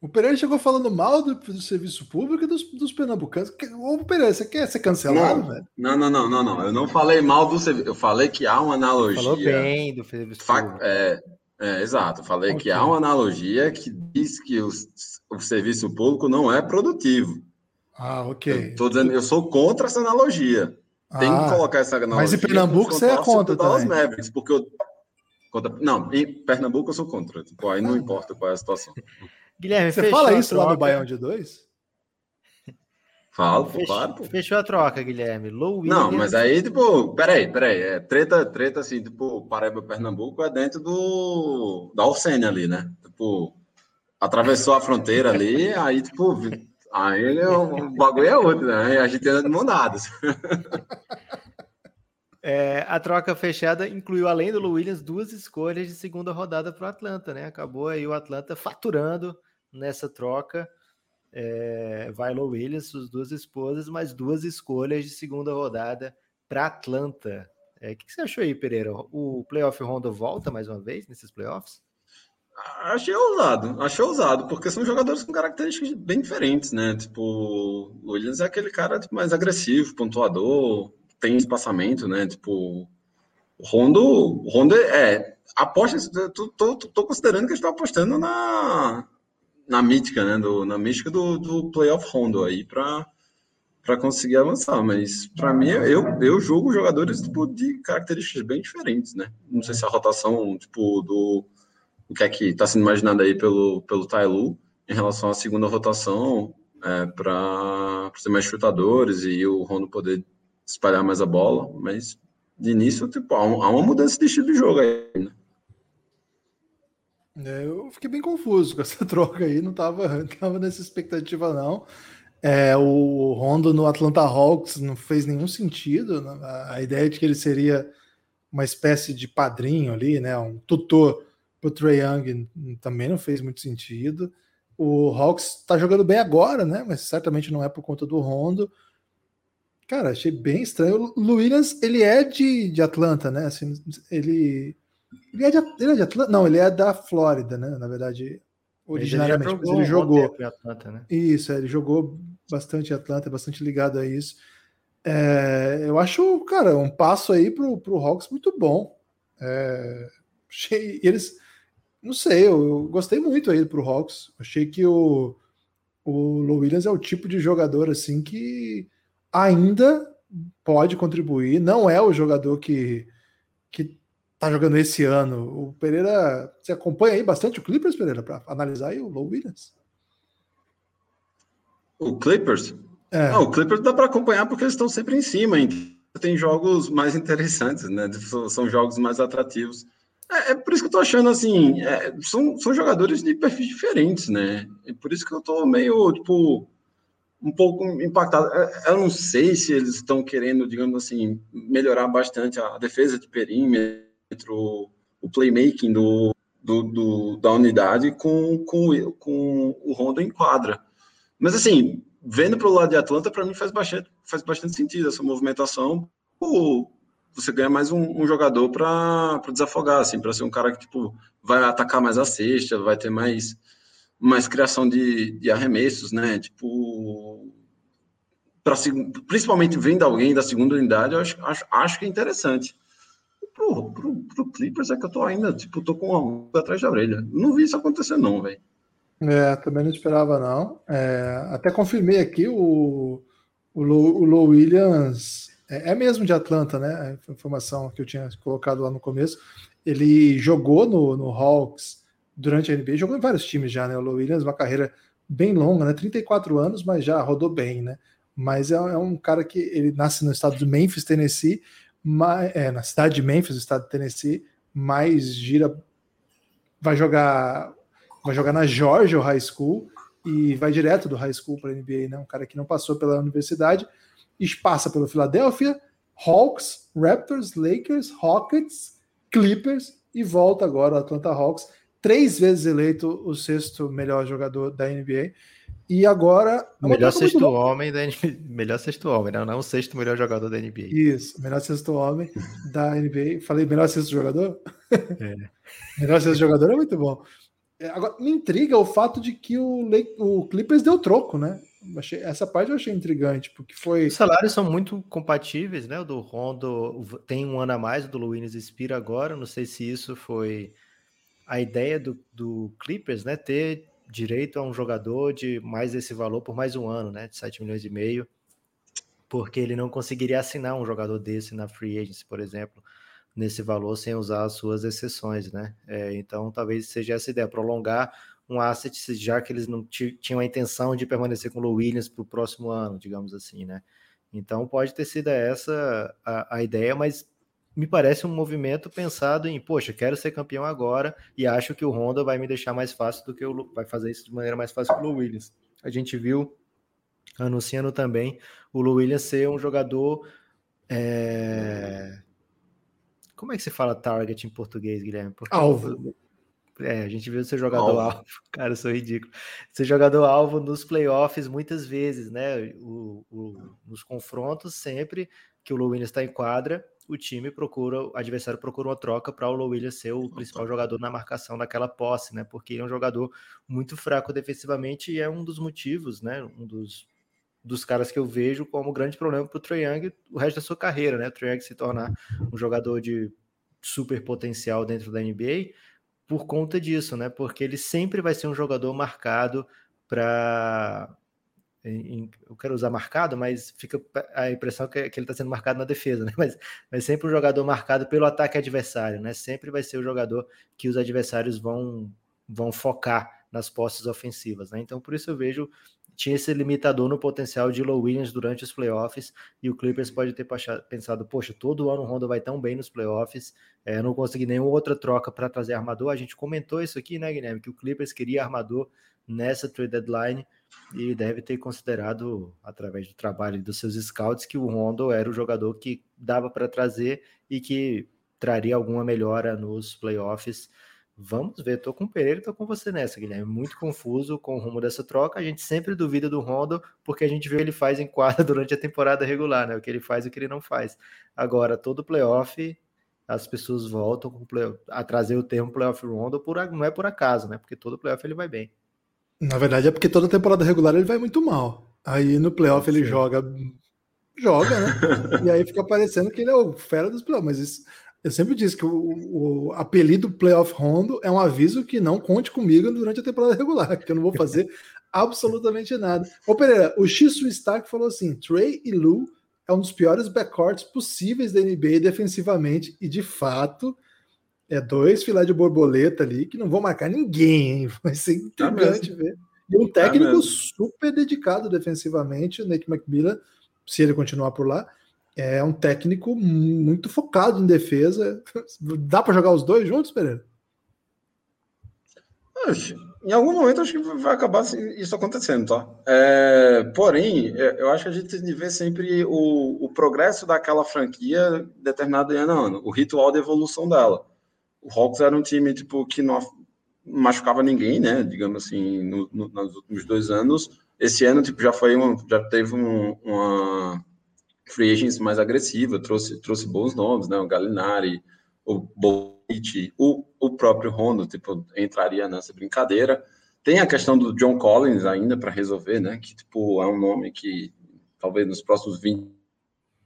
O Pereira chegou falando mal do, do serviço público e dos, dos pernambucanos. Ô, Pereira, você quer ser cancelado, não, velho? Não, não, não, não, não. Eu não falei mal do serviço. Eu falei que há uma analogia. Falou bem do serviço público. É, é, exato. Eu falei okay. que há uma analogia que diz que o, o serviço público não é produtivo. Ah, ok. Eu, tô dizendo, eu sou contra essa analogia. Tem ah, que colocar essa analogia. Mas em Pernambuco você é contra também. Mavericks, porque eu, não, em Pernambuco eu sou contra. Tipo, aí não importa qual é a situação. Guilherme, você fala isso lá no Baião de Dois? Falo, fechou, claro. Pô. Fechou a troca, Guilherme. Low não, mas aí, tipo, peraí, peraí. É, treta, treta assim, tipo, Paraíba Pernambuco é dentro do da Alcene ali, né? Tipo, atravessou a fronteira ali, aí, tipo, aí o bagulho é outro, né? A gente anda de mão. É, a troca fechada incluiu, além do Williams, duas escolhas de segunda rodada para o Atlanta, né? Acabou aí o Atlanta faturando nessa troca. É, vai Lou Williams, suas duas esposas, mais duas escolhas de segunda rodada para Atlanta. É, o que, que você achou aí, Pereira? O playoff Honda volta mais uma vez nesses playoffs? Achei ousado, achei ousado, porque são jogadores com características bem diferentes, né? Tipo, o Williams é aquele cara tipo, mais agressivo, pontuador, tem espaçamento, né? Tipo, o Rondo, o Rondo é aposta, tô, tô, tô, considerando que gente tá apostando na na mítica, né? Do, na mística do, do playoff Rondo aí para para conseguir avançar, mas para mim eu eu jogo jogadores tipo de características bem diferentes, né? Não sei se a rotação tipo do o que é que está sendo imaginado aí pelo pelo Tailu em relação à segunda rotação é, para ter mais chutadores e o Rondo poder espalhar mais a bola, mas de início, tipo, há, uma mudança de estilo de jogo aí, né? É, eu fiquei bem confuso com essa troca aí, não tava, tava nessa expectativa, não. É, o Rondo no Atlanta Hawks não fez nenhum sentido. Né? A ideia de que ele seria uma espécie de padrinho ali, né? Um tutor o Trae Young também não fez muito sentido. O Hawks está jogando bem agora, né? Mas certamente não é por conta do Rondo. Cara, achei bem estranho. O Williams, ele é de, de Atlanta, né? Assim, ele, ele, é de, ele é de Atlanta? Não, ele é da Flórida, né? Na verdade, originariamente. Ele jogou. Ele jogou. Em Atlanta, né? Isso, é, ele jogou bastante em Atlanta, bastante ligado a isso. É, eu acho, cara, um passo aí pro, pro Hawks muito bom. É, eles, não sei, eu, eu, gostei muito aí pro Hawks. Achei que o, o Lou Williams é o tipo de jogador assim que ainda pode contribuir, não é o jogador que que tá jogando esse ano. O Pereira, você acompanha aí bastante o Clippers, Pereira, para analisar aí o Low Williams? O Clippers? É. Não, o Clippers dá para acompanhar porque eles estão sempre em cima, hein? Tem jogos mais interessantes, né? São jogos mais atrativos. É, é por isso que eu tô achando assim, é, são, são jogadores de perfis diferentes, né? É por isso que eu tô meio, tipo, um pouco impactado. É, eu não sei se eles estão querendo, digamos assim, melhorar bastante a defesa de perímetro, o playmaking do, do, do da unidade com, com, com o Honda em quadra. Mas, assim, vendo para o lado de Atlanta, para mim faz bastante, faz bastante sentido essa movimentação. Você ganha mais um, um jogador para desafogar, assim, para ser um cara que tipo, vai atacar mais a cesta, vai ter mais mais criação de, de arremessos, né? Tipo, pra, principalmente vendo alguém da segunda unidade, eu acho, acho, acho que é interessante. Pro, pro, pro Clippers é que eu tô ainda, tipo, tô com uma atrás da orelha. Não vi isso acontecer, não, velho. É, também não esperava, não. É, até confirmei aqui o, o, Low Williams. É, é, mesmo de Atlanta, né? A informação que eu tinha colocado lá no começo. Ele jogou no, no Hawks durante a NBA, jogou em vários times já, né? O Williams, uma carreira bem longa, né? 34 anos, mas já rodou bem, né? Mas é, é um cara que ele nasce no estado de Memphis, Tennessee, mas, é, na cidade de Memphis, estado de Tennessee, mas gira, vai jogar, vai jogar na Georgia High School e vai direto do high school para a NBA, né? Um cara que não passou pela universidade passa pelo Philadelphia, Hawks, Raptors, Lakers, Rockets, Clippers e volta agora ao Atlanta Hawks três vezes eleito o sexto melhor jogador da NBA. E agora. É melhor sexto homem da NBA. Melhor sexto homem, né? não o sexto melhor jogador da NBA. Isso, melhor sexto homem da NBA. Falei melhor sexto jogador? É. melhor sexto jogador é muito bom. É, agora, me intriga o fato de que o, o Clippers deu troco, né? Achei, essa parte eu achei intrigante, porque foi. Os salários são muito compatíveis, né? O do Rondo tem um ano a mais, o do Luiz expira agora. Não sei se isso foi a ideia do, do Clippers, né, ter direito a um jogador de mais esse valor por mais um ano, né, de 7 milhões e meio, porque ele não conseguiria assinar um jogador desse na free agency, por exemplo, nesse valor sem usar as suas exceções, né? É, então, talvez seja essa ideia, prolongar um asset, já que eles não tinham a intenção de permanecer com o Lou Williams para o próximo ano, digamos assim, né? Então, pode ter sido essa a, a ideia, mas me parece um movimento pensado em, poxa, quero ser campeão agora e acho que o Honda vai me deixar mais fácil do que o vai fazer isso de maneira mais fácil que o Williams. A gente viu anunciando também o Lu Williams ser um jogador é... como é que se fala target em português, Guilherme? Porque alvo. É, a gente viu ser jogador alvo. alvo. Cara, eu sou ridículo. Ser jogador alvo nos playoffs muitas vezes, né? O, o, nos confrontos, sempre que o Lu Williams está em quadra, o time procura, o adversário procura uma troca para o Low Williams ser o principal jogador na marcação daquela posse, né? Porque ele é um jogador muito fraco defensivamente e é um dos motivos, né? Um dos, dos caras que eu vejo como grande problema para o Trae Young o resto da sua carreira, né? O Trae Young se tornar um jogador de super potencial dentro da NBA por conta disso, né? Porque ele sempre vai ser um jogador marcado para eu quero usar marcado, mas fica a impressão que, ele está sendo marcado na defesa, né? Mas, mas sempre um jogador marcado pelo ataque adversário, né? Sempre vai ser o jogador que os adversários vão, vão focar nas posses ofensivas, né? Então, por isso eu vejo tinha esse limitador no potencial de Low Williams durante os playoffs e o Clippers pode ter pensado, poxa, todo ano o Rondo vai tão bem nos playoffs, é, não consegui nenhuma outra troca para trazer armador. A gente comentou isso aqui, né, Guilherme, que o Clippers queria armador nessa trade deadline e deve ter considerado, através do trabalho dos seus scouts, que o Rondo era o jogador que dava para trazer e que traria alguma melhora nos playoffs. Vamos ver, tô com o Pereira, tô com você nessa, Guilherme. Muito confuso com o rumo dessa troca. A gente sempre duvida do Rondo, porque a gente vê o que ele faz em quadra durante a temporada regular, né? O que ele faz e o que ele não faz. Agora, todo playoff, as pessoas voltam a trazer o termo playoff Rondo, por, não é por acaso, né? Porque todo playoff ele vai bem. Na verdade é porque toda temporada regular ele vai muito mal. Aí no playoff ele joga, joga, né? e aí fica parecendo que ele é o fera dos playoffs. Mas isso, eu sempre disse que o, o, apelido Playoff Rondo é um aviso que não conte comigo durante a temporada regular, que eu não vou fazer absolutamente nada. Ô Pereira, o X Stark falou assim: Trey e Lu é um dos piores backcourts possíveis da NBA defensivamente, e de fato é dois filé de borboleta ali que não vão marcar ninguém, hein? Vai ser tá intrigante tá ver. E um tá técnico tá super dedicado defensivamente, o Nick McMillan, se ele continuar por lá, é um técnico muito focado em defesa. Dá para jogar os dois juntos, Pereira? Em algum momento acho que vai acabar isso acontecendo, tá? É, porém, é, eu acho que a gente tem que ver sempre o, o progresso daquela franquia determinado ano a ano, o ritual de evolução dela o Hawks era um time tipo que não machucava ninguém, né? Digamos assim, no, no, nos últimos dois anos. Esse ano tipo já foi um, já teve um, uma free agents mais agressiva, trouxe trouxe bons nomes, né? O Galinari, o Bolt, o, o próprio Rondo, tipo entraria nessa brincadeira. Tem a questão do John Collins ainda para resolver, né? Que tipo é um nome que talvez nos próximos 20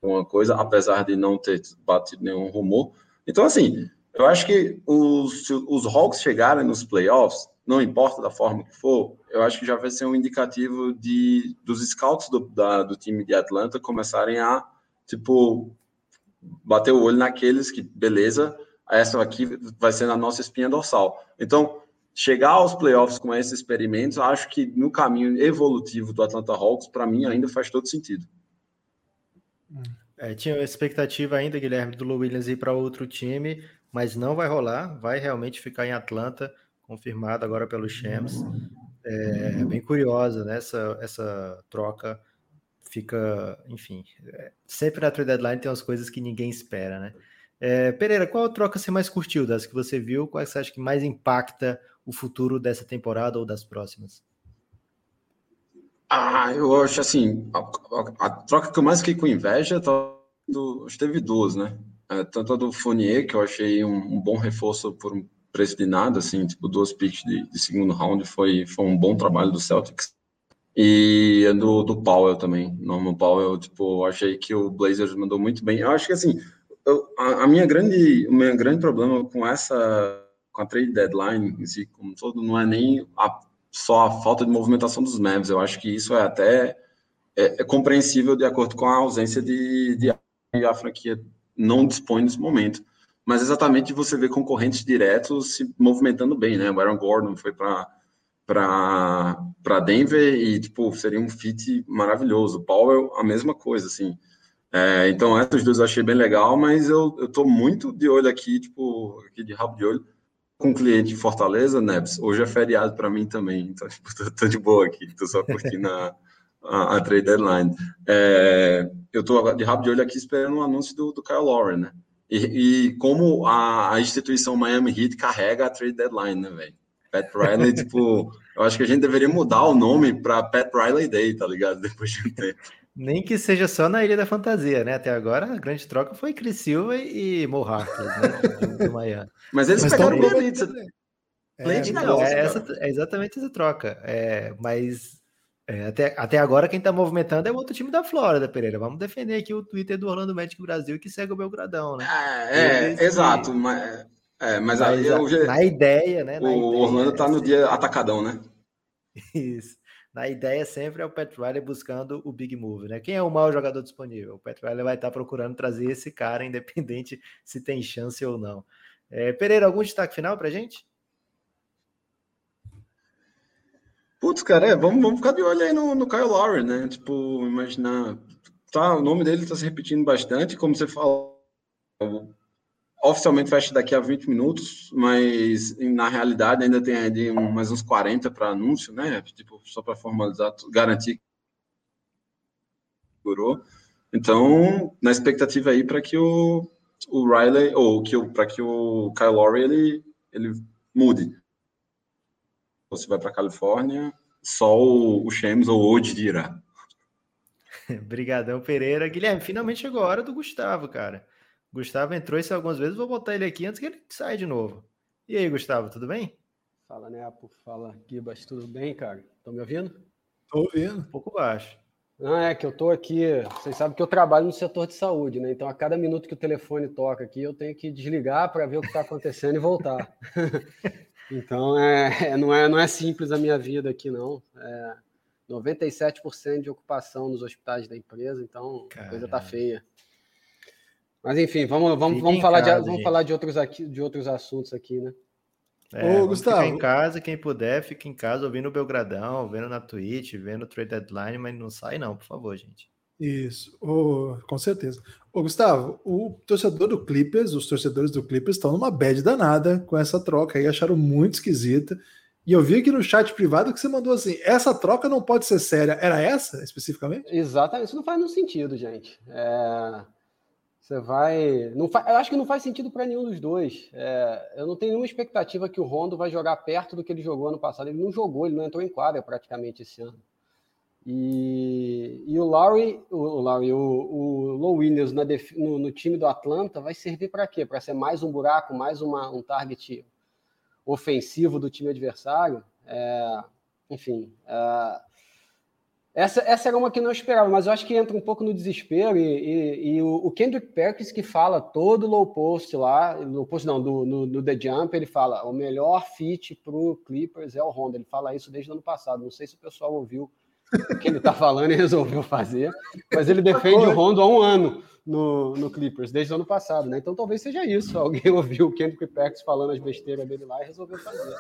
uma coisa, apesar de não ter batido nenhum rumor. Então assim, eu acho que os, os Hawks chegarem nos playoffs, não importa da forma que for, eu acho que já vai ser um indicativo de dos scouts do, da, do time de Atlanta começarem a, tipo, bater o olho naqueles que, beleza, essa aqui vai ser na nossa espinha dorsal. Então, chegar aos playoffs com esses experimentos, acho que no caminho evolutivo do Atlanta Hawks, para mim, ainda faz todo sentido. É, tinha expectativa ainda, Guilherme, do Lou Williams ir para outro time mas não vai rolar, vai realmente ficar em Atlanta, confirmado agora pelo Shams. É bem curiosa, né? Essa, essa troca fica, enfim, é, sempre na trade deadline tem umas coisas que ninguém espera, né? É, Pereira, qual troca você mais curtiu das que você viu? Qual você acha que mais impacta o futuro dessa temporada ou das próximas? Ah, eu acho assim, a, a, a troca que eu mais fiquei com inveja, tá, do, teve duas, né? É, tanto a do Fournier, que eu achei um, um, bom reforço por um preço de nada, assim, tipo, duas picks de, de, segundo round, foi, foi um bom trabalho do Celtics. E a do, do Powell também, Norman Powell, tipo, achei que o Blazers mandou muito bem. Eu acho que, assim, eu, a, a, minha grande, o meu grande problema com essa, com a trade deadline em si, como todo, não é nem a, só a falta de movimentação dos Mavs, eu acho que isso é até é, é compreensível de acordo com a ausência de, de a franquia não dispõe nesse momento. Mas exatamente você vê concorrentes diretos se movimentando bem, né? O Aaron Gordon foi para Denver e tipo seria um fit maravilhoso. Powell a mesma coisa, assim. É, então, essas duas eu achei bem legal, mas eu, eu muito de olho aqui, tipo, aqui de rabo de olho, com um cliente em Fortaleza, Nebs. Hoje é feriado para mim também, então, tipo, tô, tô, de boa aqui, tô só curtindo a, a, a trade deadline. É, eu tô de rabo de olho aqui esperando o um anúncio do, do Kyle Lauren, né? E, e como a, a, instituição Miami Heat carrega a trade deadline, né, velho? Pat Riley, tipo, eu acho que a gente deveria mudar o nome para Pat Riley Day, tá ligado? Depois de um tempo. Nem que seja só na Ilha da Fantasia, né? Até agora a grande troca foi Chris Silva e Mo né? do, Miami. Mas eles mas pegaram o Bielitsa. É, é, essa, é exatamente essa troca. É, mas é, até, até agora quem está movimentando é o outro time da Flórida, Pereira. Vamos defender aqui o Twitter do Orlando Magic Brasil que segue o Belgradão, né? É, é exato. Mas, é, mas, mas eu, na ideia, né? Na o ideia, Orlando está no dia atacadão, né? Isso a ideia sempre é o Pat Riley buscando o big move, né? Quem é o maior jogador disponível? O Pat Riley vai estar procurando trazer esse cara, independente se tem chance ou não. É, Pereira, algum destaque final para gente? Putz, cara, é, vamos, vamos ficar de olho aí no, no Kyle Lowry, né? Tipo, imaginar. Tá, o nome dele está se repetindo bastante, como você falou oficialmente fecha daqui a 20 minutos, mas na realidade ainda tem um, mais uns 40 para anúncio, né? Tipo, só para formalizar, garantir que durou. Então, na expectativa aí para que o, o Riley, ou que para que o Kyle Lowry ele, ele mude. Você vai para Califórnia, só o, o Shams ou o Ode dirá. Obrigadão, Pereira. Guilherme, finalmente chegou a hora do Gustavo, cara. Gustavo entrou isso algumas vezes, vou botar ele aqui antes que ele saia de novo. E aí, Gustavo, tudo bem? Fala, Nepo. Fala, Gibas, tudo bem, cara? Estão me ouvindo? Estou ouvindo. Um pouco baixo. Não, é que eu estou aqui. Vocês sabem que eu trabalho no setor de saúde, né? Então, a cada minuto que o telefone toca aqui, eu tenho que desligar para ver o que está acontecendo e voltar. então, é, não, é, não é simples a minha vida aqui, não. É 97% de ocupação nos hospitais da empresa, então Caramba. a coisa está feia. Mas enfim, vamos, vamos, vamos, falar, casa, de, vamos falar de outros, aqui, de outros assuntos aqui, né? É, Ô, Gustavo. em casa, quem puder, fica em casa ouvindo o Belgradão, vendo na Twitch, vendo o Trade Deadline, mas não sai não, por favor, gente. Isso, oh, com certeza. Ô, Gustavo, o torcedor do Clippers, os torcedores do Clippers estão numa bad danada com essa troca aí, acharam muito esquisita. E eu vi aqui no chat privado que você mandou assim: essa troca não pode ser séria. Era essa especificamente? Exatamente, isso não faz nenhum sentido, gente. É... Você vai. Não fa... Eu acho que não faz sentido para nenhum dos dois. É... Eu não tenho nenhuma expectativa que o Rondo vai jogar perto do que ele jogou ano passado. Ele não jogou, ele não entrou em quadra praticamente esse ano. E, e o Lowry, o, Lowry, o, o Low Williams def... no, no, time do Atlanta vai servir para quê? Para ser mais um buraco, mais uma, um target ofensivo do time adversário? É... Enfim. É essa, essa era uma que não esperava, mas eu acho que entra um pouco no desespero. E, e, e o, o, Kendrick Perkins, que fala todo low post lá, low post não, do, no, no The Jump, ele fala: o melhor fit para o Clippers é o Honda. Ele fala isso desde o ano passado. Não sei se o pessoal ouviu o que ele está falando e resolveu fazer, mas ele defende o Rondo há um ano no, no Clippers, desde o ano passado, né? Então talvez seja isso. Alguém ouviu o Kendrick Perkins falando as besteiras dele lá e resolveu fazer.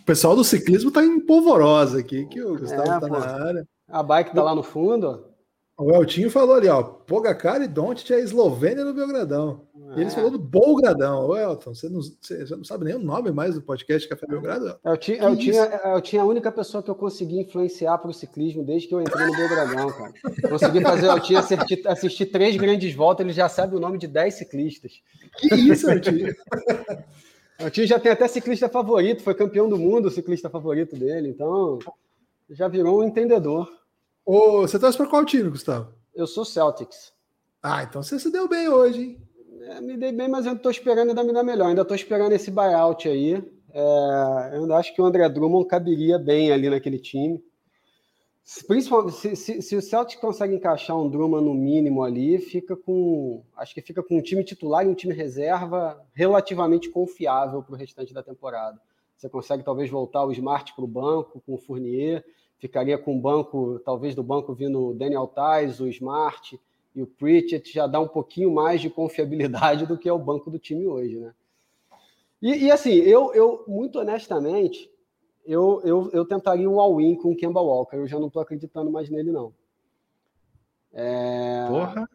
O pessoal do ciclismo tá em polvorosa aqui, que o Gustavo é, tá pô. na área. A bike tá lá no fundo. O Eltinho falou ali, ó, Pogacar e Doncic é Eslovênia no Belgradão. É. E eles falou do Bolgradão. Ô, Elton, você não, você não sabe nem o nome mais do podcast Café Belgrado? Eu tinha, eu, tinha, eu tinha a única pessoa que eu consegui influenciar para o ciclismo desde que eu entrei no Belgradão, cara. Consegui fazer, eu tinha assistir, assistir três grandes voltas, ele já sabe o nome de dez ciclistas. Que isso, Eltinho? O time já tem até ciclista favorito, foi campeão do mundo, o ciclista favorito dele, então já virou um entendedor. Ô, você torce para qual time, Gustavo? Eu sou Celtics. Ah, então você se deu bem hoje, hein? É, me dei bem, mas eu estou esperando ainda me dar melhor. Ainda estou esperando esse buyout aí. É, eu ainda acho que o André Drummond caberia bem ali naquele time. Principalmente se, se, se, o Celtic consegue encaixar um Drummond no mínimo ali, fica com. Acho que fica com um time titular e um time reserva relativamente confiável para o restante da temporada. Você consegue talvez voltar o Smart para o banco com o Fournier, ficaria com o banco, talvez do banco vindo o Daniel Tais, o Smart e o Pritchett, já dá um pouquinho mais de confiabilidade do que é o banco do time hoje, né? E, e assim, eu, eu, muito honestamente, eu, eu, eu tentaria um all-in com o Kemba Walker. Eu já não estou acreditando mais nele, não. É, Porra.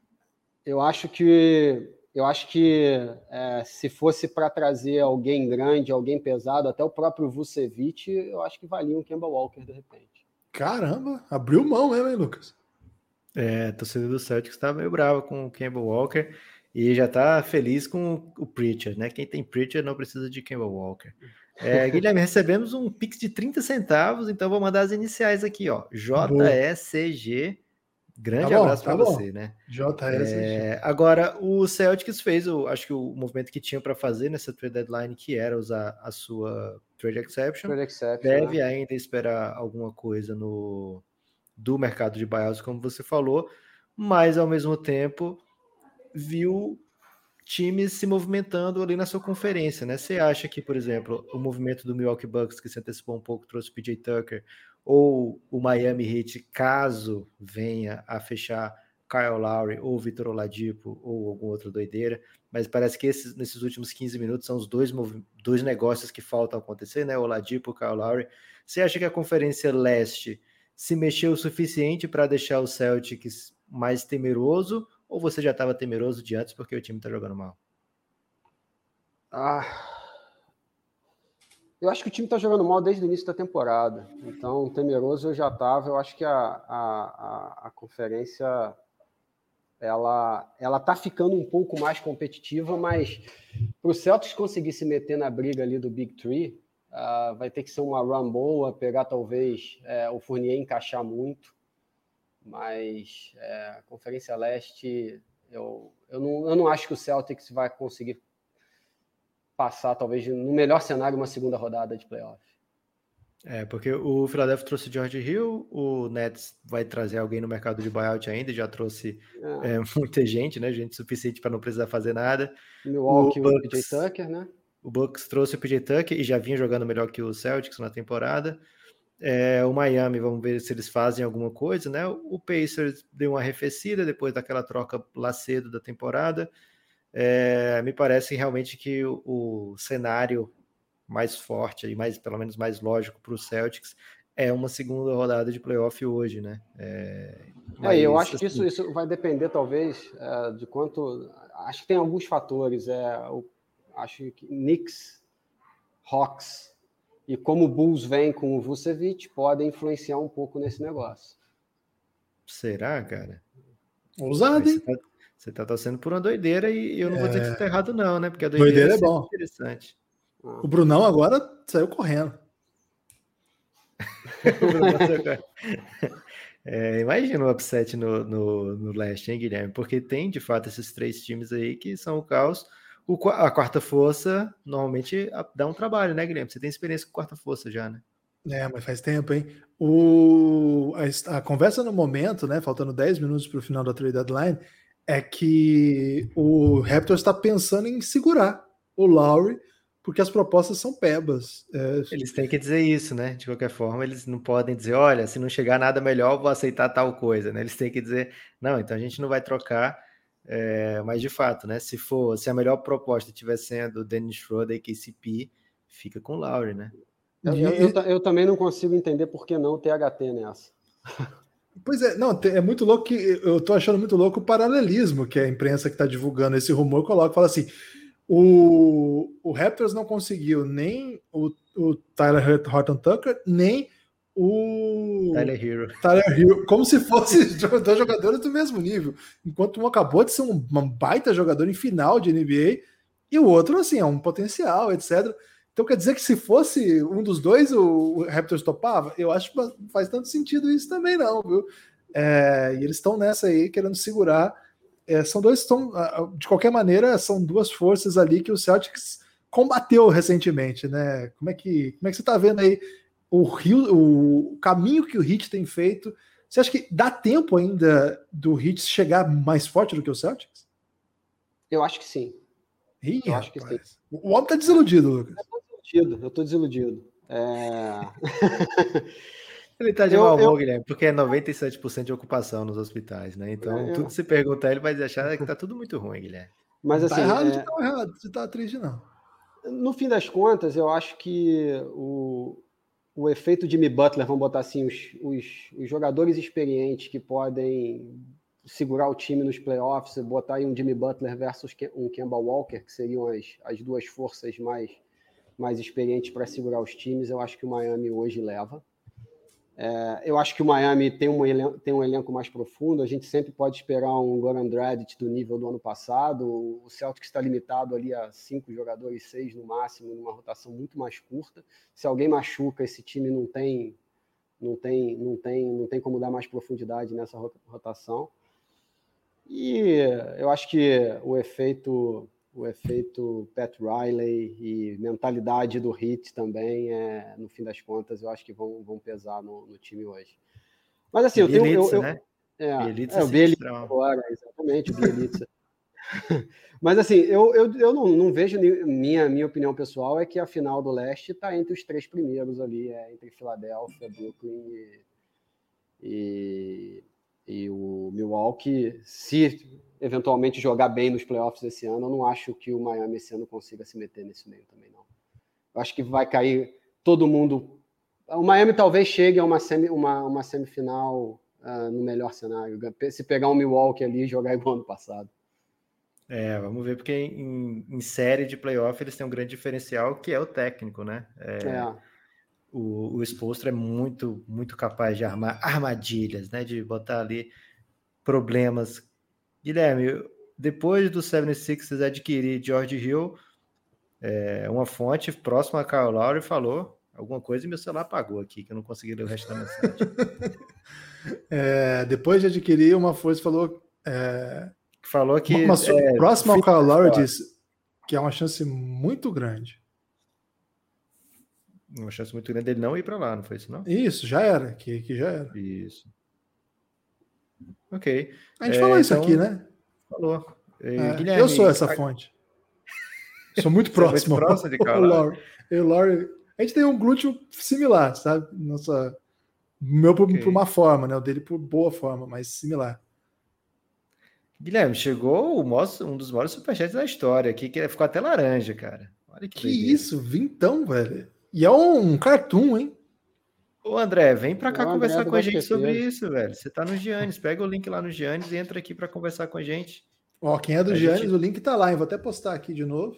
Eu acho que eu acho que é, se fosse para trazer alguém grande, alguém pesado, até o próprio Vucevic, eu acho que valia um Kemba Walker de repente. Caramba, abriu mão mesmo, hein, Lucas? É, a torcida do Celtics está meio brava com o Kemba Walker e já está feliz com o Preacher, né? Quem tem Preacher não precisa de Kemba Walker. É, Guilherme, recebemos um Pix de 30 centavos, então vou mandar as iniciais aqui, ó. JSG. Grande Tá bom, abraço tá para você, né? JS. É, agora, o Celtics fez, o, acho que o movimento que tinha para fazer nessa trade deadline, que era usar a sua trade exception. Trade exception, Deve né? ainda esperar alguma coisa no do mercado de buyouts, como você falou, mas ao mesmo tempo viu times se movimentando ali na sua conferência, né? Você acha que, por exemplo, o movimento do Milwaukee Bucks, que se antecipou um pouco, trouxe o PJ Tucker, ou o Miami Heat, caso venha a fechar Kyle Lowry ou Vitor Oladipo ou algum outro doideira, mas parece que esses, nesses últimos 15 minutos são os dois, dois negócios que faltam acontecer, né? Oladipo Kyle Lowry. Você acha que a Conferência Leste se mexeu o suficiente para deixar o Celtics mais temeroso ou você já estava temeroso de antes porque o time está jogando mal? Ah, eu acho que o time está jogando mal desde o início da temporada. Então, temeroso eu já estava. Eu acho que a, a, a, a conferência ela ela está ficando um pouco mais competitiva, mas para o Celtics conseguir se meter na briga ali do Big Three, ah, vai ter que ser uma run boa, pegar talvez é, o Fournier encaixar muito. Mas é, Conferência Leste, eu, eu, não, eu não acho que o Celtics vai conseguir passar, talvez, no melhor cenário, uma segunda rodada de playoff. É, porque o Philadelphia trouxe George Hill, o Nets vai trazer alguém no mercado de buyout ainda, já trouxe É, é, muita gente, né? Gente suficiente para não precisar fazer nada. Milwaukee, o o, Bucks- PJ Tucker, né? O Bucks trouxe o PJ Tucker e já vinha jogando melhor que o Celtics na temporada. É, o Miami, vamos ver se eles fazem alguma coisa, né? O Pacers deu uma arrefecida depois daquela troca lá cedo da temporada. É, me parece realmente que o, o cenário mais forte e mais, pelo menos mais lógico para o Celtics é uma segunda rodada de playoff hoje, né? É, É, eu mas, acho que isso, assim, isso vai depender, talvez, é, de quanto. Acho que tem alguns fatores. É, o- acho que Knicks, Hawks e como o Bulls vem com o Vucevic podem influenciar um pouco nesse negócio. Será, cara? Ousado, hein? Você tá, você tá torcendo por uma doideira e eu não vou dizer que É. tá errado, não, né? Porque a Doideira doideira, é sempre bom. interessante. O Brunão agora saiu correndo. É, imagina o upset no, no, no leste, hein, Guilherme? Porque tem, de fato, esses três times aí que são o caos. O, a quarta força normalmente dá um trabalho, né, Guilherme? Você tem experiência com quarta força já, né? É, mas faz tempo, hein? O, a, a conversa no momento, né? Faltando 10 minutos para o final da trade deadline, é que o Raptors está pensando em segurar o Lowry, porque as propostas são pebas. É, Eles têm que dizer isso, né? De qualquer forma, eles não podem dizer, olha, se não chegar nada melhor, eu vou aceitar tal coisa, né? Eles têm que dizer, não, então a gente não vai trocar. É, mas de fato, né? Se for, se a melhor proposta estiver sendo Dennis Schroeder e KCP, fica com o Lowry, né? Eu, eu- eu eu também não consigo entender por que não THT nessa. Pois é, não, é muito louco que eu tô achando muito louco o paralelismo que a imprensa que está divulgando esse rumor coloca, fala assim: o, o Raptors não conseguiu nem o, o Tyler Horton Tucker, nem o Tyler Hero. Tyler Hill, como se fossem dois jogadores do mesmo nível, enquanto um acabou de ser um, um baita jogador em final de NBA e o outro, assim, é um potencial, etc. Então quer dizer que se fosse um dos dois, o, o Raptors topava? Eu acho que não faz tanto sentido isso também, não, viu? É, e eles estão nessa aí, querendo segurar. É, são dois, estão, de qualquer maneira, são duas forças ali que o Celtics combateu recentemente, né? Como é que, como é que você está vendo aí o, Rio, o caminho que o Heat tem feito? Você acha que dá tempo ainda do Heat chegar mais forte do que o Celtics? Eu acho que sim. Ih, Eu acho que rapaz. O homem tá desiludido, Lucas. Desiludido, Eu estou desiludido. É, Ele tá de Eu- mau eu- humor, Guilherme, porque é 97% de ocupação nos hospitais, né? Então, É, eu- tudo que se perguntar, ele vai achar que tá tudo muito ruim, Guilherme. Mas Não assim, tá errado é, de tá errado, de tá triste, não. no fim das contas, eu acho que o, o efeito Jimmy Butler, vamos botar assim, os, os, os jogadores experientes que podem segurar o time nos playoffs, botar aí um Jimmy Butler versus um Kemba Walker, que seriam as, as duas forças mais, mais experientes para segurar os times, eu acho que o Miami hoje leva. É, eu acho que o Miami tem um, elenco, tem um elenco mais profundo. A gente sempre pode esperar um Goran Dragic do nível do ano passado. O Celtics está limitado ali a cinco jogadores, seis no máximo, numa rotação muito mais curta. Se alguém machuca, esse time não tem, não tem, não tem, não tem como dar mais profundidade nessa rotação. E eu acho que o efeito o efeito Pat Riley e mentalidade do Hit também, é, no fim das contas, eu acho que vão, vão pesar no, no time hoje. Mas assim, eu tenho. Eu, eu, né? É, Bielitsa é, o Bielitsa agora, exatamente, o Bielitsa. Mas assim, eu, eu, eu não, não vejo. Minha, minha opinião pessoal é que a final do leste está entre os três primeiros ali, é, entre Filadélfia, Brooklyn e, e, e o Milwaukee. Se eventualmente jogar bem nos playoffs esse ano, eu não acho que o Miami esse ano consiga se meter nesse meio também, não. Eu acho que vai cair todo mundo. O Miami talvez chegue a uma, semi, uma, uma semifinal uh, no melhor cenário. Se pegar um Milwaukee ali e jogar igual ano passado. É, vamos ver, porque em, em, série de playoff eles têm um grande diferencial que é o técnico, né? É, é. O, o Exposto é muito, muito capaz de armar armadilhas, né? De botar ali problemas Guilherme, depois do 76ers adquirir George Hill, é, uma fonte próxima a Kyle Lowry falou alguma coisa e meu celular apagou aqui, que eu não consegui ler o resto da mensagem. é, depois de adquirir, uma fonte falou... É, falou que... Uma, uma, é, próxima ao Kyle Lowry disse que é uma chance muito grande. Uma chance muito grande dele não ir para lá, não foi isso, não? Isso, já era, que, que já era. Isso. Ok. A gente é, falou isso então... aqui, né? Falou. É, Guilherme, eu sou essa fonte. Sou muito próximo. muito próximo de cara. Eu, Laurie, a gente tem um glúteo similar, sabe? Nossa, meu por, okay. por, uma forma, né? O dele por boa forma, mas similar. Guilherme, chegou o um dos maiores superchats da história aqui, que ficou até laranja, cara. Olha que, que isso, vintão, velho. E é um cartoon, hein? Ô André, vem para cá conversar com a gente sobre isso, velho. Você tá no Giannis, pega o link lá no Giannis e entra aqui para conversar com a gente. Ó, quem é do a Giannis, gente... o link tá lá, hein? Vou até postar aqui de novo.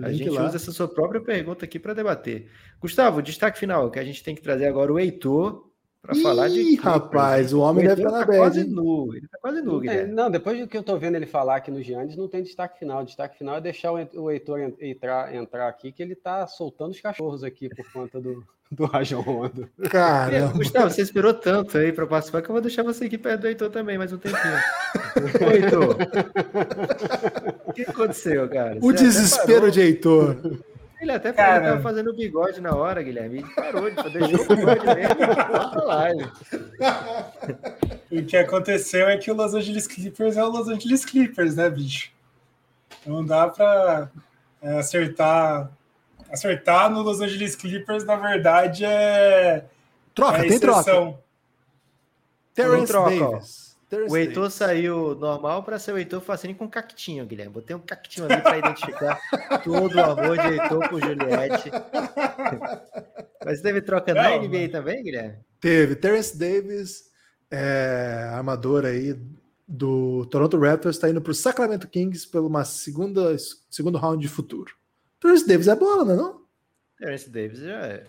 a gente lá. usa essa sua própria pergunta aqui para debater. Gustavo, destaque final, que a gente tem que trazer agora o Heitor para falar de. Ih, rapaz, o homem o deve estar tá na tá quase nu. Ele tá quase nu, Guilherme. Não, depois do que eu tô vendo ele falar aqui no Giannis, não tem destaque final. O destaque final é deixar o Heitor entrar, entrar aqui, que ele tá soltando os cachorros aqui por conta do, do Rajon Rondo. Cara, Gustavo, você esperou tanto aí para participar que eu vou deixar você aqui perto do Heitor também, mais um tempinho. Ô, Heitor, o que aconteceu, cara? O você desespero de Heitor. Ele até falou que tava fazendo bigode na hora, Guilherme. Ele parou, de deixou o bigode mesmo live. O que aconteceu é que o Los Angeles Clippers é o Los Angeles Clippers, né, bicho? Não dá para é, acertar acertar no Los Angeles Clippers, na verdade, é. Troca, é tem troca. Terence troca, Davis. Terence o Heitor Davis. saiu normal para ser o Heitor fazendo com cactinho, Guilherme. Botei um cactinho ali para identificar todo o amor de Heitor por Juliette. Mas teve troca Não, na NBA também, Guilherme? Teve. Terence Davis, é, armador aí do Toronto Raptors, está indo para o Sacramento Kings pelo uma segunda, segundo round de futuro. Terence Davis é bola, não é não? Terence Davis já é.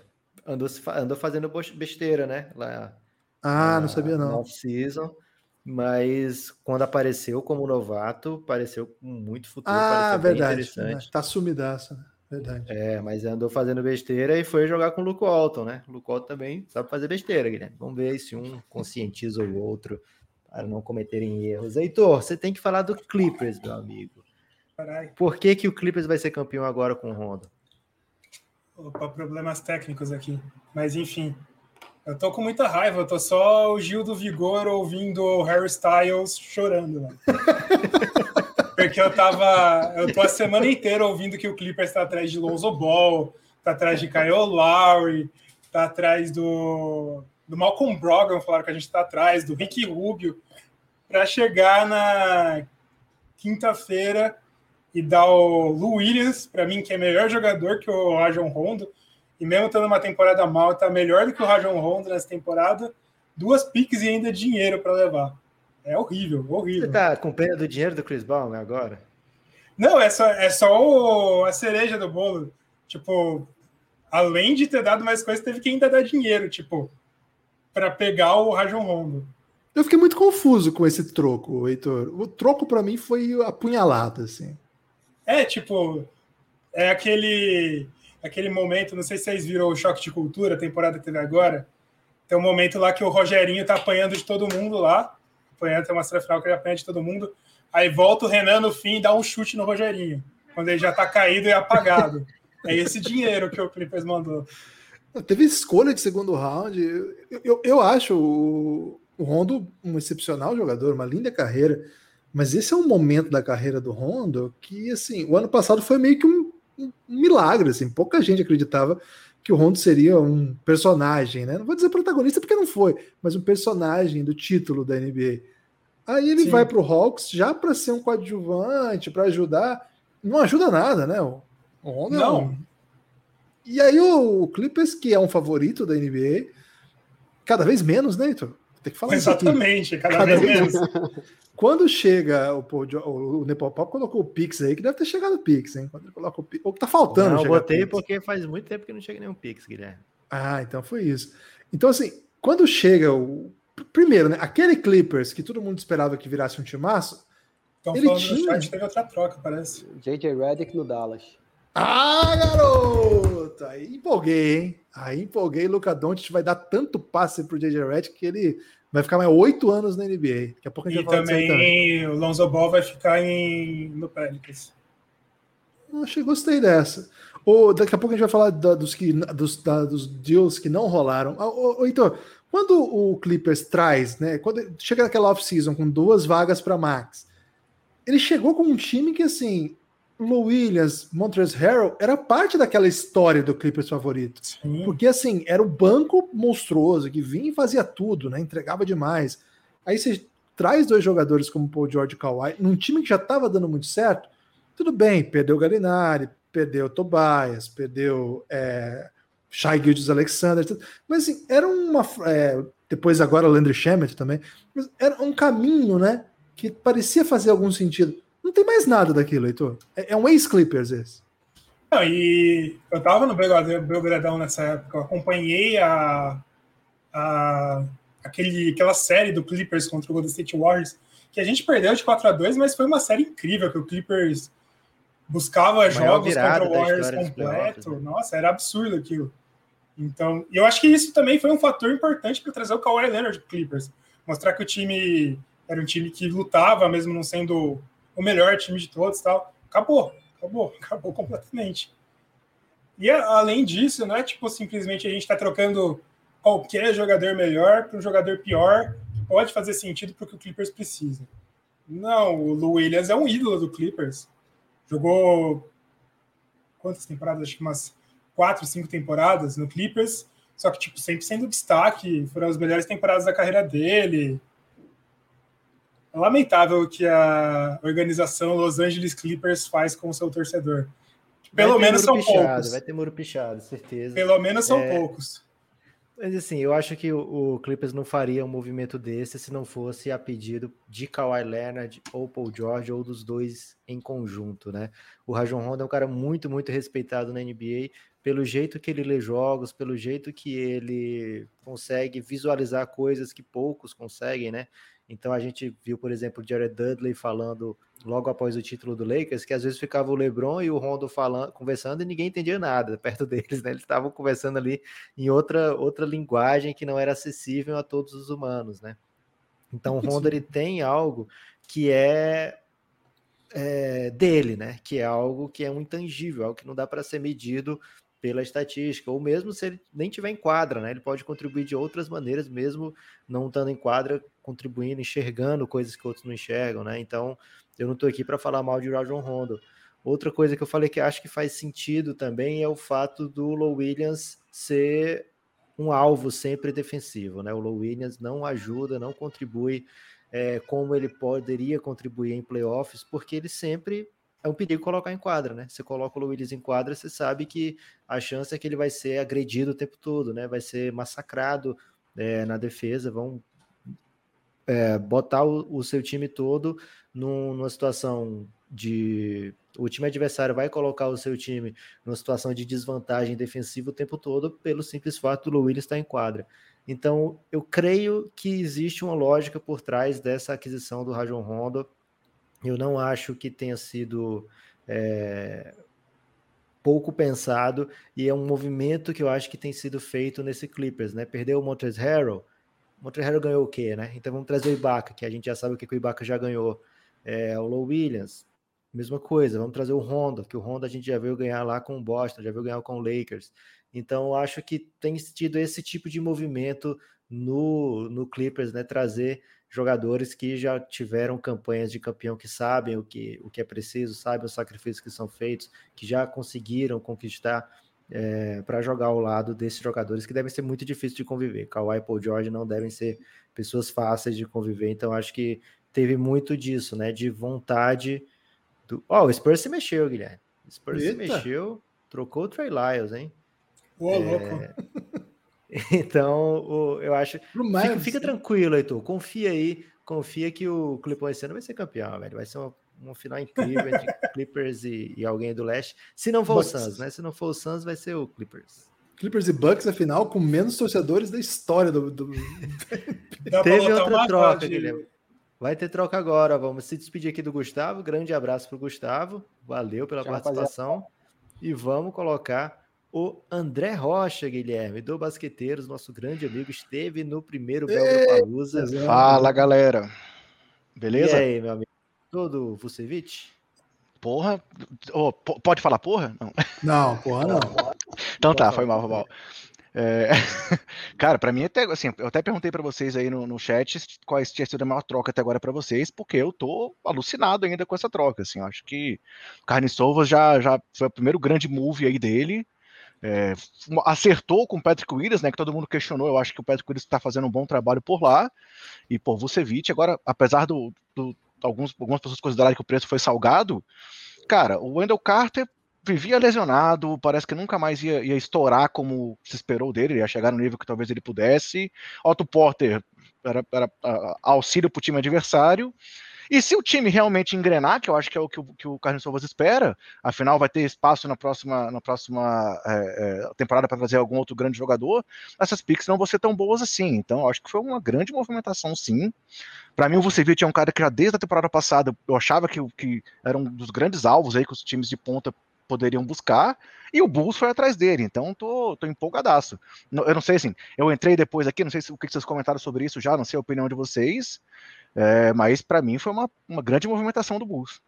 andou, andou fazendo besteira, né? Lá, ah, não sabia não. Off-season. Mas quando apareceu como novato, pareceu com muito futuro. Ah, verdade. Verdade. Tá sumidaça, né? Verdade. É, mas andou fazendo besteira e foi jogar com o Luke Walton, né? O Luke Walton também sabe fazer besteira, Guilherme. Vamos ver se um conscientiza o outro para não cometerem erros. Heitor, você tem que falar do Clippers, meu amigo. Carai. Por que, que o Clippers vai ser campeão agora com o Honda? Opa, problemas técnicos aqui. Mas enfim, eu tô com muita raiva. Eu tô só o Gil do Vigor ouvindo o Harry Styles chorando. Né? Porque eu tava. Eu tô a semana inteira ouvindo que o Clippers está atrás de Lonzo Ball, tá atrás de Kyle Lowry, tá atrás do, do Malcolm Brogdon, falaram que a gente está atrás, do Ricky Rubio, para chegar na quinta-feira e dá o Lu Williams, para mim, que é melhor jogador que o Rajon Rondo, e mesmo tendo uma temporada mal, está melhor do que o Rajon Rondo nessa temporada, duas piques e ainda dinheiro para levar. É horrível, horrível. Você tá com pena do dinheiro do Chris Brown né, agora? Não, é só, é só o, a cereja do bolo. Tipo, além de ter dado mais coisas, teve que ainda dar dinheiro, tipo, para pegar o Rajon Rondo. Eu fiquei muito confuso com esse troco, Heitor. O troco para mim foi apunhalado, assim. É, tipo, é aquele aquele momento, não sei se vocês viram o Choque de Cultura, a temporada que teve agora. Tem um momento lá que o Rogerinho tá apanhando de todo mundo lá. Apanhando, tem uma cena final que ele apanha de todo mundo. Aí volta o Renan no fim e dá um chute no Rogerinho. Quando ele já tá caído e apagado. é esse dinheiro que o Clippers mandou. Teve escolha de segundo round. Eu, eu, eu acho o, o Rondo um excepcional jogador, uma linda carreira. Mas esse é um momento da carreira do Rondo que, assim, o ano passado foi meio que um, um milagre, assim. Pouca gente acreditava que o Rondo seria um personagem, né? Não vou dizer protagonista porque não foi, mas um personagem do título da NBA. Aí ele Sim. vai para o Hawks já para ser um coadjuvante, para ajudar. Não ajuda nada, né? O, Rondo não. É um... E aí o Clippers, que é um favorito da NBA, cada vez menos, né, Heitor? Tem que falar Exatamente, cada, cada, vez menos. Quando chega o, o, o Nepopop colocou o Pix aí, que deve ter chegado o Pix, hein? Quando ele coloca o Pix, ou que tá faltando. Não, eu botei porque faz muito tempo que não chega nenhum Pix, Guilherme. Ah, então foi isso. Então, assim, quando chega o. Primeiro, né? Aquele Clippers que todo mundo esperava que virasse um timaço. Estão ele tinha... no chat, teve outra troca, parece. JJ Redick no Dallas. Ah, garoto! Aí empolguei, hein? Aí empolguei. Luca Doncic vai dar tanto passe pro JJ Redick que ele vai ficar mais oito anos na NBA. Daqui a pouco a gente e vai também, também o Lonzo Ball vai ficar em, no Pelicans. Achei, gostei dessa. Ou daqui a pouco a gente vai falar da, dos, que, dos, da, dos deals que não rolaram. Ou, ah, então, quando o Clippers traz, né? Quando chega naquela off-season com duas vagas para Max, ele chegou com um time que assim Lou Williams, Montrezl Harrell era parte daquela história do Clippers favorito. Sim. Porque assim, era o banco monstruoso que vinha e fazia tudo, né? Entregava demais. Aí você traz dois jogadores como Paul George e Kawhi, num time que já estava dando muito certo, tudo bem, perdeu o Galinari, perdeu o Tobias, perdeu é, Shai Gildes Alexander, mas assim, era uma. É, depois agora o Landry Shamet também, era um caminho, né? Que parecia fazer algum sentido não tem mais nada daquilo, Heitor. É, é um ex-Clippers esse. Não, e eu tava no Belgradão nessa época, eu acompanhei a, a, aquele, aquela série do Clippers contra o Golden State Warriors, que a gente perdeu de 4 a 2 mas foi uma série incrível, que o Clippers buscava jogos contra o Warriors completo. Né? Nossa, era absurdo aquilo. Então, eu acho que isso também foi um fator importante para trazer o Kawhi Leonard do Clippers. Mostrar que o time era um time que lutava, mesmo não sendo o melhor time de todos tal. Acabou, acabou, acabou completamente. E além disso, não é tipo simplesmente a gente está trocando qualquer jogador melhor para um jogador pior que pode fazer sentido para o o Clippers precisa. Não, o Lou Williams é um ídolo do Clippers. Jogou quantas temporadas? Acho que umas quatro, cinco temporadas no Clippers. Só que, tipo, sempre sendo destaque. Foram as melhores temporadas da carreira dele. É lamentável o que a organização Los Angeles Clippers faz com o seu torcedor. Pelo menos são pichado, poucos. Vai ter muro pichado, certeza. Pelo menos são é... poucos. Mas assim, eu acho que o, o, Clippers não faria um movimento desse se não fosse a pedido de Kawhi Leonard ou Paul George ou dos dois em conjunto, né? O Rajon Rondo é um cara muito, muito respeitado na NBA pelo jeito que ele lê jogos, pelo jeito que ele consegue visualizar coisas que poucos conseguem, né? Então a gente viu, por exemplo, Jared Dudley falando logo após o título do Lakers, que às vezes ficava o LeBron e o Rondo falando, conversando e ninguém entendia nada perto deles, né? Eles estavam conversando ali em outra outra linguagem que não era acessível a todos os humanos, né? Então o Rondo ele tem algo que é, é dele, né? Que é algo que é um intangível, algo que não dá para ser medido pela estatística, ou mesmo se ele nem tiver em quadra, né? Ele pode contribuir de outras maneiras, mesmo não estando em quadra, contribuindo, enxergando coisas que outros não enxergam, né? Então, eu não estou aqui para falar mal de Rajon Rondo. Outra coisa que eu falei que acho que faz sentido também é o fato do Low Williams ser um alvo sempre defensivo, né? O Low Williams não ajuda, não contribui é, como ele poderia contribuir em playoffs, porque ele sempre é um perigo colocar em quadra, né? Você coloca o Luiz em quadra, você sabe que a chance é que ele vai ser agredido o tempo todo, né? Vai ser massacrado é, na defesa, vão é, botar o, o, seu time todo num, numa situação de. O time adversário vai colocar o seu time numa situação de desvantagem defensiva o tempo todo, pelo simples fato do Willis estar em quadra. Então, eu creio que existe uma lógica por trás dessa aquisição do Rajon Rondo. Eu não acho que tenha sido é, pouco pensado e é um movimento que eu acho que tem sido feito nesse Clippers, né? Perdeu o Montrezl Harrell, Montrezl Harrell ganhou o quê, né? Então vamos trazer o Ibaka, que a gente já sabe o que, que o Ibaka já ganhou. É, o Low Williams, mesma coisa. Vamos trazer o Honda, que o Honda a gente já veio ganhar lá com o Boston, já veio ganhar com o Lakers. Então acho que tem tido esse tipo de movimento no, no Clippers, né? Trazer jogadores que já tiveram campanhas de campeão, que sabem o que, o que é preciso, sabem os sacrifícios que são feitos, que já conseguiram conquistar é, para jogar ao lado desses jogadores que devem ser muito difíceis de conviver. Kawhi e Paul George não devem ser pessoas fáceis de conviver, então acho que teve muito disso, né? De vontade do. Ó, oh, o Spurs se mexeu, Guilherme. O Spurs Eita. se mexeu, trocou o Trey Lyles, hein? Ô, é... louco. Então, o, eu acho. Fica, fica, tranquilo, Heitor. Confia aí. Confia que o Clippers esse ano vai ser campeão, velho. Vai ser uma, uma final incrível entre Clippers e, e, alguém do leste. Se não for Bucks. o Suns, né? Se não for o Suns, vai ser o Clippers. Clippers e Bucks, afinal, com menos torcedores da história do. do... Teve outra troca, Guilherme. Vai ter troca agora. Vamos se despedir aqui do Gustavo. Grande abraço para o Gustavo. Valeu pela Tchau, participação. Rapaziada. E vamos colocar o André Rocha, Guilherme, do Basqueteiros, nosso grande amigo, esteve no primeiro Belga Palusa. Fala, galera. Beleza? E aí, meu amigo? Tudo Vucevic? Porra. Oh, pode falar porra? Não, não porra não. então tá, foi mal, foi mal. É... Cara, para mim até assim, eu até perguntei para vocês aí no, no chat quais tinha sido a maior troca até agora para vocês, porque eu tô alucinado ainda com essa troca, assim, acho que Carne Sovas já já foi o primeiro grande move aí dele. É, acertou com o Patrick Williams, né? Que todo mundo questionou. Eu acho que o Patrick Williams está fazendo um bom trabalho por lá. E por Vucevic, agora, apesar do, do alguns, algumas pessoas considerarem que o preço foi salgado, cara, o Wendell Carter vivia lesionado, parece que nunca mais ia, ia estourar como se esperou dele, ia chegar no nível que talvez ele pudesse. Otto Porter era, era uh, auxílio para o time adversário. E se o time realmente engrenar, que eu acho que é o que o, que o Carlos Sovas espera, afinal vai ter espaço na próxima, na próxima é, é, temporada para trazer algum outro grande jogador, essas picks não vão ser tão boas assim. Então, eu acho que foi uma grande movimentação, sim. Para mim, o Vucevic é um cara que já desde a temporada passada eu achava que, que era um dos grandes alvos aí que os times de ponta poderiam buscar, e o Bulls foi atrás dele, então tô, tô empolgadaço. Eu não sei assim, eu entrei depois aqui, não sei se, o que vocês comentaram sobre isso já, não sei a opinião de vocês, é, mas para mim foi uma, uma grande movimentação do Bulls.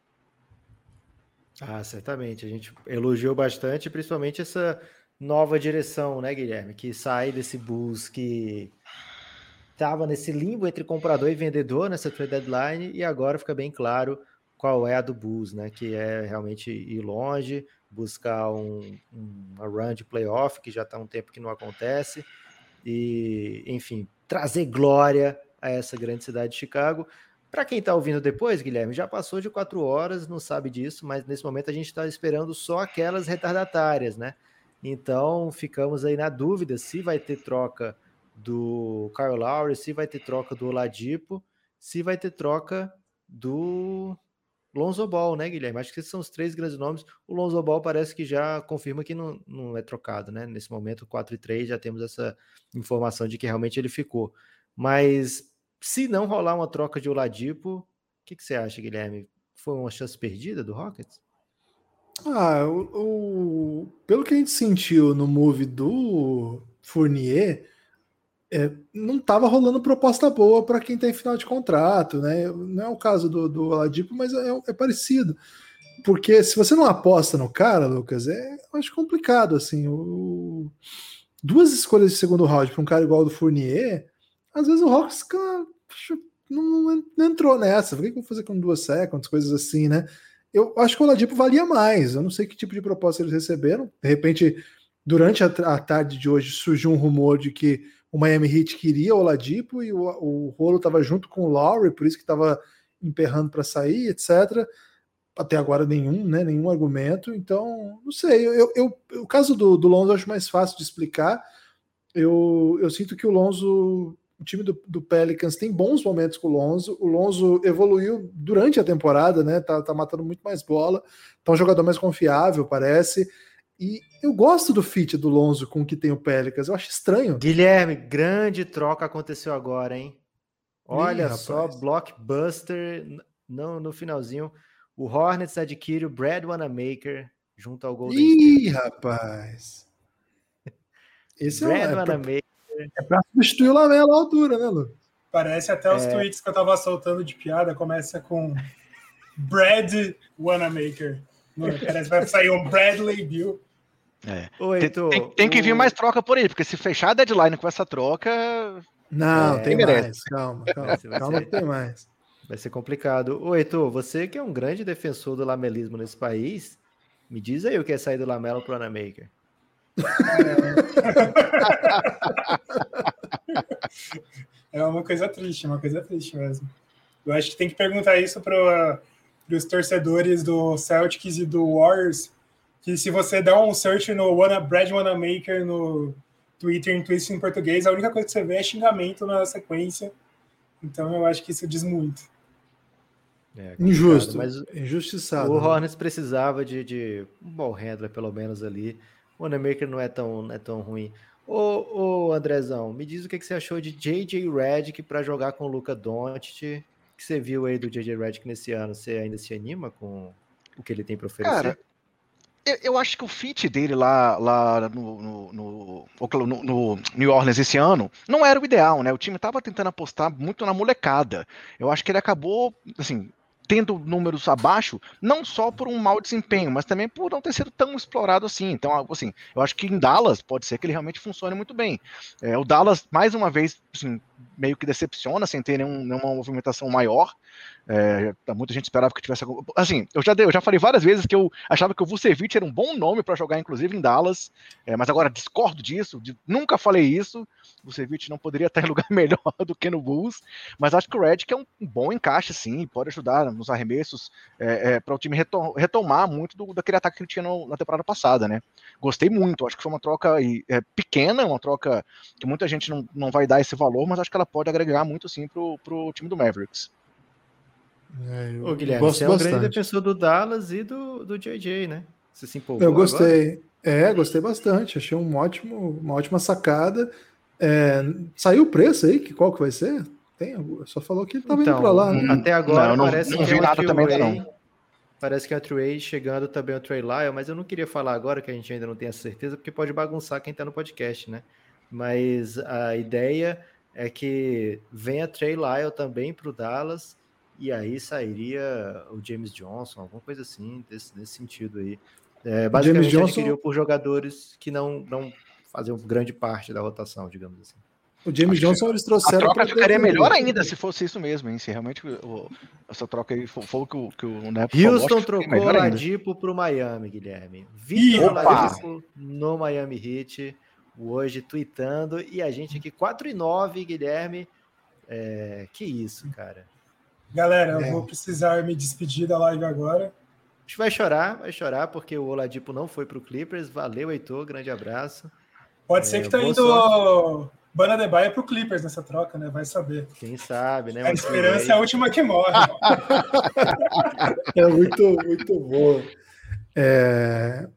Ah, certamente. A gente elogiou bastante, principalmente essa nova direção, né, Guilherme? Que sai desse Bulls que estava nesse limbo entre comprador e vendedor nessa trade deadline e agora fica bem claro qual é a do Bulls, né? Que é realmente ir longe, buscar um, uma run de playoff que já está um tempo que não acontece e, enfim, trazer glória a essa grande cidade de Chicago. Para quem está ouvindo depois, Guilherme, já passou de quatro horas, não sabe disso, mas nesse momento a gente está esperando só aquelas retardatárias, né? Então ficamos aí na dúvida se vai ter troca do Kyle Lowry, se vai ter troca do Oladipo, se vai ter troca do Lonzo Ball, né, Guilherme? Acho que esses são os três grandes nomes. O Lonzo Ball parece que já confirma que não, não é trocado, né? Nesse momento, 4 e 3, já temos essa informação de que realmente ele ficou. Mas se não rolar uma troca de Oladipo, o que, que, você acha, Guilherme? Foi uma chance perdida do Rockets? Ah, o, o, pelo que a gente sentiu no move do Fournier, é, não estava rolando proposta boa para quem tem final de contrato, né? Não é o caso do, do Oladipo, mas é, é, parecido. Porque se você não aposta no cara, Lucas, é acho complicado assim. O, duas escolhas de segundo round para um cara igual ao do Fournier às vezes o Hawks não, não, entrou nessa. O que eu vou fazer com duas seconds, coisas assim, né? Eu acho que o Oladipo valia mais. Eu não sei que tipo de proposta eles receberam. De repente, durante a, a tarde de hoje, surgiu um rumor de que o Miami Heat queria o Oladipo e o, o Rolo estava junto com o Lowry, por isso que estava emperrando para sair, etc. Até agora nenhum, né? Nenhum argumento. Então, não sei. Eu, eu, o caso do, do Lonzo eu acho mais fácil de explicar. Eu, eu sinto que o Lonzo o time do, do, Pelicans tem bons momentos com o Lonzo. O Lonzo evoluiu durante a temporada, né? Tá, tá matando muito mais bola. Tá um jogador mais confiável, parece. E eu gosto do fit do Lonzo com o que tem o Pelicans. Eu acho estranho. Guilherme, grande troca aconteceu agora, hein? Olha Ih, só, blockbuster no, no finalzinho. O Hornets adquire o Brad Wanamaker junto ao Golden Ih, State. rapaz. Esse Brad é, Wanamaker. É pra substituir o Lamelo à altura, né, Lu? Parece até os é... tweets que eu tava soltando de piada. Começa com Brad Wanamaker. Parece que vai sair um Bradley Bill. É. Oi, tem, tem, tem, que vir mais troca por aí, porque se fechar a deadline com essa troca. Não, é, tem mais. Calma, calma. calma que tem mais. Vai ser complicado. Ô, Heitor, você que é um grande defensor do lamelismo nesse país, me diz aí o que é sair do Lamelo pro Anamaker. É uma coisa triste, uma coisa triste mesmo. Eu acho que tem que perguntar isso para os torcedores do Celtics e do Warriors, que se você der um search no Wanna, Brad Wanamaker no Twitter, em Twitter em português, a única coisa que você vê é xingamento na sequência. Então eu acho que isso diz muito. É, Injusto, mas injustiçado. O né? Hornets precisava de, de um bom handler, pelo menos ali. O Wanamaker não é tão, não é tão ruim. Ô, ô Andrezão, me diz o que, que você achou de JJ Redick para jogar com o Luca Doncic. O que você viu aí do JJ Redick nesse ano? Você ainda se anima com o que ele tem para oferecer? Cara, eu acho que o fit dele lá, lá no, no, no, no, New Orleans esse ano não era o ideal, né? O time estava tentando apostar muito na molecada. Eu acho que ele acabou, assim, tendo números abaixo, não só por um mau desempenho, mas também por não ter sido tão explorado assim. Então, assim, eu acho que em Dallas pode ser que ele realmente funcione muito bem. É, o Dallas, mais uma vez, assim, meio que decepciona sem ter nenhum, nenhuma movimentação maior. É, muita gente esperava que tivesse. Assim, eu já, dei, eu já falei várias vezes que eu achava que o Vucevic era um bom nome para jogar, inclusive em Dallas, é, mas agora discordo disso, de, nunca falei isso. O Vucevic não poderia estar em lugar melhor do que no Bulls, mas acho que o Redick é um, um bom encaixe, sim, pode ajudar nos arremessos é, é para o time retom retomar muito do, daquele ataque que ele tinha no, na temporada passada, né? Gostei muito, acho que foi uma troca é, pequena, uma troca que muita gente não, não vai dar esse valor, mas acho que ela pode agregar muito, sim, para o time do Mavericks. É, eu, Ô, Guilherme, você é um grande defensor do Dallas e do, do JJ, né? Você se empolgou Eu gostei. Agora? É, gostei bastante. Achei um ótimo, uma ótima sacada. É, saiu o preço aí? Que, qual que vai ser? Tem, só falou que ele estava então, indo para lá. Né? Até agora não, parece não, que é nada também não. Parece que é o Trey chegando também o Trey Lyle, mas eu não queria falar agora que a gente ainda não tem essa certeza, porque pode bagunçar quem está no podcast, né? Mas a ideia é que venha Trey Lyle também para o Dallas e aí sairia o James Johnson, alguma coisa assim, desse, desse sentido aí. É, basicamente, James Johnson... por jogadores que não, não faziam grande parte da rotação, digamos assim. O James Acho Johnson eles trouxeram. A troca ficaria melhor ainda se fosse isso mesmo, hein? Se realmente o, essa troca aí for, for o que o, que o Nepo Houston falou, trocou o Ladipo para o Miami, Guilherme. Vitor Ladipo no Miami Heat, hoje tweetando. E a gente aqui 4 e 9, Guilherme. É, que isso, cara. Galera, eu é. vou precisar me despedir da live agora. A gente vai chorar, vai chorar, porque o Oladipo não foi para o Clippers. Valeu, Heitor, grande abraço. Pode é, ser que tá indo sorte. Bana de Baia pro Clippers nessa troca, né? Vai saber. Quem sabe, né? A esperança é a última que morre. é muito, muito bom. É...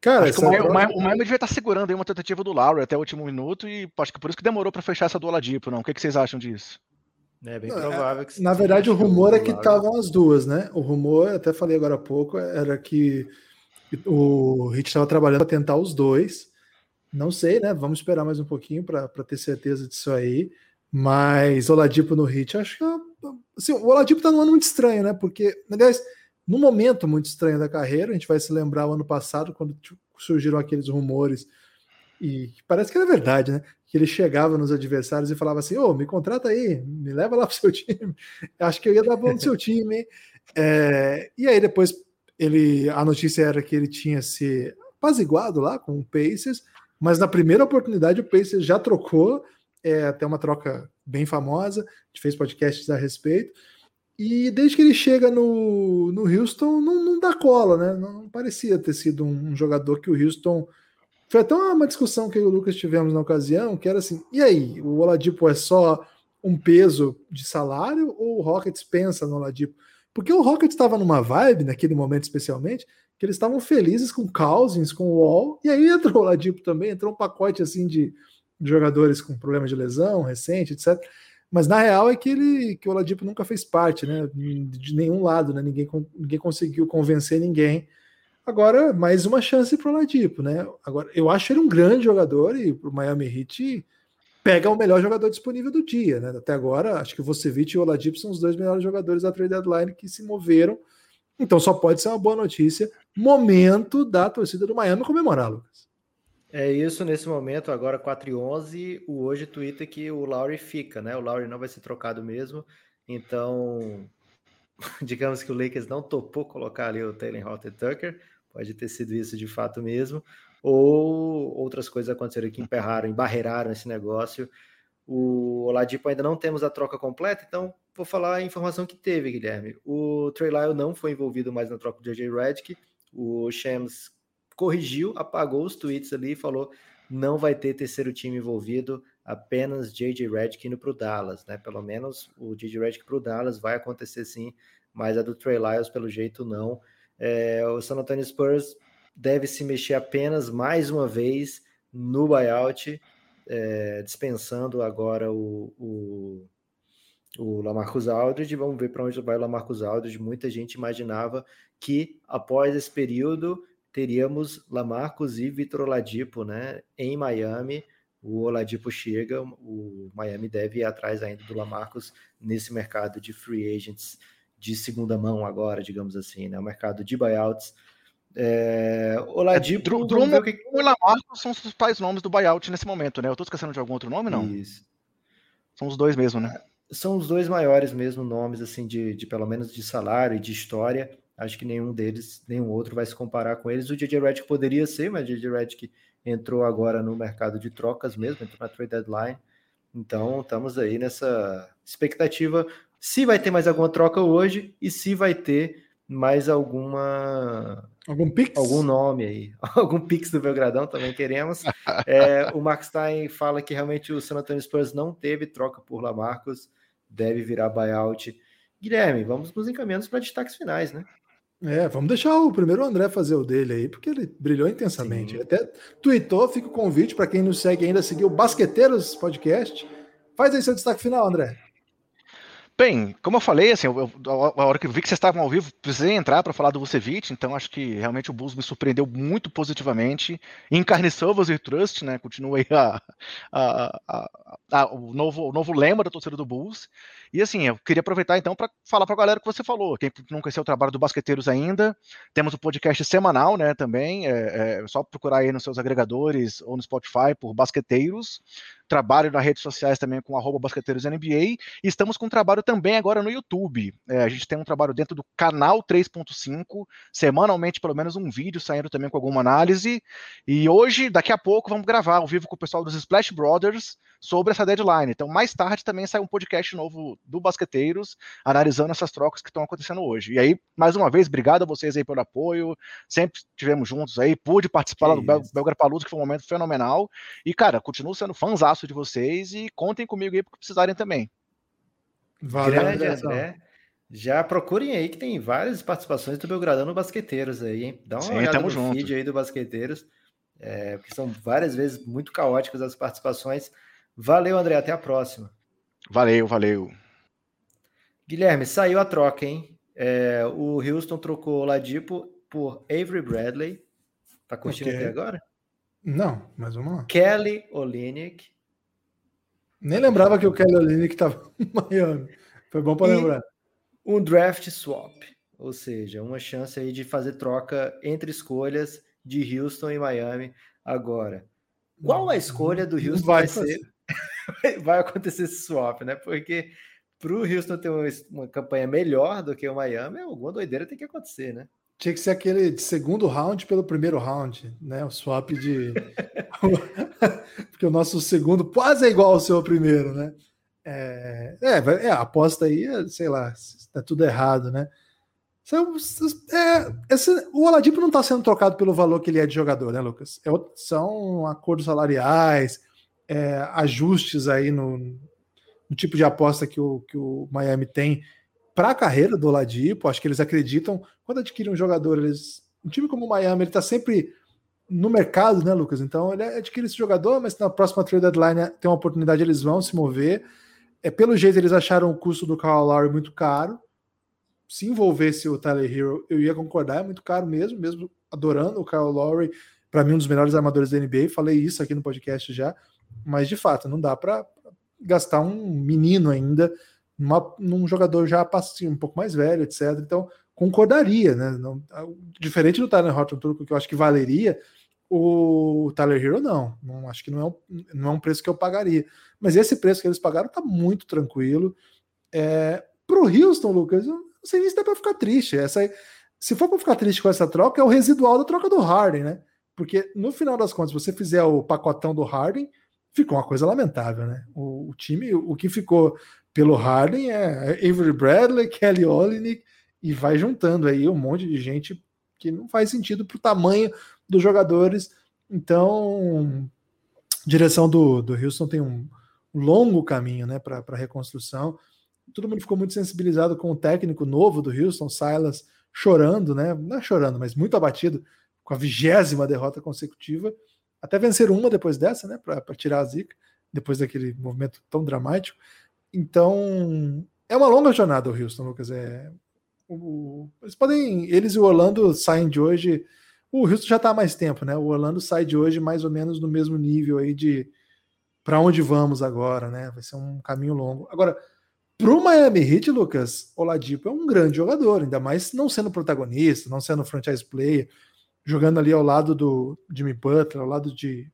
Cara, acho o, Miami, o, Miami, devia estar segurando aí uma tentativa do Lowry até o último minuto e acho que por isso que demorou para fechar essa do Oladipo, não? O que, que vocês acham disso? É bem provável que Na verdade, o rumor é que estavam as duas, né? O rumor, até falei agora há pouco, era que o Hit estava trabalhando para tentar os dois. Não sei, né? Vamos esperar mais um pouquinho para ter certeza disso aí. Mas Oladipo no Hit, acho que assim, o Oladipo está num ano muito estranho, né? Porque, aliás, num momento muito estranho da carreira, a gente vai se lembrar o ano passado, quando surgiram aqueles rumores, e parece que era verdade, né? que ele chegava nos adversários e falava assim: Ô, me contrata aí, me leva lá pro seu time. Acho que eu ia dar bom no seu time. É, e aí depois ele, a notícia era que ele tinha se apaziguado lá com o Pacers, mas na primeira oportunidade o Pacers já trocou, é até uma troca bem famosa, a gente fez podcasts a respeito. E desde que ele chega no, no Houston, não, não dá cola, né? Não parecia ter sido um, um jogador que o Houston foi até uma discussão que eu e o Lucas tivemos na ocasião, que era assim, e aí, o Oladipo é só um peso de salário ou o Rockets pensa no Oladipo? Porque o Rockets estava numa vibe, naquele momento especialmente, que eles estavam felizes com Cousins, com o Wall, e aí entrou o Oladipo também, entrou um pacote assim de, de jogadores com problema de lesão recente, etc. Mas na real é que ele que o Oladipo nunca fez parte, né? De nenhum lado, né? Ninguém, ninguém conseguiu convencer ninguém. Agora, mais uma chance para o Oladipo, né? Agora, eu acho ele um grande jogador e o Miami Heat pega o melhor jogador disponível do dia, né? Até agora, acho que o Vucevic e o Oladipo são os dois melhores jogadores da trade deadline que se moveram. Então só pode ser uma boa notícia. Momento da torcida do Miami comemorar, Lucas. É isso, nesse momento, agora 4 e 11, o hoje twitta que o Lowry fica, né? O Lowry não vai ser trocado mesmo, então digamos que o Lakers não topou colocar ali o Taylor Horton Tucker, pode ter sido isso de fato mesmo, ou outras coisas aconteceram que emperraram, embarreiraram esse negócio. O Oladipo ainda não temos a troca completa, então vou falar a informação que teve, Guilherme. O Trey Lyle não foi envolvido mais na troca do JJ Redick, o Shams corrigiu, apagou os tweets ali e falou não vai ter terceiro time envolvido, apenas JJ Redick indo para o Dallas, né? Pelo menos o JJ Redick para o Dallas vai acontecer sim, mas a do Trey Lyles pelo jeito não. É, o San Antonio Spurs deve se mexer apenas mais uma vez no buyout, é, dispensando agora o, o, o Lamarcus Aldridge. Vamos ver para onde vai o Lamarcus Aldridge. Muita gente imaginava que após esse período teríamos Lamarcus e Vitor Oladipo né, em Miami. O Oladipo chega, o Miami deve ir atrás ainda do Lamarcus nesse mercado de free agents de segunda mão agora, digamos assim, né? O mercado de buyouts. É, Oladipo... É, Drummond que... e Lamarcus são os principais nomes do buyout nesse momento, né? Eu tô esquecendo de algum outro nome, não? Isso. São os dois mesmo, né? São os dois maiores mesmo nomes, assim, de, de pelo menos de salário e de história. Acho que nenhum deles, nenhum outro vai se comparar com eles. O DJ Redick poderia ser, mas o DJ Redick entrou agora no mercado de trocas mesmo, entrou na trade deadline. Então, estamos aí nessa expectativa se vai ter mais alguma troca hoje e se vai ter mais alguma algum pix algum nome aí algum pix do Belgradão também queremos é, o Mark Stein fala que realmente o San Antonio Spurs não teve troca por Lamarcus deve virar buyout Guilherme vamos nos encaminhando para destaques finais né é, vamos deixar o primeiro André fazer o dele aí, porque ele brilhou intensamente. Ele até tweetou, fica o convite para quem nos segue ainda seguir o Basqueteiros Podcast. Faz aí seu destaque final, André. Bem, como eu falei, assim, eu, a hora que eu vi que vocês estavam ao vivo, precisei entrar para falar do Vucevic, então acho que realmente o Bulls me surpreendeu muito positivamente. Encarniçou o e Trust, né? Continua aí a, a, a, o, novo, o novo lema da torcida do Bulls. E assim, eu queria aproveitar então para falar para a galera o que você falou. Quem não conheceu o trabalho do Basqueteiros ainda, temos o podcast semanal, né? Também é, é só procurar aí nos seus agregadores ou no Spotify por Basqueteiros. Trabalho nas redes sociais também com arroba basqueteirosNBA. Estamos com um trabalho também agora no YouTube. É, a gente tem um trabalho dentro do canal 3.5, semanalmente pelo menos um vídeo saindo também com alguma análise. E hoje, daqui a pouco, vamos gravar ao vivo com o pessoal dos Splash Brothers sobre essa deadline. Então, mais tarde também sai um podcast novo do Basqueteiros, analisando essas trocas que estão acontecendo hoje. E aí, mais uma vez, obrigado a vocês aí pelo apoio. Sempre estivemos juntos aí, pude participar lá do Bel Belgra Paluso, que foi um momento fenomenal. E, cara, continuo sendo fãzaço de vocês e contem comigo aí porque precisarem também. Valeu, Grande André. Já procurem aí que tem várias participações do Belgradão no Basqueteiros aí, hein? Dá uma Sim, olhada no junto. feed aí do Basqueteiros, é, porque são várias vezes muito caóticas as participações. Valeu, André. Até a próxima. Valeu, valeu. Guilherme, saiu a troca, hein? É, o Houston trocou o Ladipo por Avery Bradley. Tá curtindo okay. até agora? Não, mas vamos lá. Kelly Olynyk. Nem lembrava que o Kelly Olynyk estava em Miami. Foi bom para lembrar. Um draft swap, ou seja, uma chance aí de fazer troca entre escolhas de Houston e Miami agora. Qual a escolha do Houston vai, vai ser? vai acontecer esse swap, né? Porque para o Houston ter uma, uma, campanha melhor do que o Miami, alguma doideira tem que acontecer, né? Tinha que ser aquele de segundo round pelo primeiro round, né? O swap de. Porque o nosso segundo quase é igual ao seu primeiro, né? É, é, é a aposta aí, sei lá, tá tudo errado, né? É, esse, o Oladipo não está sendo trocado pelo valor que ele é de jogador, né, Lucas? É, são acordos salariais, é, ajustes aí no, no, tipo de aposta que o, que o Miami tem para a carreira do Oladipo. Acho que eles acreditam, quando adquirem um jogador, eles, um time como o Miami, ele está sempre no mercado, né, Lucas? Então ele adquire esse jogador, mas na próxima trade deadline tem uma oportunidade, eles vão se mover. É, pelo jeito, eles acharam o custo do Kyle Lowry muito caro se envolvesse o Tyler Hero, eu ia concordar, é muito caro mesmo, mesmo adorando o Kyle Lowry, para mim um dos melhores armadores da NBA, falei isso aqui no podcast já, mas de fato não dá para gastar um menino ainda numa, num jogador já assim, um pouco mais velho, etc. Então concordaria, né? Não, diferente do Tyler Horton Turco, que eu acho que valeria, o Tyler Hero não, não acho que não é, um, não é um preço que eu pagaria. Mas esse preço que eles pagaram tá muito tranquilo. É, para o Houston, Lucas, eu não sei nem se dá para ficar triste. Essa, se for para ficar triste com essa troca, é o residual da troca do Harden, né? Porque no final das contas, se você fizer o pacotão do Harden, ficou uma coisa lamentável, né? O, o time, o, que ficou pelo Harden é Avery Bradley, Kelly Olynyk e vai juntando aí um monte de gente que não faz sentido para o tamanho dos jogadores. Então, direção do, do Houston tem um longo caminho, né, para reconstrução todo mundo ficou muito sensibilizado com o técnico novo do Houston, Silas, chorando, né? Não é chorando, mas muito abatido com a vigésima derrota consecutiva. Até vencer uma depois dessa, né? Para tirar a zica, depois daquele movimento tão dramático. Então, é uma longa jornada o Houston, Lucas. É, o, eles podem. Eles e o Orlando saem de hoje. O Houston já está há mais tempo, né? O Orlando sai de hoje mais ou menos no mesmo nível aí de para onde vamos agora, né? Vai ser um caminho longo. Agora, para o Miami Heat, Lucas, Oladipo é um grande jogador, ainda mais não sendo protagonista, não sendo franchise player, jogando ali ao lado do Jimmy Butler, ao lado de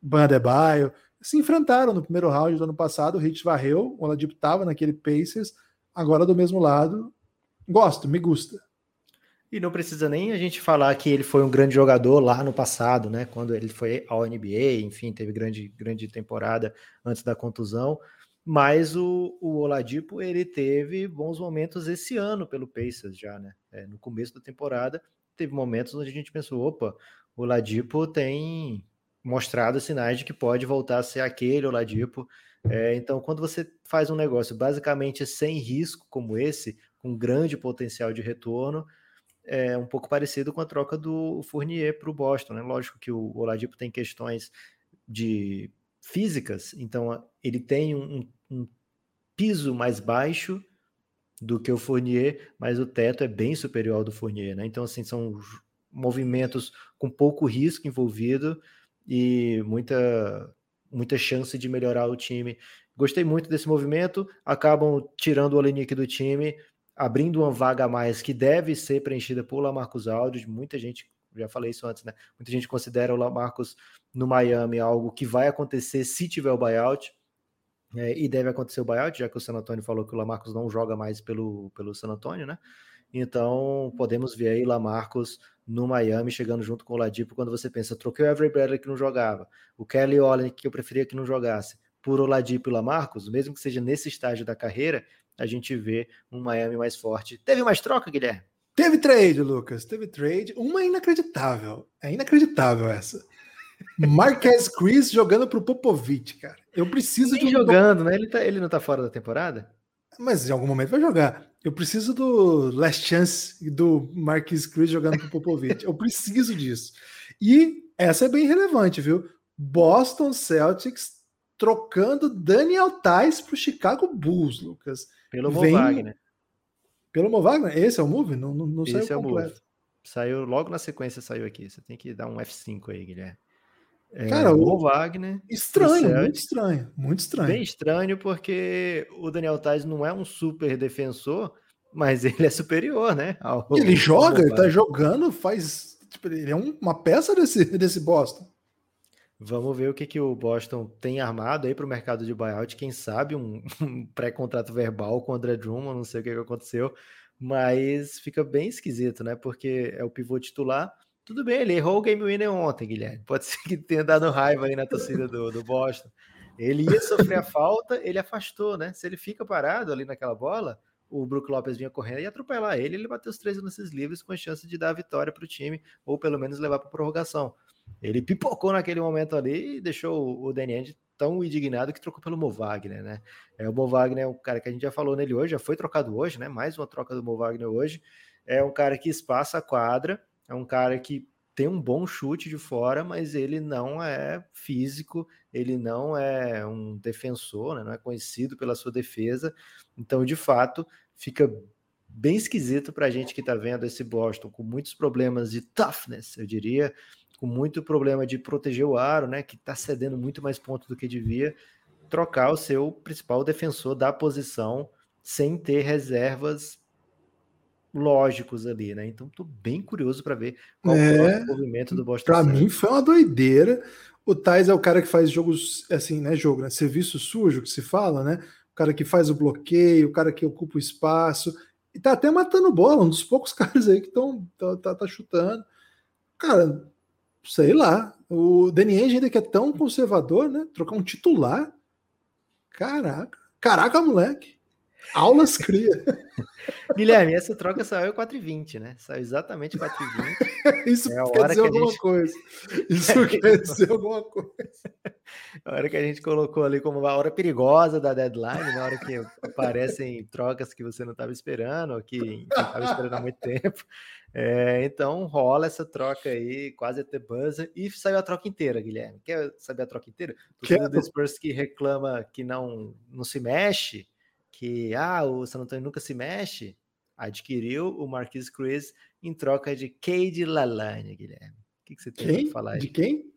Ban Adebayo. Se enfrentaram no primeiro round do ano passado, o Heat varreu, o Oladipo estava naquele Pacers, agora do mesmo lado. Gosto, me gusta. E não precisa nem a gente falar que ele foi um grande jogador lá no passado, né? Quando ele foi ao NBA, enfim, teve grande, grande temporada antes da contusão. Mas o, o Oladipo ele teve bons momentos esse ano pelo Pacers já, né? É, no começo da temporada teve momentos onde a gente pensou, opa, o Oladipo tem mostrado sinais de que pode voltar a ser aquele Oladipo. É, então, quando você faz um negócio basicamente sem risco como esse, com grande potencial de retorno, é um pouco parecido com a troca do Fournier para o Boston, né? Lógico que o Oladipo tem questões de físicas, então ele tem um, um piso mais baixo do que o Fournier, mas o teto é bem superior ao do Fournier, né? Então, assim, são movimentos com pouco risco envolvido e muita, muita chance de melhorar o time. Gostei muito desse movimento, acabam tirando o Olenik do time, abrindo uma vaga a mais que deve ser preenchida por Lamarcus Aldridge, muita gente, já falei isso antes, né? Muita gente considera o Lamarcus no Miami algo que vai acontecer se tiver o buyout. É, e deve acontecer o buyout, já que o San Antonio falou que o Lamarcus não joga mais pelo, pelo San Antonio, né? Então podemos ver aí Lamarcus no Miami chegando junto com o Ladipo quando você pensa, troquei o Avery Bradley que não jogava, o Kelly Olin que eu preferia que não jogasse, por Oladipo e Lamarcus, mesmo que seja nesse estágio da carreira, a gente vê um Miami mais forte. Teve mais troca, Guilherme? Teve trade, Lucas, teve trade. Uma inacreditável. É inacreditável essa. Marquez Chris jogando pro Popovich, cara. Eu preciso de um jogando, né? Ele, tá, ele não tá fora da temporada? Mas em algum momento vai jogar. Eu preciso do Last Chance do Marquis Chris jogando pro Popovich. Eu preciso disso. E essa é bem relevante, viu? Boston Celtics trocando Daniel Tais pro Chicago Bulls, Lucas. Pelo Vem... Wagner. Pelo Mo Wagner? Esse é o move? Não, não, não Esse saiu é completo. Move. Saiu logo na sequência, saiu aqui. Você tem que dar um F5 aí, Guilherme. É, Cara, o Wagner. Estranho, muito estranho, muito estranho. Bem estranho, porque o Daniel Tais não é um super defensor, mas ele é superior, né? Ao, ele joga, ele tá jogando, faz. Tipo, ele é um, uma peça desse, desse Boston. Vamos ver o que, que o Boston tem armado aí para o mercado de buyout. Quem sabe um, um pré-contrato verbal com o André Drummond, não sei o que, que aconteceu, mas fica bem esquisito, né? Porque é o pivô titular tudo bem, ele errou o game winner ontem, Guilherme. Pode ser que tenha dado raiva aí na torcida do, do Boston. Ele ia sofrer a falta, ele afastou, né? Se ele fica parado ali naquela bola, o Brook Lopes vinha correndo e atropelar ele, ele bateu os três lances livres com a chance de dar a vitória para o time, ou pelo menos levar para prorrogação. Ele pipocou naquele momento ali e deixou o Ainge tão indignado que trocou pelo Mo Wagner, né? É, o Mo Wagner é um cara que a gente já falou nele hoje, já foi trocado hoje, né? Mais uma troca do Mo Wagner hoje. É um cara que espaça a quadra, é um cara que tem um bom chute de fora, mas ele não é físico, ele não é um defensor, né? não é conhecido pela sua defesa. Então, de fato, fica bem esquisito para a gente que está vendo esse Boston com muitos problemas de toughness, eu diria, com muito problema de proteger o aro, né? Que está cedendo muito mais pontos do que devia, trocar o seu principal defensor da posição sem ter reservas lógicos ali, né? Então tô bem curioso para ver qual é, o movimento do Boston. Para mim foi uma doideira. O Tais é o cara que faz jogos assim, né? Jogo, né? Serviço sujo que se fala, né? O cara que faz o bloqueio, o cara que ocupa o espaço e tá até matando bola, um dos poucos caras aí que estão tá, tá, tá, chutando. Cara, sei lá. O Danny Ainge ainda que é tão conservador, né? Trocar um titular. Caraca. Caraca, moleque. Aulas cria. Guilherme, essa troca saiu 4h20, né? Saiu exatamente 4h20. Isso é quer dizer que alguma gente... coisa. Isso quer dizer alguma coisa. A hora que a gente colocou ali como uma hora perigosa da deadline, na hora que aparecem trocas que você não estava esperando, ou que estava esperando há muito tempo. É, então rola essa troca aí, quase até buzzer, e saiu a troca inteira, Guilherme. Quer saber a troca inteira? O do Spurs que reclama que não, não se mexe, que ah, o San Antonio nunca se mexe, adquiriu o Marquis Cruz em troca de Cade Lalane, Guilherme. O que, que você tem para falar aí? De quem?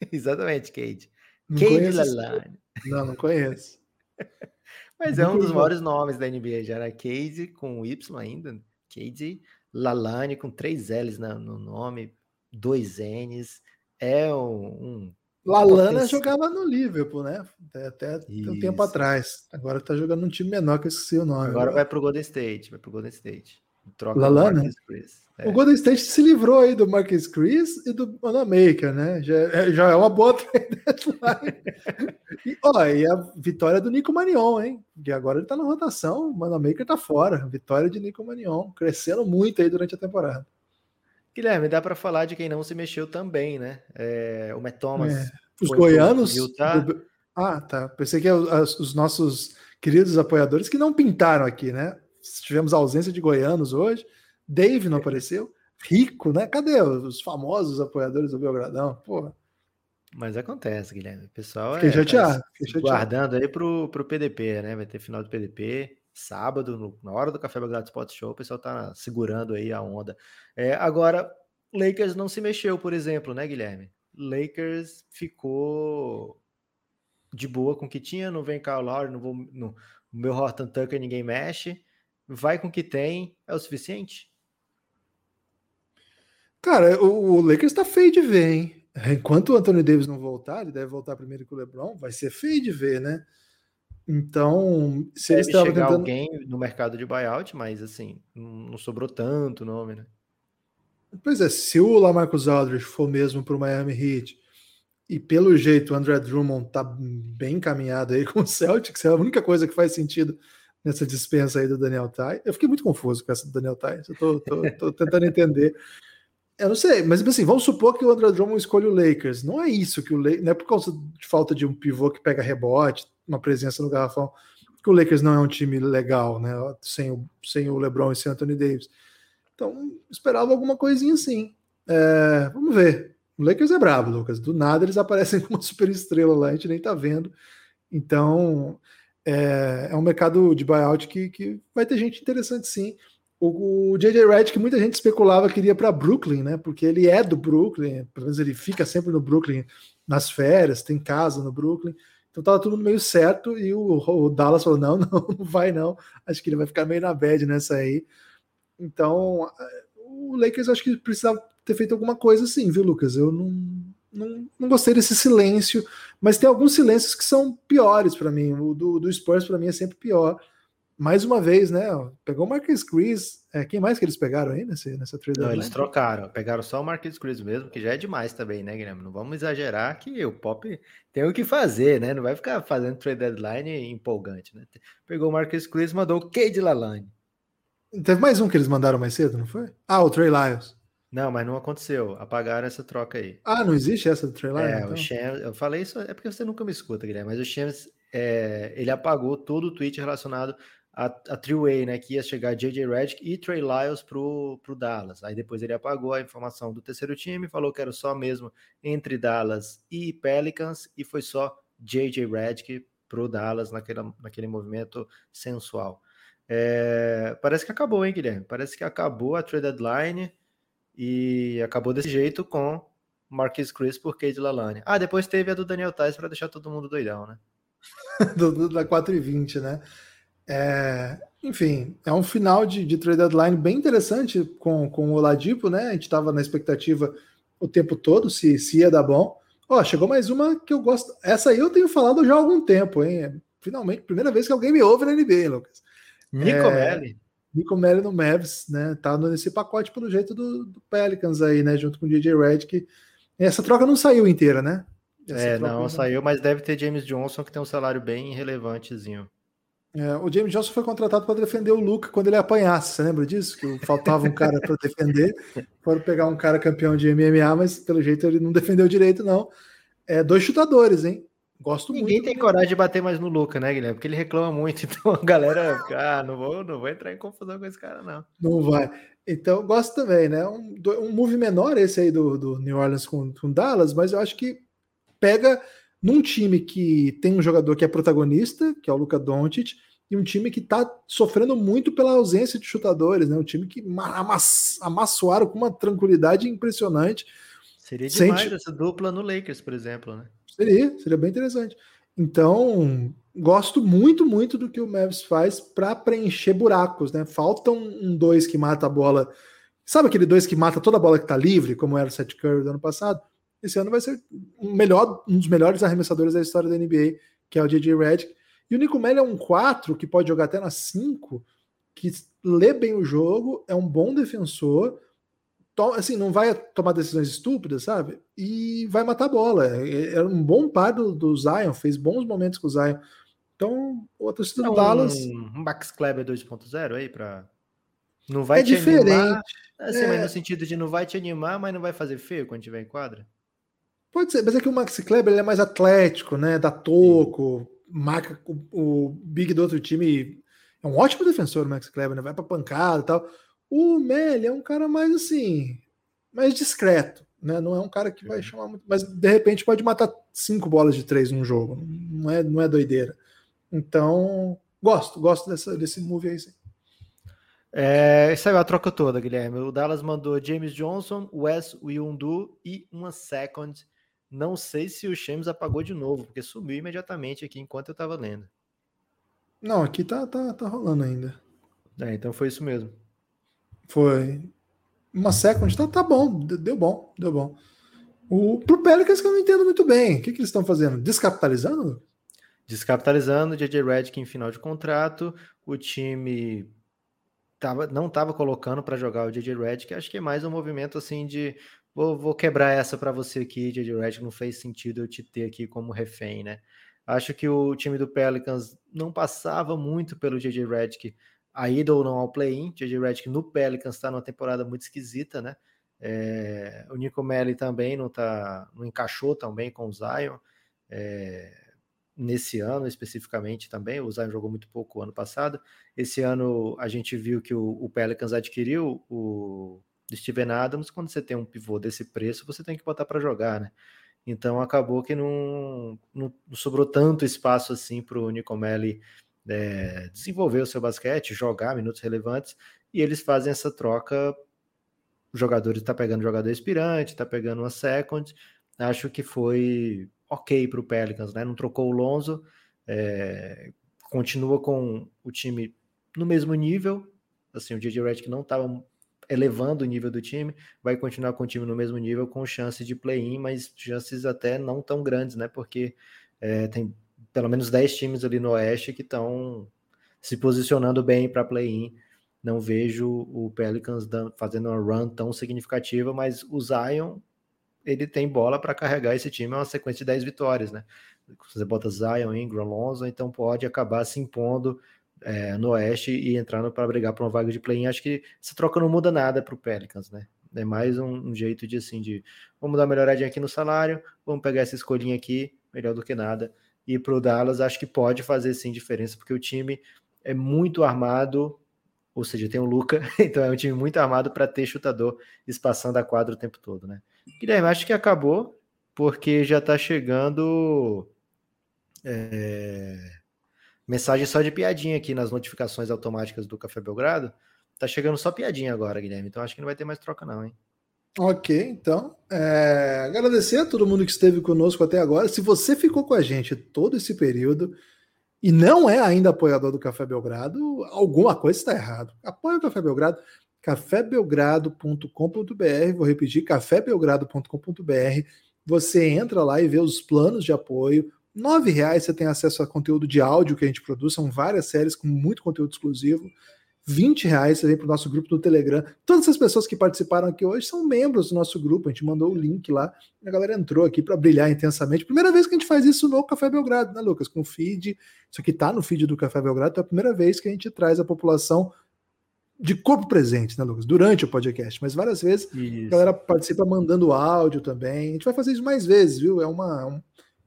Exatamente, Cade. Não Cade Lalane. Não, não conheço. Mas é um dos maiores nomes da NBA, já era Cade com Y ainda, Cade Lalane com três L's no nome, dois N's, é um, um Lalana jogava no Liverpool, né? Até, até um tempo atrás. Agora tá jogando num time menor que eu esqueci o nome. Agora, vai pro Golden State, vai pro Golden State. Troca Lalana? É. O Golden State se livrou aí do Marcus Chris e do Manamaker, né? Já, é, já é uma boa e, ó, e a vitória do Nico Manion, hein? Que agora ele tá na rotação, o Manamaker tá fora. Vitória de Nico Manion, crescendo muito aí durante a temporada. Guilherme, dá para falar de quem não se mexeu também, né? É, o Matt Thomas. É. Os goianos. Do... Ah, tá. Pensei que é os nossos queridos apoiadores que não pintaram aqui, né? Tivemos ausência de goianos hoje. Dave não apareceu. Rico, né? Cadê os famosos apoiadores do Belgradão? Porra. Mas acontece, Guilherme. O pessoal Fiquei é, chateado. Tá Fiquei guardando aí pro, pro PDP, né? Vai ter final do PDP sábado, no, na hora do Café Belgrado Spot Show, o pessoal tá segurando aí a onda. É, agora, Lakers não se mexeu, por exemplo, né, Guilherme? Lakers ficou de boa com o que tinha, não vem Kyle Lowry, não vou, no, meu Horton Tucker ninguém mexe, vai com o que tem, é o suficiente? Cara, o, o Lakers tá feio de ver, hein? Enquanto o Anthony Davis não voltar, ele deve voltar primeiro que o LeBron, vai ser feio de ver, né? Então, se Deve eles estavam tentando... alguém no mercado de buyout, mas assim, não sobrou tanto nome, né? Pois é, se o Lamarcus Aldridge for mesmo para o Miami Heat, e pelo jeito o André Drummond tá bem encaminhado aí com o Celtics, é a única coisa que faz sentido nessa dispensa aí do Daniel Tai. Eu fiquei muito confuso com essa do Daniel Tai, eu tô, tô, tô tentando entender. Eu não sei, mas assim, vamos supor que o André Drummond escolhe o Lakers. Não é isso que o Lakers, não é por causa de falta de um pivô que pega rebote, uma presença no garrafão, que o Lakers não é um time legal, né? Sem o, sem o LeBron e sem Anthony Davis. Então, esperava alguma coisinha assim. É, vamos ver. O Lakers é brabo, Lucas. Do nada eles aparecem com uma super estrela lá, a gente nem tá vendo. Então, é, é um mercado de buyout que, que vai ter gente interessante sim. O, o JJ Redick, muita gente especulava que iria para Brooklyn, né? Porque ele é do Brooklyn, pelo menos ele fica sempre no Brooklyn nas férias, tem casa no Brooklyn. Então tava tudo meio certo e o, o, Dallas falou: não, não, não vai não. Acho que ele vai ficar meio na bad nessa aí. Então o Lakers acho que precisava ter feito alguma coisa assim, viu, Lucas? Eu não, não, não gostei desse silêncio, mas tem alguns silêncios que são piores para mim. O do, do Spurs para mim é sempre pior. Mais uma vez, né? Pegou o Marcus Chris. É, quem mais que eles pegaram aí nesse, nessa trade Não, eles trocaram. Pegaram só o Marquis Cruz mesmo, que já é demais também, né, Guilherme? Não vamos exagerar que o Pop tem o que fazer, né? Não vai ficar fazendo trade deadline empolgante, né? Pegou o Marquis Cruz e mandou o Cade Lalane. Teve mais um que eles mandaram mais cedo, não foi? Ah, o Trey Lyles. Não, mas não aconteceu. Apagaram essa troca aí. Ah, não existe essa do Trey Lyles? É, então? o Shams, eu falei isso, é porque você nunca me escuta, Guilherme, mas o Shams, é, ele apagou todo o tweet relacionado a, a three-way, né, que ia chegar J.J. Redick e Trey Lyles pro, pro Dallas. Aí depois ele apagou a informação do terceiro time, falou que era só mesmo entre Dallas e Pelicans, e foi só J.J. Redick pro Dallas naquele, naquele movimento sensual. É, parece que acabou, hein, Guilherme? Parece que acabou a trade deadline e acabou desse jeito com Marquis Chris por Cade Lalane. Ah, depois teve a do Daniel Tais para deixar todo mundo doidão, né? da 4 e 20, né? É, enfim, é um final de, de trade deadline bem interessante com, com o Oladipo, né? A gente estava na expectativa o tempo todo se, se ia dar bom. Ó, chegou mais uma que eu gosto. Essa aí eu tenho falado já há algum tempo, hein? Finalmente, primeira vez que alguém me ouve na NBA, Lucas. Nico É, Melli. Nico Melli no Mavs, né? Tá nesse pacote pelo jeito do, do Pelicans aí, né? Junto com o DJ Redick. Essa troca não saiu inteira, né? Essa É, troca não, saiu, mas deve ter James Johnson que tem um salário bem relevantezinho. É, o James Johnson foi contratado para defender o Luca quando ele apanhasse. Você lembra disso? Que faltava um cara para defender. Foram pegar um cara campeão de MMA, mas pelo jeito ele não defendeu direito, não. É, dois chutadores, hein? Gosto Ninguém muito. tem coragem de bater mais no Luca, né, Guilherme? Porque ele reclama muito, então a galera fica, ah, não vou, não vou entrar em confusão com esse cara, não. Não vai. Então, gosto também, né? Um, um move menor esse aí do, do New Orleans com, com Dallas, mas eu acho que pega num time que tem um jogador que é protagonista, que é o Luca Doncic, e um time que está sofrendo muito pela ausência de chutadores, né? Um time que ma- amass- amassoaram com uma tranquilidade impressionante. Seria Sente- demais essa dupla no Lakers, por exemplo, né? Seria, seria bem interessante. Então, gosto muito, muito do que o Mavs faz para preencher buracos, né? Falta um, um dois que mata a bola. Sabe aquele dois que mata toda a bola que está livre, como era o Seth Curry do ano passado? Esse ano vai ser um, melhor, um dos melhores arremessadores da história da NBA, que é o J.J. Redick. E o Nico Melli é um 4 que pode jogar até na 5, que lê bem o jogo, é um bom defensor, assim, não vai tomar decisões estúpidas, sabe? E vai matar a bola. É, é um bom par do, do Zion, fez bons momentos com o Zion. Então, o torcida É do um, Dallas um Max Kleber 2.0 aí para não vai é te diferente. animar, assim, É. mas no sentido de não vai te animar, mas não vai fazer feio quando tiver em quadra. Pode ser, mas é que o Maxi Kleber é mais atlético, né? Dá toco, marca o, o big do outro time. É um ótimo defensor, o Maxi Kleber, né? Vai pra pancada e tal. O Melly é um cara mais assim, mais discreto, né? Não é um cara que vai chamar muito, mas de repente pode matar cinco bolas de três num jogo. Não é, não é doideira. Então, gosto, gosto dessa, desse move aí. Sim. É, saiu a troca toda, Guilherme. O Dallas mandou James Johnson, Wes Wilndu e uma second. Não sei se o James apagou de novo, porque sumiu imediatamente aqui enquanto eu estava lendo. Não, aqui tá, tá, tá rolando ainda. É, então foi isso mesmo. Foi uma second, tá, tá bom, de- deu bom, deu bom. O, pro Pelicans que eu não entendo muito bem. O que, que eles estão fazendo? Descapitalizando? Descapitalizando, JJ Redick em final de contrato, o time tava, não estava colocando para jogar o JJ Redick, acho que é mais um movimento assim de vou, vou quebrar essa para você aqui, JJ Redick, não fez sentido eu te ter aqui como refém, né? Acho que o time do Pelicans não passava muito pelo JJ Redick, a ida ou não ao play-in, JJ Redick no Pelicans está numa temporada muito esquisita, né? É, o Nico Melli também não tá, não encaixou tão bem com o Zion. É, nesse ano especificamente também. O Zion jogou muito pouco ano passado. Esse ano a gente viu que o, o Pelicans adquiriu o Steven Adams. Quando você tem um pivô desse preço, você tem que botar para jogar, né? Então acabou que não, não, não sobrou tanto espaço assim para o Nicomelli é, desenvolver o seu basquete, jogar minutos relevantes, e eles fazem essa troca. O jogador está pegando jogador expirante, está pegando uma second. Acho que foi ok para o Pelicans, né? Não trocou o Lonzo, é, continua com o time no mesmo nível. Assim, o DJ Redick não estava elevando o nível do time, vai continuar com o time no mesmo nível, com chance de play-in, mas chances até não tão grandes, né? Porque é, tem pelo menos 10 times ali no Oeste que estão se posicionando bem para play-in. Não vejo o Pelicans fazendo uma run tão significativa, mas o Zion ele tem bola para carregar esse time, é uma sequência de 10 vitórias, né? Você bota Zion, Ingram, Lonzo, então pode acabar se impondo é, no Oeste e entrando para brigar por uma vaga de play-in. Acho que essa troca não muda nada para o Pelicans, né? É mais um, um, jeito de assim de vamos dar uma melhoradinha aqui no salário, vamos pegar essa escolhinha aqui, melhor do que nada. E para o Dallas acho que pode fazer sim diferença, porque o time é muito armado, ou seja, tem o Luca, então é um time muito armado para ter chutador espaçando a quadra o tempo todo, né? Guilherme, acho que acabou, porque já está chegando é, mensagem só de piadinha aqui nas notificações automáticas do Café Belgrado. Tá chegando só piadinha agora, Guilherme. Então acho que não vai ter mais troca, não, hein? Ok, então. É, agradecer a todo mundo que esteve conosco até agora. Se você ficou com a gente todo esse período e não é ainda apoiador do Café Belgrado, alguma coisa está errado. Apoie o Café Belgrado, cafébelgrado.com.br. Vou repetir, cafébelgrado.com.br. Você entra lá e vê os planos de apoio. R$ reais você tem acesso a conteúdo de áudio que a gente produz, são várias séries com muito conteúdo exclusivo. 20 reais você vem para o nosso grupo do Telegram. Todas as pessoas que participaram aqui hoje são membros do nosso grupo. A gente mandou o link lá. A galera entrou aqui para brilhar intensamente. Primeira vez que a gente faz isso no Café Belgrado, né, Lucas? Com o feed. Isso aqui está no feed do Café Belgrado. Então é a primeira vez que a gente traz a população de corpo presente, né, Lucas? Durante o podcast. Mas várias vezes isso. a galera participa mandando áudio também. A gente vai fazer isso mais vezes, viu? É uma,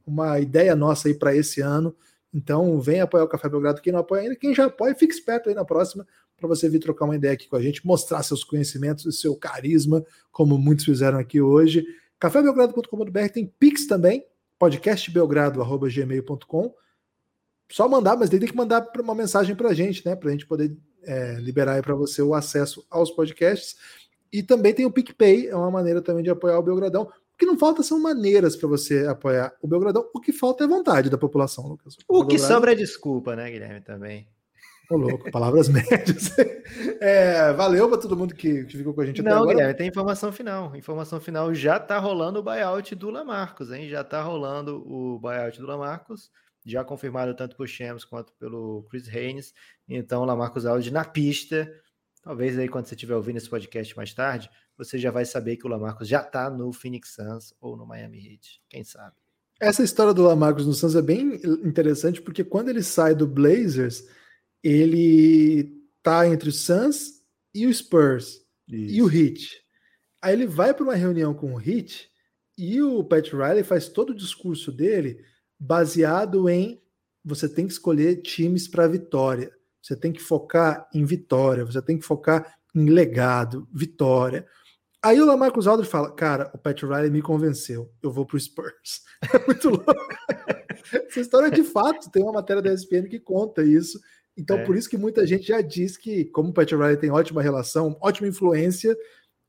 uma ideia nossa aí para esse ano. Então, vem apoiar o Café Belgrado. Quem não apoia ainda, quem já apoia, fique esperto aí na próxima para você vir trocar uma ideia aqui com a gente, mostrar seus conhecimentos e seu carisma, como muitos fizeram aqui hoje. cafébelgrado.com.br tem Pix também, podcastbelgrado.gmail.com. Só mandar, mas tem que mandar uma mensagem para a gente, né? Para a gente poder é, liberar aí para você o acesso aos podcasts. E também tem o PicPay, é uma maneira também de apoiar o Belgradão. O que não falta são maneiras para você apoiar o Belgradão. O que falta é vontade da população, Lucas. O, o que sobra é desculpa, né, Guilherme, também. Ô, louco, palavras médias. É, valeu para todo mundo que, que, ficou com a gente Não, agora. Guilherme, tem informação final. Informação final já tá rolando o buyout do Lamarcos, hein? Já tá rolando o buyout do Lamarcos, já confirmado tanto por Shams quanto pelo Chris Haynes. Então, Lamarcos Aldi na pista. Talvez aí quando você estiver ouvindo esse podcast mais tarde, você já vai saber que o Lamarcos já tá no Phoenix Suns ou no Miami Heat, quem sabe. Essa história do Lamarcus no Suns é bem interessante porque quando ele sai do Blazers, ele tá entre o Suns e o Spurs Isso. e o Heat. Aí ele vai para uma reunião com o Heat e o Pat Riley faz todo o discurso dele baseado em você tem que escolher times para vitória. Você tem que focar em vitória, você tem que focar em legado, vitória. Aí o Lamarcus Aldridge fala, cara, o Pat Riley me convenceu, eu vou pro Spurs. É muito louco. Essa história de fato, tem uma matéria da ESPN que conta isso. Então, é. por isso que muita gente já diz que, como o Pat Riley tem ótima relação, ótima influência,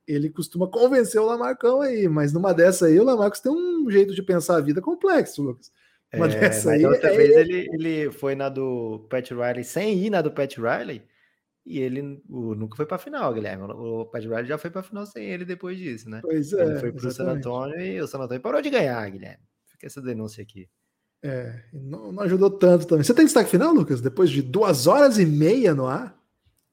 ele costuma convencer o Lamarcão aí, mas numa dessa aí, o Lamarcos tem um jeito de pensar a vida complexo, Lucas. Uma é, dessa aí. Outra é... vez ele, ele foi na do Pat Riley sem ir na do Pat Riley. E ele o, nunca foi para a final, Guilherme. O Pat Riley já foi para a final sem ele depois disso, né? Pois é. Ele foi para o San Antonio e o San Antonio parou de ganhar, Guilherme. Fica essa denúncia aqui. É, não, não, ajudou tanto também. Você tem destaque final, Lucas? Depois de duas horas e meia no ar?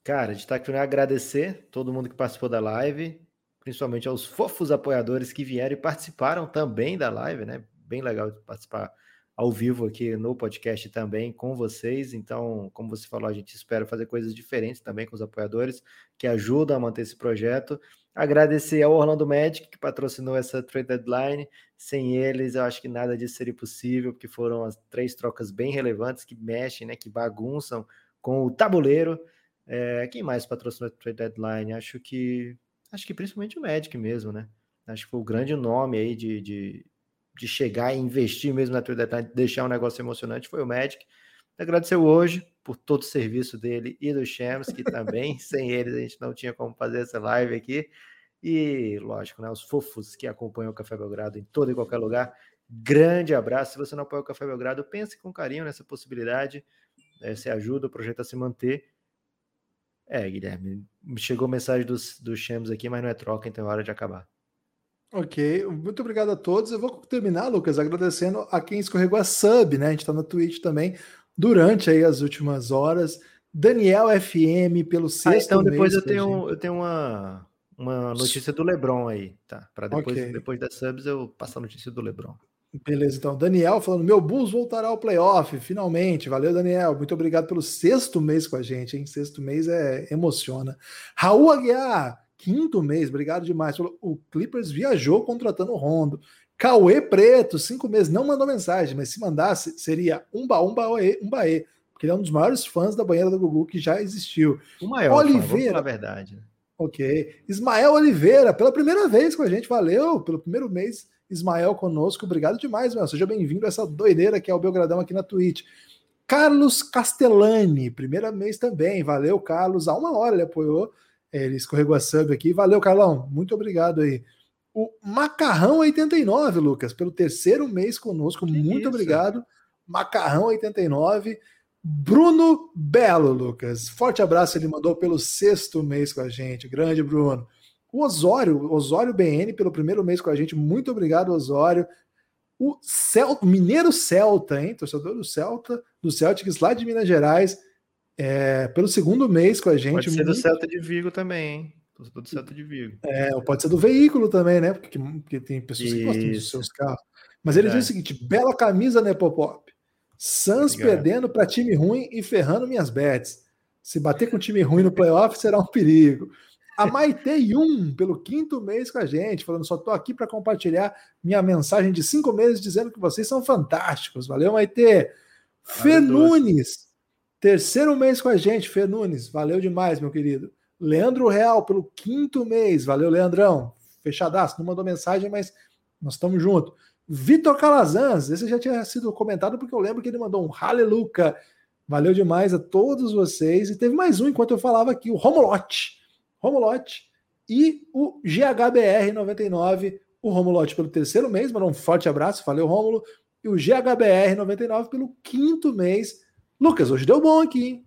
Cara, destaque final é agradecer todo mundo que participou da live, principalmente aos fofos apoiadores que vieram e participaram também da live, né? Bem legal participar ao vivo aqui no podcast também com vocês. Então, como você falou, a gente espera fazer coisas diferentes também com os apoiadores que ajudam a manter esse projeto. Agradecer ao Orlando Magic, que patrocinou essa trade deadline. Sem eles, eu acho que nada disso seria possível, porque foram as três trocas bem relevantes que mexem, né, que bagunçam com o tabuleiro. É, quem mais patrocinou a trade deadline? Acho que acho que principalmente o Magic mesmo, né? Acho que foi o grande nome aí de, de, de chegar e investir mesmo na trade deadline, deixar um negócio emocionante, foi o Magic. Agradecer hoje por todo o serviço dele e do Shams, que também, sem eles, a gente não tinha como fazer essa live aqui. E, lógico, né, os fofos que acompanham o Café Belgrado em todo e qualquer lugar. Grande abraço. Se você não apoia o Café Belgrado, pense com carinho nessa possibilidade. É, você ajuda o projeto a se manter. É, Guilherme, chegou mensagem dos, dos Shams aqui, mas não é troca, então é hora de acabar. Ok, muito obrigado a todos. Eu vou terminar, Lucas, agradecendo a quem escorregou a sub, né? A gente está no Twitch também durante aí as últimas horas. Daniel FM pelo Ah, sexto então depois mês eu tenho, eu tenho uma, uma notícia do LeBron aí, tá? Para depois, Ok. depois das subs eu passo a notícia do LeBron. Beleza, então. Daniel falando: meu Bulls voltará ao playoff, finalmente. Valeu, Daniel. Muito obrigado pelo sexto mês com a gente, hein? Sexto mês é emociona. Raul Aguiar, quinto mês, obrigado demais. Falou, o Clippers viajou contratando o Rondo. Cauê Preto, cinco meses, não mandou mensagem, mas se mandasse, seria um baú, um baê, um baê, porque ele é um dos maiores fãs da banheira do Gugu que já existiu. O maior, Oliveira. falar a verdade. né? Ok. Ismael Oliveira, pela primeira vez com a gente, valeu pelo primeiro mês. Ismael conosco, obrigado demais, meu. Seja bem-vindo a essa doideira que é o Belgradão aqui na Twitch. Carlos Castellani, primeira mês também, valeu, Carlos. Há uma hora ele apoiou, ele escorregou a sub aqui. Valeu, Carlão, muito obrigado aí. O Macarrão 89, Lucas, pelo terceiro mês conosco, muito isso? obrigado. Macarrão 89. Bruno Belo, Lucas. Forte abraço, ele mandou pelo sexto mês com a gente. Grande, Bruno. O Osório, Osório BN, pelo primeiro mês com a gente. Muito obrigado, Osório. O Celta, Mineiro Celta, hein? Torcedor do Celta, do Celtics lá de Minas Gerais, é, pelo segundo mês com a gente. Pode ser do Celta de Vigo também, hein? Torcedor do Celta de Vigo. é, pode ser do veículo também, né? Porque, porque tem pessoas que gostam dos Isso. seus carros. Mas ele diz o seguinte: bela camisa, né, Popop? Suns Obrigado. perdendo para time ruim e ferrando minhas bets. Se bater com time ruim no playoff será um perigo. A Maite Yun, pelo quinto mês com a gente, falando: só tô aqui para compartilhar minha mensagem de cinco meses dizendo que vocês são fantásticos. Valeu, Maite. Fê. Nunes, terceiro mês com a gente, Fê Nunes. Valeu demais, meu querido. Leandro Real, pelo quinto mês. Valeu, Leandrão. Fechadaço. Não mandou mensagem, mas nós estamos juntos. Vitor Calazans, esse já tinha sido comentado porque eu lembro que ele mandou um Haleluca. Valeu demais a todos vocês. E teve mais um enquanto eu falava aqui, o Romulote. Romulote e o GHBR99. O Romulote pelo terceiro mês, mandou um forte abraço. Valeu, Rômulo. E o GHBR99 pelo quinto mês. Lucas, hoje deu bom aqui, hein?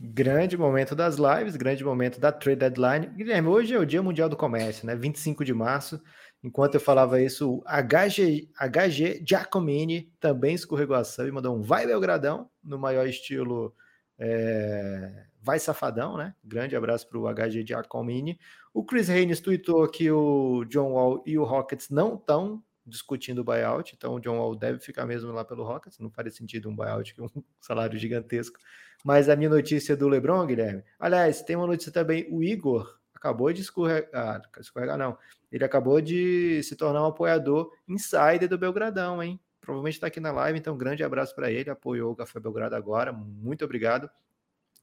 Grande momento das lives, grande momento da trade deadline. Guilherme, hoje é o Dia Mundial do Comércio, né? 25 de março. Enquanto eu falava isso, o HG, HG Giacomini também escorregou a sub e mandou um vai Belgradão, no maior estilo é, vai safadão, né? Grande abraço para o HG Giacomini. O Chris Haynes tweetou que o John Wall e o Rockets não estão discutindo o buyout, então o John Wall deve ficar mesmo lá pelo Rockets, não faria sentido um buyout com um salário gigantesco. Mas a minha notícia do LeBron, Guilherme, aliás, tem uma notícia também, o Igor acabou de escorregar, ah, escorregar não, ele acabou de se tornar um apoiador insider do Belgradão, hein? Provavelmente está aqui na live, então grande abraço para ele, apoiou o Café Belgrado agora, muito obrigado.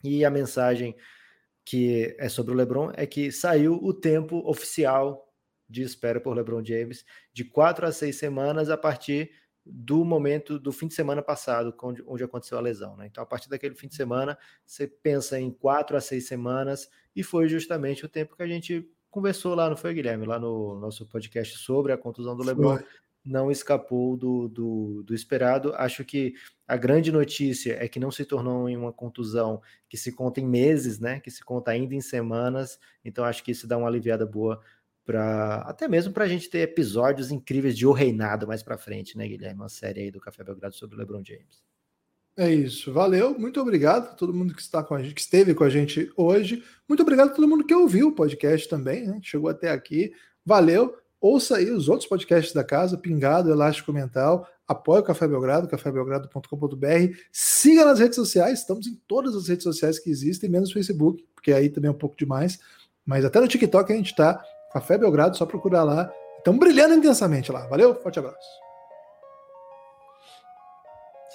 E a mensagem que é sobre o LeBron é que saiu o tempo oficial de espera por LeBron James de quatro a seis semanas a partir do momento do fim de semana passado, onde, onde aconteceu a lesão. Né? Então, a partir daquele fim de semana, você pensa em quatro a seis semanas, e foi justamente o tempo que a gente conversou lá, não foi, Guilherme? Lá no nosso podcast sobre a contusão do LeBron. Foi. Não escapou do, do, do esperado. Acho que a grande notícia é que não se tornou em uma contusão que se conta em meses, né? Que se conta ainda em semanas. Então, acho que isso dá uma aliviada boa para até mesmo para a gente ter episódios incríveis de O Reinado mais para frente, né, Guilherme? Uma série aí do Café Belgrado sobre o LeBron James. É isso, valeu, muito obrigado a todo mundo que está com a gente, que esteve com a gente hoje. Muito obrigado a todo mundo que ouviu o podcast também, né? Chegou até aqui. Valeu. Ouça aí os outros podcasts da casa, Pingado, Elástico Mental, apoia o Café Belgrado, cafébelgrado.com.br. Siga nas redes sociais, estamos em todas as redes sociais que existem, menos o Facebook, porque aí também é um pouco demais. Mas até no TikTok a gente tá. Café Belgrado, só procurar lá. Estamos brilhando intensamente lá. Valeu, forte abraço.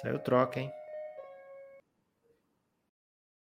Saiu troca, hein?